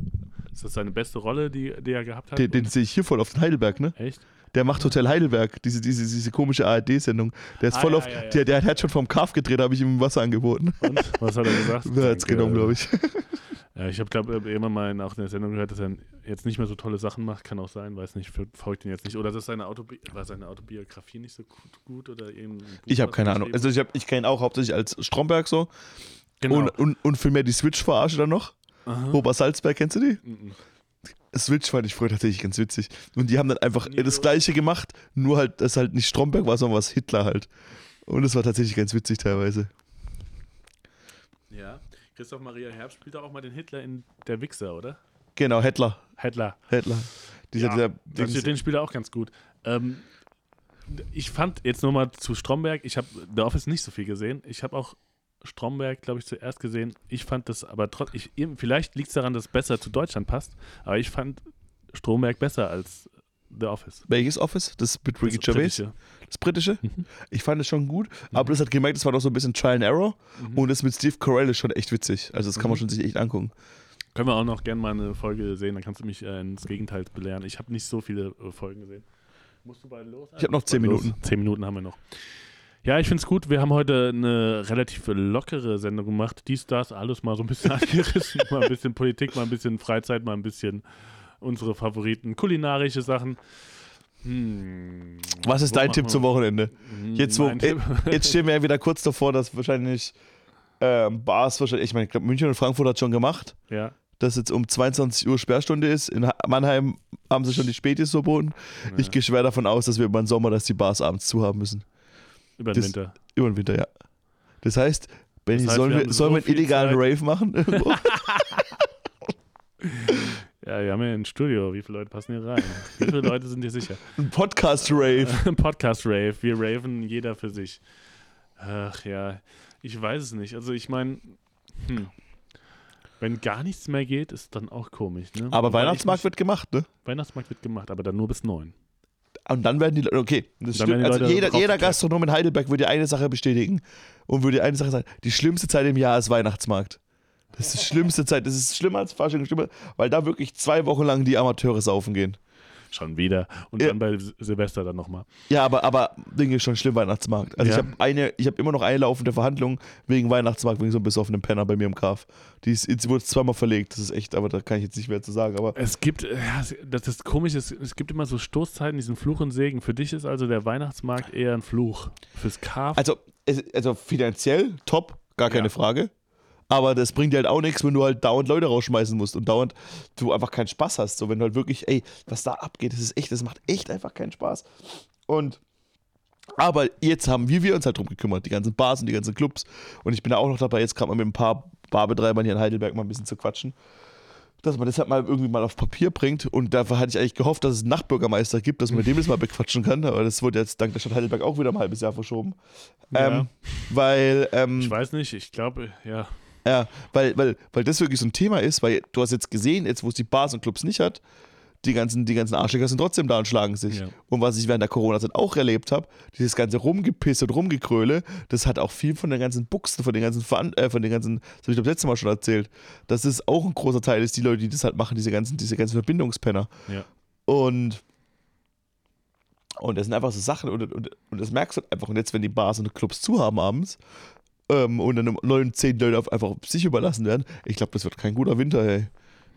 Speaker 1: ist das seine beste Rolle, die, die er gehabt hat?
Speaker 2: Den, den sehe ich hier voll auf den Heidelberg, ne?
Speaker 1: Echt?
Speaker 2: Der macht Hotel Heidelberg, diese, diese, diese komische ARD-Sendung. Der ist
Speaker 1: Ah,
Speaker 2: voll
Speaker 1: ja,
Speaker 2: auf.
Speaker 1: ja, ja.
Speaker 2: Der, der hat schon vom Kaf gedreht, habe ich ihm Wasser angeboten.
Speaker 1: Und? Was hat er gesagt?
Speaker 2: Der hat es genommen, glaube ich.
Speaker 1: Ja, ich habe, glaube ich, immer mal in, auch in der Sendung gehört, dass er jetzt nicht mehr so tolle Sachen macht. Kann auch sein, weiß nicht, verfolgt ihn jetzt nicht. Oder dass seine Autobi war seine Autobiografie nicht so gut, gut oder Buch,
Speaker 2: Ich habe keine
Speaker 1: er
Speaker 2: Ahnung. Also ich, hab, ich kenne ihn auch hauptsächlich als Stromberg so.
Speaker 1: Genau.
Speaker 2: Und, und, und viel mehr die Switch-Verarsche dann noch.
Speaker 1: Aha.
Speaker 2: Ober Salzberg, kennst du die?
Speaker 1: Mhm.
Speaker 2: Switch fand ich früher tatsächlich ganz witzig. Und die haben dann einfach das gleiche gemacht, nur halt, dass halt nicht Stromberg war, sondern was Hitler halt. Und das war tatsächlich ganz witzig teilweise.
Speaker 1: Ja. Christoph Maria Herbst spielt auch mal den Hitler in Der Wichser, oder?
Speaker 2: Genau, Hitler.
Speaker 1: Hitler.
Speaker 2: Hitler. Dieser,
Speaker 1: ja,
Speaker 2: dieser, Dings-
Speaker 1: den spielt er auch ganz gut. Ähm, ich fand jetzt nochmal zu Stromberg, ich habe The Office nicht so viel gesehen. Ich habe auch Stromberg, glaube ich, zuerst gesehen. Ich fand das aber trotzdem, vielleicht liegt es daran, dass es besser zu Deutschland passt, aber ich fand Stromberg besser als The Office.
Speaker 2: welches Office? Das mit Ricky
Speaker 1: Das
Speaker 2: Gervais?
Speaker 1: britische.
Speaker 2: Das britische?
Speaker 1: Mhm.
Speaker 2: Ich fand es schon gut, aber das hat gemerkt, das war noch so ein bisschen Trial and Error.
Speaker 1: Mhm.
Speaker 2: Und das mit Steve Carell ist schon echt witzig. Also das kann man
Speaker 1: Mhm.
Speaker 2: schon sich echt angucken.
Speaker 1: Können wir auch noch gerne mal eine Folge sehen, dann kannst du mich äh, ins Gegenteil belehren. Ich habe nicht so viele äh, Folgen gesehen. Musst du bald los?
Speaker 2: Ich hab noch zehn
Speaker 1: Bald los.
Speaker 2: Minuten.
Speaker 1: Zehn Minuten haben wir noch. Ja, ich finde es gut. Wir haben heute eine relativ lockere Sendung gemacht. Dies, das, alles mal so ein bisschen angerissen. mal ein bisschen Politik, mal ein bisschen Freizeit, mal ein bisschen unsere Favoriten, kulinarische Sachen. Hm,
Speaker 2: Was ist
Speaker 1: wo
Speaker 2: dein Tipp
Speaker 1: wir-
Speaker 2: zum Wochenende?
Speaker 1: Hm,
Speaker 2: Jetzt, wo, äh, jetzt stehen wir ja wieder kurz davor, dass wahrscheinlich ähm, Bars wahrscheinlich, ich meine, ich glaube, München und Frankfurt hat schon gemacht,
Speaker 1: ja,
Speaker 2: dass jetzt um 22 Uhr Sperrstunde ist. In Mannheim haben sie schon die Spätis verboten. Ich
Speaker 1: ja,
Speaker 2: gehe schwer davon aus, dass wir über den Sommer, dass die Bars abends zu haben müssen.
Speaker 1: Über den
Speaker 2: das-
Speaker 1: Winter.
Speaker 2: Über den Winter, ja. Das heißt, Benny,
Speaker 1: Das heißt,
Speaker 2: sollen
Speaker 1: wir
Speaker 2: wir, sollen
Speaker 1: so
Speaker 2: wir einen illegalen
Speaker 1: Zeit.
Speaker 2: Rave machen?
Speaker 1: Ja, wir haben ja ein Studio. Wie viele Leute passen hier rein? Wie viele Leute sind hier sicher?
Speaker 2: Ein Podcast-Rave.
Speaker 1: Podcast-Rave. Wir raven jeder für sich. Ach ja, ich weiß es nicht. Also ich meine, hm. wenn gar nichts mehr geht, ist dann auch komisch. Ne?
Speaker 2: Aber Weihnachtsmarkt
Speaker 1: mich-
Speaker 2: wird gemacht, ne?
Speaker 1: Weihnachtsmarkt wird gemacht, aber dann nur bis neun.
Speaker 2: Und dann werden die Leute, okay, das stimmt. Also
Speaker 1: Leute
Speaker 2: jeder,
Speaker 1: drauf
Speaker 2: jeder
Speaker 1: geklärt.
Speaker 2: Gastronom in Heidelberg würde eine Sache bestätigen und würde eine Sache sagen: Die schlimmste Zeit im Jahr ist Weihnachtsmarkt. Das ist die schlimmste Zeit. Das ist schlimmer als Fasching, schlimmer, weil da wirklich zwei Wochen lang die Amateure saufen gehen.
Speaker 1: Schon wieder. Und
Speaker 2: Ja.
Speaker 1: dann bei Sil- Silvester dann nochmal.
Speaker 2: Ja, aber, aber Ding ist schon schlimm, Weihnachtsmarkt. Also
Speaker 1: Ja.
Speaker 2: ich habe eine, ich habe immer noch eine laufende Verhandlung wegen Weihnachtsmarkt, wegen so einem besoffenen Penner bei mir im Kaf. Die ist, jetzt wurde zweimal verlegt, das ist echt, aber da kann ich jetzt nicht mehr zu sagen. Aber
Speaker 1: Es gibt, äh, ja, das ist komisch, es, es gibt immer so Stoßzeiten, diesen Fluch und Segen. Für dich ist also der Weihnachtsmarkt eher ein Fluch. Fürs Kaf.
Speaker 2: also, also finanziell top, gar keine. Frage. Aber das bringt dir halt auch nichts, wenn du halt dauernd Leute rausschmeißen musst und dauernd du einfach keinen Spaß hast. So, wenn du halt wirklich, ey, was da abgeht, das ist echt, das macht echt einfach keinen Spaß. Und aber jetzt haben wir, wir uns halt drum gekümmert, die ganzen Bars und die ganzen Clubs. Und ich bin da auch noch dabei, jetzt gerade mal mit ein paar Barbetreibern hier in Heidelberg mal ein bisschen zu quatschen. Dass man das halt mal irgendwie mal auf Papier bringt. Und dafür hatte ich eigentlich gehofft, dass es einen Nachtbürgermeister gibt, dass man mit dem das mal bequatschen kann. Aber das wurde jetzt dank der Stadt Heidelberg auch wieder ein halbes Jahr verschoben.
Speaker 1: Ja.
Speaker 2: Ähm, weil, ähm,
Speaker 1: ich weiß nicht, ich glaube, ja.
Speaker 2: Ja, weil, weil, weil das wirklich so ein Thema ist, weil du hast jetzt gesehen, jetzt wo es die Bars und Clubs nicht hat, die ganzen, die ganzen Arschlöcher sind trotzdem da und schlagen sich.
Speaker 1: Ja.
Speaker 2: Und was ich während der Corona-Zeit auch erlebt habe, dieses ganze Rumgepiss und Rumgekröle, das hat auch viel von den ganzen Buchsen, von den ganzen, Veran äh, von den ganzen, das habe ich glaube letztes Mal schon erzählt, dass es auch ein großer Teil ist, die Leute, die das halt machen, diese ganzen, diese ganzen Verbindungspenner.
Speaker 1: Ja.
Speaker 2: Und und das sind einfach so Sachen und, und, und das merkst du halt einfach. Und jetzt, wenn die Bars und Clubs zu haben abends ähm, und dann neun, zehn Leute auf, einfach auf sich überlassen werden, ich glaube, das wird kein guter Winter, ey.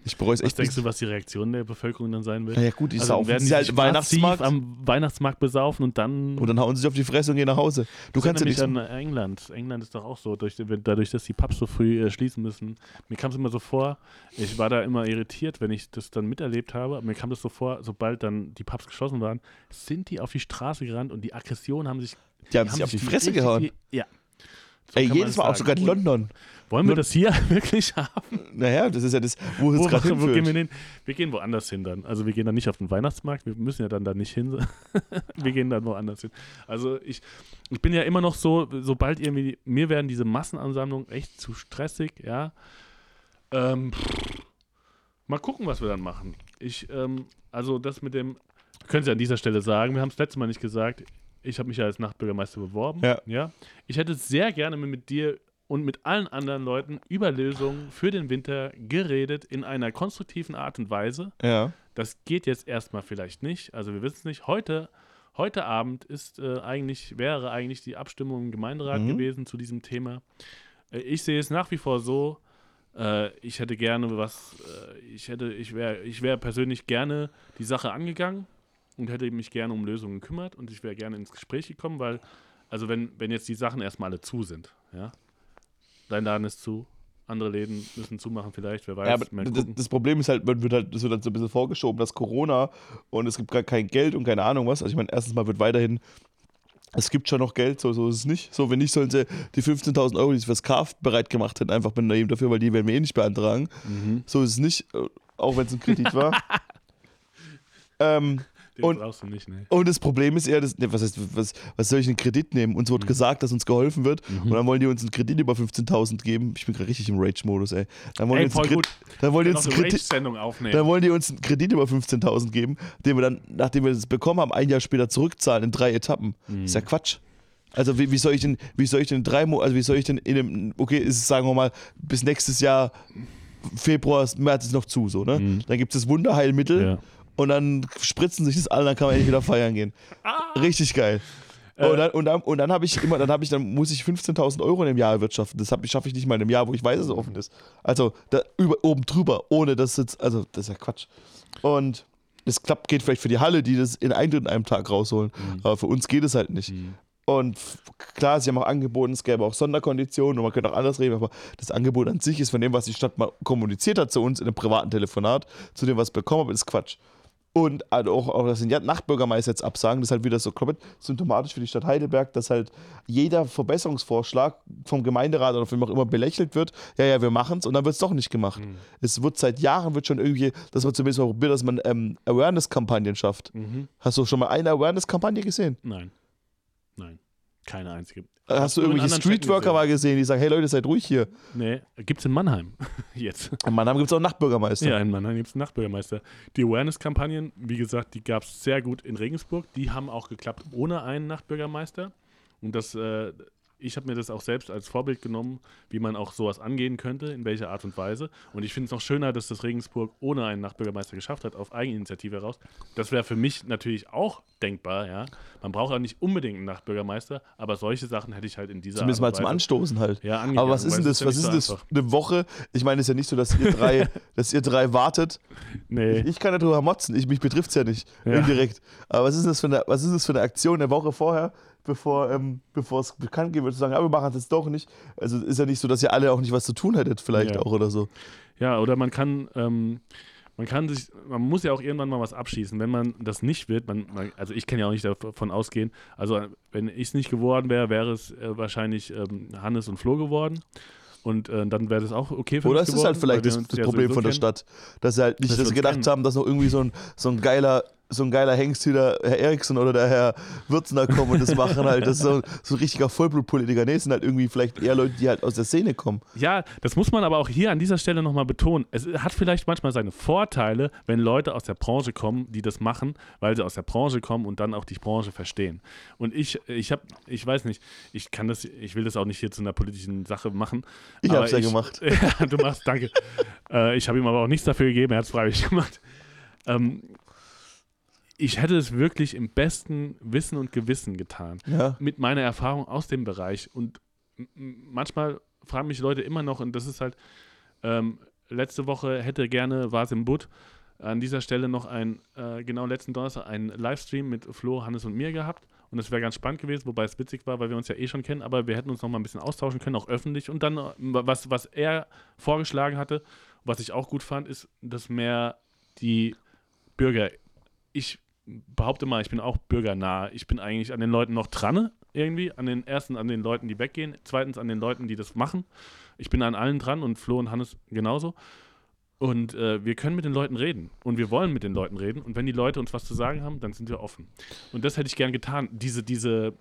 Speaker 2: Ich bereue es
Speaker 1: Was
Speaker 2: echt
Speaker 1: denkst
Speaker 2: nicht.
Speaker 1: du, was die Reaktion der Bevölkerung dann sein wird?
Speaker 2: Naja, gut, die
Speaker 1: Also
Speaker 2: saufen
Speaker 1: werden
Speaker 2: sie
Speaker 1: die
Speaker 2: halt
Speaker 1: sich
Speaker 2: Weihnachtsmarkt
Speaker 1: massiv am Weihnachtsmarkt besaufen und dann.
Speaker 2: und dann hauen sie sich auf die Fresse und gehen nach Hause. Du kannst ja nicht.
Speaker 1: an England. England ist doch auch so, durch, dadurch, dass die Pubs so früh äh, schließen müssen. Mir kam es immer so vor, ich war da immer irritiert, wenn ich das dann miterlebt habe. Mir kam das so vor, sobald dann die Pubs geschlossen waren, sind die auf die Straße gerannt und die Aggressionen haben sich.
Speaker 2: Die haben sich auf die Fresse gehauen.
Speaker 1: Ja. So
Speaker 2: Ey, jedes
Speaker 1: es
Speaker 2: Mal auch
Speaker 1: sagen.
Speaker 2: sogar in London.
Speaker 1: Wollen wir das hier wirklich haben?
Speaker 2: Naja, das ist ja das, wo es gerade
Speaker 1: wo gehen wir
Speaker 2: hinführt.
Speaker 1: hin? Wir gehen woanders hin dann. Also wir gehen dann nicht auf den Weihnachtsmarkt, wir müssen ja dann da nicht hin. wir gehen dann woanders hin. Also ich, ich bin ja immer noch so, sobald irgendwie, mir werden diese Massenansammlungen echt zu stressig, ja. Ähm, mal gucken, was wir dann machen. Ich, ähm, also das mit dem, können Sie an dieser Stelle sagen, wir haben es letztes Mal nicht gesagt, ich habe mich ja als Nachtbürgermeister beworben.
Speaker 2: Ja.
Speaker 1: ja. Ich hätte sehr gerne mit dir und mit allen anderen Leuten über Lösungen für den Winter geredet in einer konstruktiven Art und Weise.
Speaker 2: Ja.
Speaker 1: Das geht jetzt erstmal vielleicht nicht. Also wir wissen es nicht. Heute, heute Abend ist äh, eigentlich, wäre eigentlich die Abstimmung im Gemeinderat
Speaker 2: Mhm.
Speaker 1: gewesen zu diesem Thema. Äh, ich sehe es nach wie vor so. Äh, ich hätte gerne was, äh, ich hätte, ich wäre, ich wäre persönlich gerne die Sache angegangen und hätte mich gerne um Lösungen gekümmert und ich wäre gerne ins Gespräch gekommen, weil, also wenn, wenn jetzt die Sachen erstmal alle zu sind, ja, dein Laden ist zu, andere Läden müssen zumachen vielleicht, wer weiß,
Speaker 2: Ja, das, das Problem ist halt, man wird halt, das wird halt so ein bisschen vorgeschoben, dass Corona und es gibt gar kein Geld und keine Ahnung was. Also ich meine, erstens mal wird weiterhin, es gibt schon noch Geld, so, so ist es nicht. So, wenn nicht, sollen sie die 15.000 Euro, die sie fürs KAF bereit gemacht hätten, einfach benehmen dafür, weil die werden wir eh nicht beantragen.
Speaker 1: Mhm.
Speaker 2: So ist es nicht, äh, auch wenn es ein Kredit war. ähm,
Speaker 1: Den
Speaker 2: und-
Speaker 1: brauchst du nicht, ne?
Speaker 2: und das Problem ist eher, das, ne, was, heißt, was, was soll ich einen Kredit nehmen? Uns
Speaker 1: Mhm.
Speaker 2: wurde gesagt, dass uns geholfen wird und dann wollen die uns einen Kredit über 15.000 geben. Ich bin gerade richtig im Rage-Modus, ey. Dann wollen
Speaker 1: Ey,
Speaker 2: die uns einen
Speaker 1: voll
Speaker 2: Kredit-
Speaker 1: gut.
Speaker 2: Dann wollen die
Speaker 1: Wir
Speaker 2: uns
Speaker 1: eine
Speaker 2: Kredit,
Speaker 1: aufnehmen.
Speaker 2: dann wollen die uns einen Kredit über 15.000 geben, den wir dann, nachdem wir das bekommen haben, ein Jahr später zurückzahlen in drei Etappen.
Speaker 1: Mhm.
Speaker 2: ist ja Quatsch. Also wie, wie soll ich denn, wie soll ich denn in drei Mo also wie soll ich denn in einem, okay, ist es, sagen wir mal, bis nächstes Jahr Februar, März ist noch zu, so, ne?
Speaker 1: Mhm.
Speaker 2: Dann gibt es das Wunderheilmittel
Speaker 1: Ja.
Speaker 2: Und dann spritzen sich das alle, dann kann man endlich wieder feiern gehen. Richtig geil.
Speaker 1: Äh.
Speaker 2: und dann, und dann, und dann habe ich immer, dann habe ich, dann muss ich 15.000 Euro in einem Jahr erwirtschaften. Das schaffe ich nicht mal in einem Jahr, wo ich weiß, dass es offen ist. Also da über, oben drüber, ohne dass jetzt, also das ist ja Quatsch. Und das klappt, geht vielleicht für die Halle, die das in einem in einem Tag rausholen. Aber für uns geht es halt nicht. Und f- klar, sie haben auch angeboten, es gäbe auch Sonderkonditionen und man könnte auch anders reden, aber das Angebot an sich ist von dem, was die Stadt mal kommuniziert hat zu uns in einem privaten Telefonat, zu dem, was ich bekommen habe, ist Quatsch. Und also auch, auch dass den Nachtbürgermeister jetzt absagen, das ist halt wieder so komplett symptomatisch für die Stadt Heidelberg, dass halt jeder Verbesserungsvorschlag vom Gemeinderat oder von wem auch immer belächelt wird. Ja, ja, wir machen es und dann wird es doch nicht gemacht. Es wird seit Jahren wird schon irgendwie, dass man zumindest mal probiert, dass man ähm, Awareness-Kampagnen schafft.
Speaker 1: Mhm.
Speaker 2: Hast du schon mal eine Awareness-Kampagne gesehen?
Speaker 1: Nein. Nein. Keine einzige.
Speaker 2: Hast du irgendwelche Streetworker mal gesehen, die sagen, hey Leute, seid ruhig hier.
Speaker 1: Nee, gibt's in Mannheim. Jetzt.
Speaker 2: In Mannheim gibt es auch Nachtbürgermeister.
Speaker 1: Ja, in Mannheim gibt es einen Nachtbürgermeister. Die Awareness-Kampagnen, wie gesagt, die gab es sehr gut in Regensburg. Die haben auch geklappt ohne einen Nachtbürgermeister. Und das, äh, ich habe mir das auch selbst als Vorbild genommen, wie man auch sowas angehen könnte, in welcher Art und Weise. Und ich finde es noch schöner, dass das Regensburg ohne einen Nachbürgermeister geschafft hat, auf Eigeninitiative heraus. Das wäre für mich natürlich auch denkbar, ja. Man braucht auch nicht unbedingt einen Nachbürgermeister, aber solche Sachen hätte ich halt in dieser
Speaker 2: Zumindest
Speaker 1: Art
Speaker 2: mal zum Anstoßen halt.
Speaker 1: Ja, angegangen,
Speaker 2: Aber was ist denn das? Was ist
Speaker 1: so
Speaker 2: das? Eine Woche? Ich meine, es ist ja nicht so, dass ihr drei, dass ihr drei wartet.
Speaker 1: Nee.
Speaker 2: Ich kann ja drüber motzen. Ich, mich betrifft es ja nicht.
Speaker 1: Ja.
Speaker 2: Indirekt. Aber was ist, das für eine, was ist das für eine Aktion eine Woche vorher, bevor, ähm, bevor es bekannt gegeben wird, zu sagen, ja, wir machen es jetzt doch nicht. Also ist ja nicht so, dass ihr alle auch nicht was zu tun hättet, vielleicht
Speaker 1: Ja.
Speaker 2: auch oder so.
Speaker 1: Ja, oder man kann, ähm, man kann sich, man muss ja auch irgendwann mal was abschießen. Wenn man das nicht wird, man, man also ich kann ja auch nicht davon ausgehen. Also wenn ich es nicht geworden wäre, wäre es äh, wahrscheinlich ähm, Hannes und Flo geworden. Und äh, dann wäre das auch okay für
Speaker 2: Oder es ist
Speaker 1: geworden,
Speaker 2: halt vielleicht das, das Problem
Speaker 1: sowieso
Speaker 2: von der
Speaker 1: kennen.
Speaker 2: Stadt, dass sie halt nicht
Speaker 1: Dass
Speaker 2: dass gedacht
Speaker 1: kennen.
Speaker 2: haben, dass noch irgendwie so ein, so ein geiler so ein geiler Hengst wie der Herr Eriksson oder der Herr Würzner kommen und das machen halt. Das ist so, so ein richtiger Vollblutpolitiker. Nee, es sind halt irgendwie vielleicht eher Leute, die halt aus der Szene kommen.
Speaker 1: Ja, das muss man aber auch hier an dieser Stelle nochmal betonen. Es hat vielleicht manchmal seine Vorteile, wenn Leute aus der Branche kommen, die das machen, weil sie aus der Branche kommen und dann auch die Branche verstehen. Und ich, ich habe, ich weiß nicht, ich kann das, ich will das auch nicht hier zu einer politischen Sache machen.
Speaker 2: Ich
Speaker 1: aber
Speaker 2: hab's ja gemacht.
Speaker 1: Ja, du machst, danke. äh, ich habe ihm aber auch nichts dafür gegeben, er hat es freiwillig gemacht. Ähm, ich hätte es wirklich im besten Wissen und Gewissen getan
Speaker 2: Ja.
Speaker 1: mit meiner Erfahrung aus dem Bereich. Und manchmal fragen mich Leute immer noch, und das ist halt, ähm, letzte Woche hätte gerne Vasim Butt an dieser Stelle noch ein, äh, genau letzten Donnerstag, einen Livestream mit Flo, Hannes und mir gehabt. Und das wäre ganz spannend gewesen, wobei es witzig war, weil wir uns ja eh schon kennen, aber wir hätten uns noch mal ein bisschen austauschen können, auch öffentlich. Und dann, äh, was, was er vorgeschlagen hatte, was ich auch gut fand, ist, dass mehr die Bürger, ich behaupte mal, ich bin auch bürgernah. Ich bin eigentlich an den Leuten noch dran, irgendwie. An den ersten, an den Leuten, die weggehen. Zweitens an den Leuten, die das machen. Ich bin an allen dran und Flo und Hannes genauso. Und äh, wir können mit den Leuten reden. Und wir wollen mit den Leuten reden. Und wenn die Leute uns was zu sagen haben, dann sind wir offen. Und das hätte ich gern getan. Diese, diese,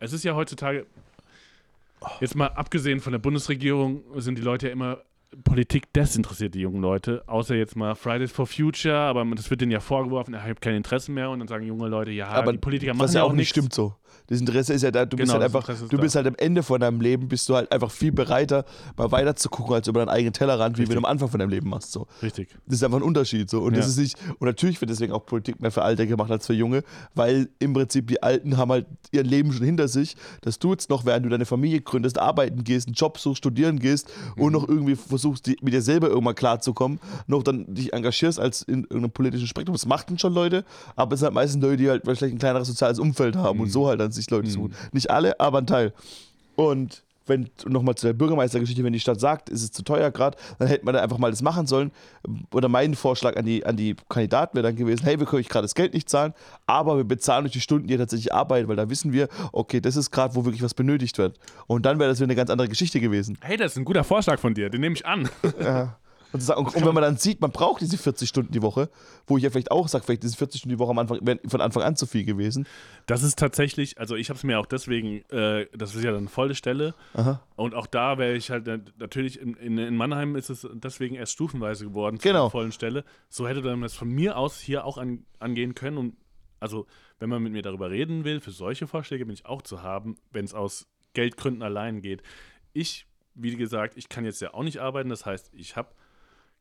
Speaker 1: es ist ja heutzutage, jetzt mal abgesehen von der Bundesregierung, sind die Leute ja immer Politik desinteressiert, die jungen Leute. Außer jetzt mal Fridays for Future, aber das wird denen ja vorgeworfen, er hat kein Interesse mehr. Und dann sagen junge Leute, ja,
Speaker 2: Aber
Speaker 1: die Politiker machen
Speaker 2: was ja auch nicht
Speaker 1: nichts.
Speaker 2: stimmt so. Das Interesse ist ja da, du bist
Speaker 1: Genau,
Speaker 2: halt
Speaker 1: das
Speaker 2: einfach,
Speaker 1: Interesse ist
Speaker 2: du
Speaker 1: da.
Speaker 2: bist halt am Ende von deinem Leben, bist du halt einfach viel bereiter, mal weiter zu gucken, als über deinen eigenen Tellerrand, wie
Speaker 1: Richtig.
Speaker 2: wenn du am Anfang von deinem Leben machst. So.
Speaker 1: Richtig.
Speaker 2: Das ist einfach ein Unterschied. So. Und das
Speaker 1: Ja.
Speaker 2: ist nicht, und natürlich wird deswegen auch Politik mehr für Alte gemacht als für Junge, weil im Prinzip die Alten haben halt ihr Leben schon hinter sich, dass du jetzt noch, während du deine Familie gründest, arbeiten gehst, einen Job suchst, studieren gehst und noch irgendwie versuchst, die, mit dir selber irgendwann klarzukommen, noch dann dich engagierst als in irgendeinem politischen Spektrum. Das machten schon Leute, aber es sind halt meistens Leute, die halt vielleicht ein kleineres soziales Umfeld haben und so halt dann sich Leute suchen. Nicht alle, aber ein Teil. Und wenn, nochmal zu der Bürgermeistergeschichte, wenn die Stadt sagt, ist es zu teuer gerade, dann hätte man da einfach mal das machen sollen. Oder mein Vorschlag an die, an die Kandidaten wäre dann gewesen, hey, wir können euch gerade das Geld nicht zahlen, aber wir bezahlen euch die Stunden, die ihr tatsächlich arbeitet, weil da wissen wir, okay, das ist gerade, wo wirklich was benötigt wird. Und dann wäre das wieder eine ganz andere Geschichte gewesen.
Speaker 1: Hey, das ist ein guter Vorschlag von dir, den nehme ich an.
Speaker 2: Ja. Und, sagen, und, und wenn man dann sieht, man braucht diese 40 Stunden die Woche, wo ich ja vielleicht auch sage, vielleicht ist 40 Stunden die Woche am Anfang, wären von Anfang an zu viel gewesen.
Speaker 1: Das ist tatsächlich, also ich habe es mir auch deswegen, äh, das ist ja dann volle Stelle.
Speaker 2: Aha.
Speaker 1: Und auch da wäre ich halt natürlich, in, in, in Mannheim ist es deswegen erst stufenweise geworden zu
Speaker 2: Genau.
Speaker 1: vollen Stelle. So hätte dann das von mir aus hier auch an, angehen können. Und also, wenn man mit mir darüber reden will, für solche Vorschläge bin ich auch zu haben, wenn es aus Geldgründen allein geht. Ich, wie gesagt, ich kann jetzt ja auch nicht arbeiten. Das heißt, ich habe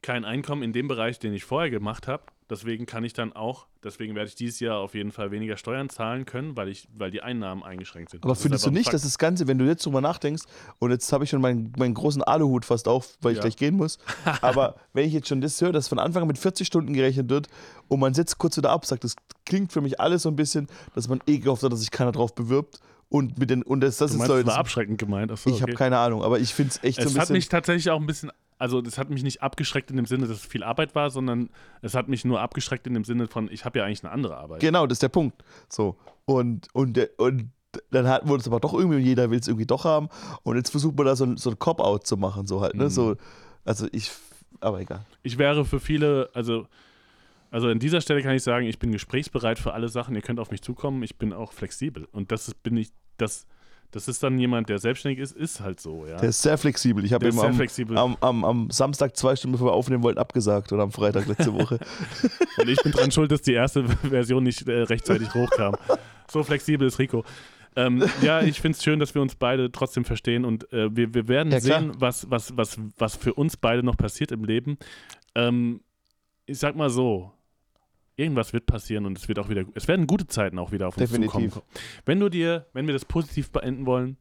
Speaker 1: kein Einkommen in dem Bereich, den ich vorher gemacht habe. Deswegen kann ich dann auch, deswegen werde ich dieses Jahr auf jeden Fall weniger Steuern zahlen können, weil, ich, weil die Einnahmen eingeschränkt sind.
Speaker 2: Aber
Speaker 1: Das ist
Speaker 2: findest du nicht, dass das Ganze, wenn du jetzt drüber nachdenkst, und jetzt habe ich schon meinen, meinen großen Aluhut fast auf, weil ich
Speaker 1: Ja.
Speaker 2: gleich gehen muss, aber wenn ich jetzt schon das höre, dass von Anfang an mit 40 Stunden gerechnet wird und man setzt kurz wieder ab, sagt, das klingt für mich alles so ein bisschen, dass man eh gehofft hat, dass sich keiner drauf bewirbt und mit den, und das, das
Speaker 1: Du
Speaker 2: ist
Speaker 1: meinst,
Speaker 2: Leute,
Speaker 1: das war abschreckend gemeint. Achso,
Speaker 2: ich
Speaker 1: okay.
Speaker 2: habe keine Ahnung, aber ich finde es echt so
Speaker 1: Es
Speaker 2: ein
Speaker 1: hat
Speaker 2: bisschen,
Speaker 1: mich tatsächlich auch ein bisschen, also das hat mich nicht abgeschreckt in dem Sinne, dass es viel Arbeit war, sondern es hat mich nur abgeschreckt in dem Sinne von, ich habe ja eigentlich eine andere Arbeit.
Speaker 2: genau, das ist der Punkt, so, und, und, und dann hat, wurde es aber doch irgendwie, jeder will es irgendwie doch haben und jetzt versucht man da so ein, so ein Cop-Out zu machen, so halt, ne,
Speaker 1: Mhm.
Speaker 2: so, also ich, aber egal.
Speaker 1: Ich wäre für viele, also, also an dieser Stelle kann ich sagen, ich bin gesprächsbereit für alle Sachen, ihr könnt auf mich zukommen, ich bin auch flexibel. Und das ist, bin ich, das, das ist dann jemand, der selbstständig ist, ist halt so, ja.
Speaker 2: Der ist sehr flexibel. Ich habe
Speaker 1: sehr
Speaker 2: am, am, am, am Samstag zwei Stunden bevor wir aufnehmen wollten abgesagt oder am Freitag letzte Woche.
Speaker 1: Und ich bin dran schuld, dass die erste Version nicht äh, rechtzeitig hochkam. So flexibel ist Rico. ähm, ja, ich finde es schön, dass wir uns beide trotzdem verstehen und äh, wir, wir werden
Speaker 2: Ja,
Speaker 1: sehen, was, was, was, was für uns beide noch passiert im Leben. Ähm, ich sag mal so, irgendwas wird passieren und es wird auch wieder, es werden gute Zeiten auch wieder auf uns
Speaker 2: Definitiv.
Speaker 1: zukommen. Wenn du dir, wenn wir das positiv beenden wollen,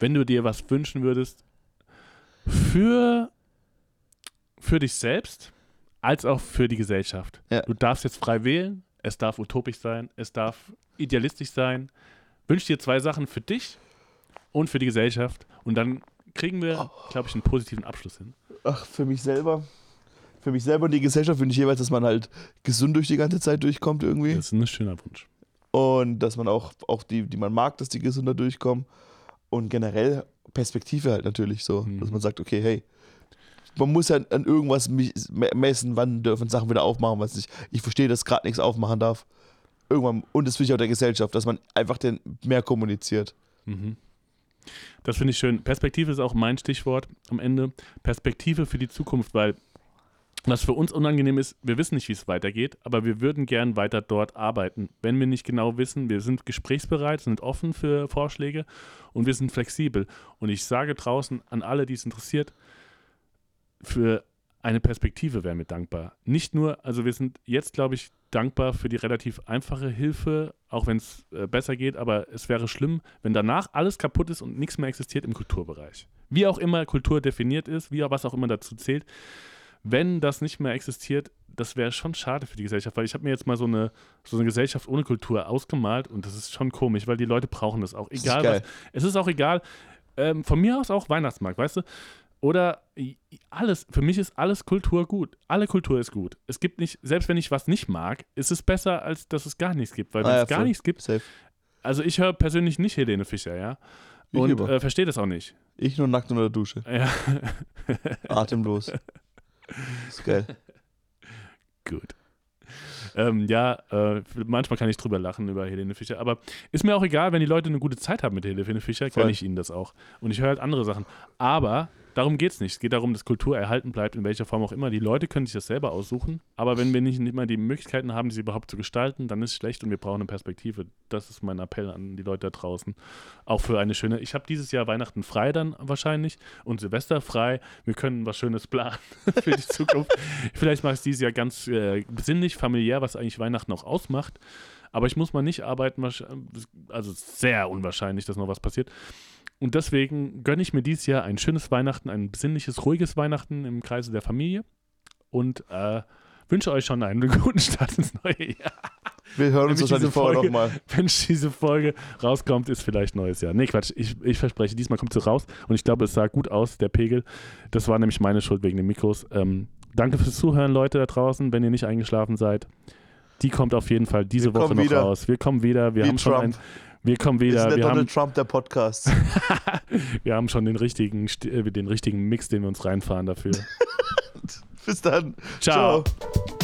Speaker 1: wenn du dir was wünschen würdest, für, für dich selbst als auch für die Gesellschaft.
Speaker 2: Ja.
Speaker 1: Du darfst jetzt frei wählen, es darf utopisch sein, es darf idealistisch sein. Wünsch dir zwei Sachen für dich und für die Gesellschaft und dann kriegen wir, glaube ich, einen positiven Abschluss hin.
Speaker 2: Ach, für mich selber. Für mich selber und die Gesellschaft wünsche ich jeweils, dass man halt gesund durch die ganze Zeit durchkommt irgendwie.
Speaker 1: Das ist ein schöner Wunsch.
Speaker 2: Und dass man auch, auch die, die man mag, dass die gesünder durchkommen. Und generell Perspektive halt natürlich so,
Speaker 1: Mhm.
Speaker 2: dass man sagt, okay, hey, man muss ja an irgendwas messen, wann dürfen Sachen wieder aufmachen, was nicht. Ich verstehe, dass gerade nichts aufmachen darf. Irgendwann, und das wünsche ich auch der Gesellschaft, dass man einfach den mehr kommuniziert.
Speaker 1: Mhm. Das finde ich schön. Perspektive ist auch mein Stichwort am Ende. Perspektive für die Zukunft, weil was für uns unangenehm ist, wir wissen nicht, wie es weitergeht, aber wir würden gern weiter dort arbeiten. Wenn wir nicht genau wissen, wir sind gesprächsbereit, sind offen für Vorschläge und wir sind flexibel. Und ich sage draußen an alle, die es interessiert, für eine Perspektive wären wir dankbar. Nicht nur, also wir sind jetzt, glaube ich, dankbar für die relativ einfache Hilfe, auch wenn es äh, besser geht, aber es wäre schlimm, wenn danach alles kaputt ist und nichts mehr existiert im Kulturbereich. Wie auch immer Kultur definiert ist, wie auch was auch immer dazu zählt, wenn das nicht mehr existiert, das wäre schon schade für die Gesellschaft, weil ich habe mir jetzt mal so eine, so eine Gesellschaft ohne Kultur ausgemalt und das ist schon komisch, weil die Leute brauchen das auch.
Speaker 2: Das ist
Speaker 1: Egal was. Es ist auch egal, ähm, von mir aus auch Weihnachtsmarkt, weißt du? Oder alles, für mich ist alles Kultur gut. Alle Kultur ist gut. Es gibt nicht, selbst wenn ich was nicht mag, ist es besser, als dass es gar nichts gibt. Weil wenn
Speaker 2: Ah ja,
Speaker 1: es gar
Speaker 2: voll.
Speaker 1: nichts gibt,
Speaker 2: Safe.
Speaker 1: also ich höre persönlich nicht Helene Fischer, ja.
Speaker 2: Ich
Speaker 1: Und äh, verstehe das auch nicht.
Speaker 2: Ich nur nackt unter der Dusche.
Speaker 1: Ja,
Speaker 2: Atemlos. ist geil.
Speaker 1: gut. Ähm, ja, äh, manchmal kann ich drüber lachen über Helene Fischer, aber ist mir auch egal, wenn die Leute eine gute Zeit haben mit Helene Fischer,
Speaker 2: Voll.
Speaker 1: kann ich ihnen das auch. Und ich höre halt andere Sachen. Aber darum geht es nicht. Es geht darum, dass Kultur erhalten bleibt, in welcher Form auch immer. Die Leute können sich das selber aussuchen, aber wenn wir nicht, nicht mal die Möglichkeiten haben, sie überhaupt zu gestalten, dann ist es schlecht und wir brauchen eine Perspektive. Das ist mein Appell an die Leute da draußen. Auch für eine schöne. Ich habe dieses Jahr Weihnachten frei dann wahrscheinlich und Silvester frei. Wir können was Schönes planen für die Zukunft. Vielleicht mache ich es dieses Jahr ganz äh, besinnlich, familiär, was eigentlich Weihnachten auch ausmacht. Aber ich muss mal nicht arbeiten, also sehr unwahrscheinlich, dass noch was passiert. Und deswegen gönne ich mir dieses Jahr ein schönes Weihnachten, ein besinnliches, ruhiges Weihnachten im Kreise der Familie und äh, wünsche euch schon einen guten Start ins neue Jahr.
Speaker 2: Wir hören uns wahrscheinlich vorher
Speaker 1: Folge-
Speaker 2: nochmal.
Speaker 1: Wenn diese Folge rauskommt, ist vielleicht neues Jahr. Nee, Quatsch, ich, ich verspreche, diesmal kommt sie raus und ich glaube, es sah gut aus, der Pegel. Das war nämlich meine Schuld wegen den Mikros. Ähm, danke fürs Zuhören, Leute da draußen, wenn ihr nicht eingeschlafen seid. Die kommt auf jeden Fall diese
Speaker 2: Wir
Speaker 1: Woche noch
Speaker 2: wieder.
Speaker 1: raus. Wir kommen wieder. Wir
Speaker 2: Wie
Speaker 1: haben schon ein,
Speaker 2: Trump.
Speaker 1: Wir kommen
Speaker 2: Wir
Speaker 1: wieder.
Speaker 2: der
Speaker 1: Wir haben,
Speaker 2: Donald Trump der Podcasts.
Speaker 1: wir haben schon den richtigen, äh, den richtigen Mix, den wir uns reinfahren dafür.
Speaker 2: Bis dann.
Speaker 1: Ciao.
Speaker 2: Ciao.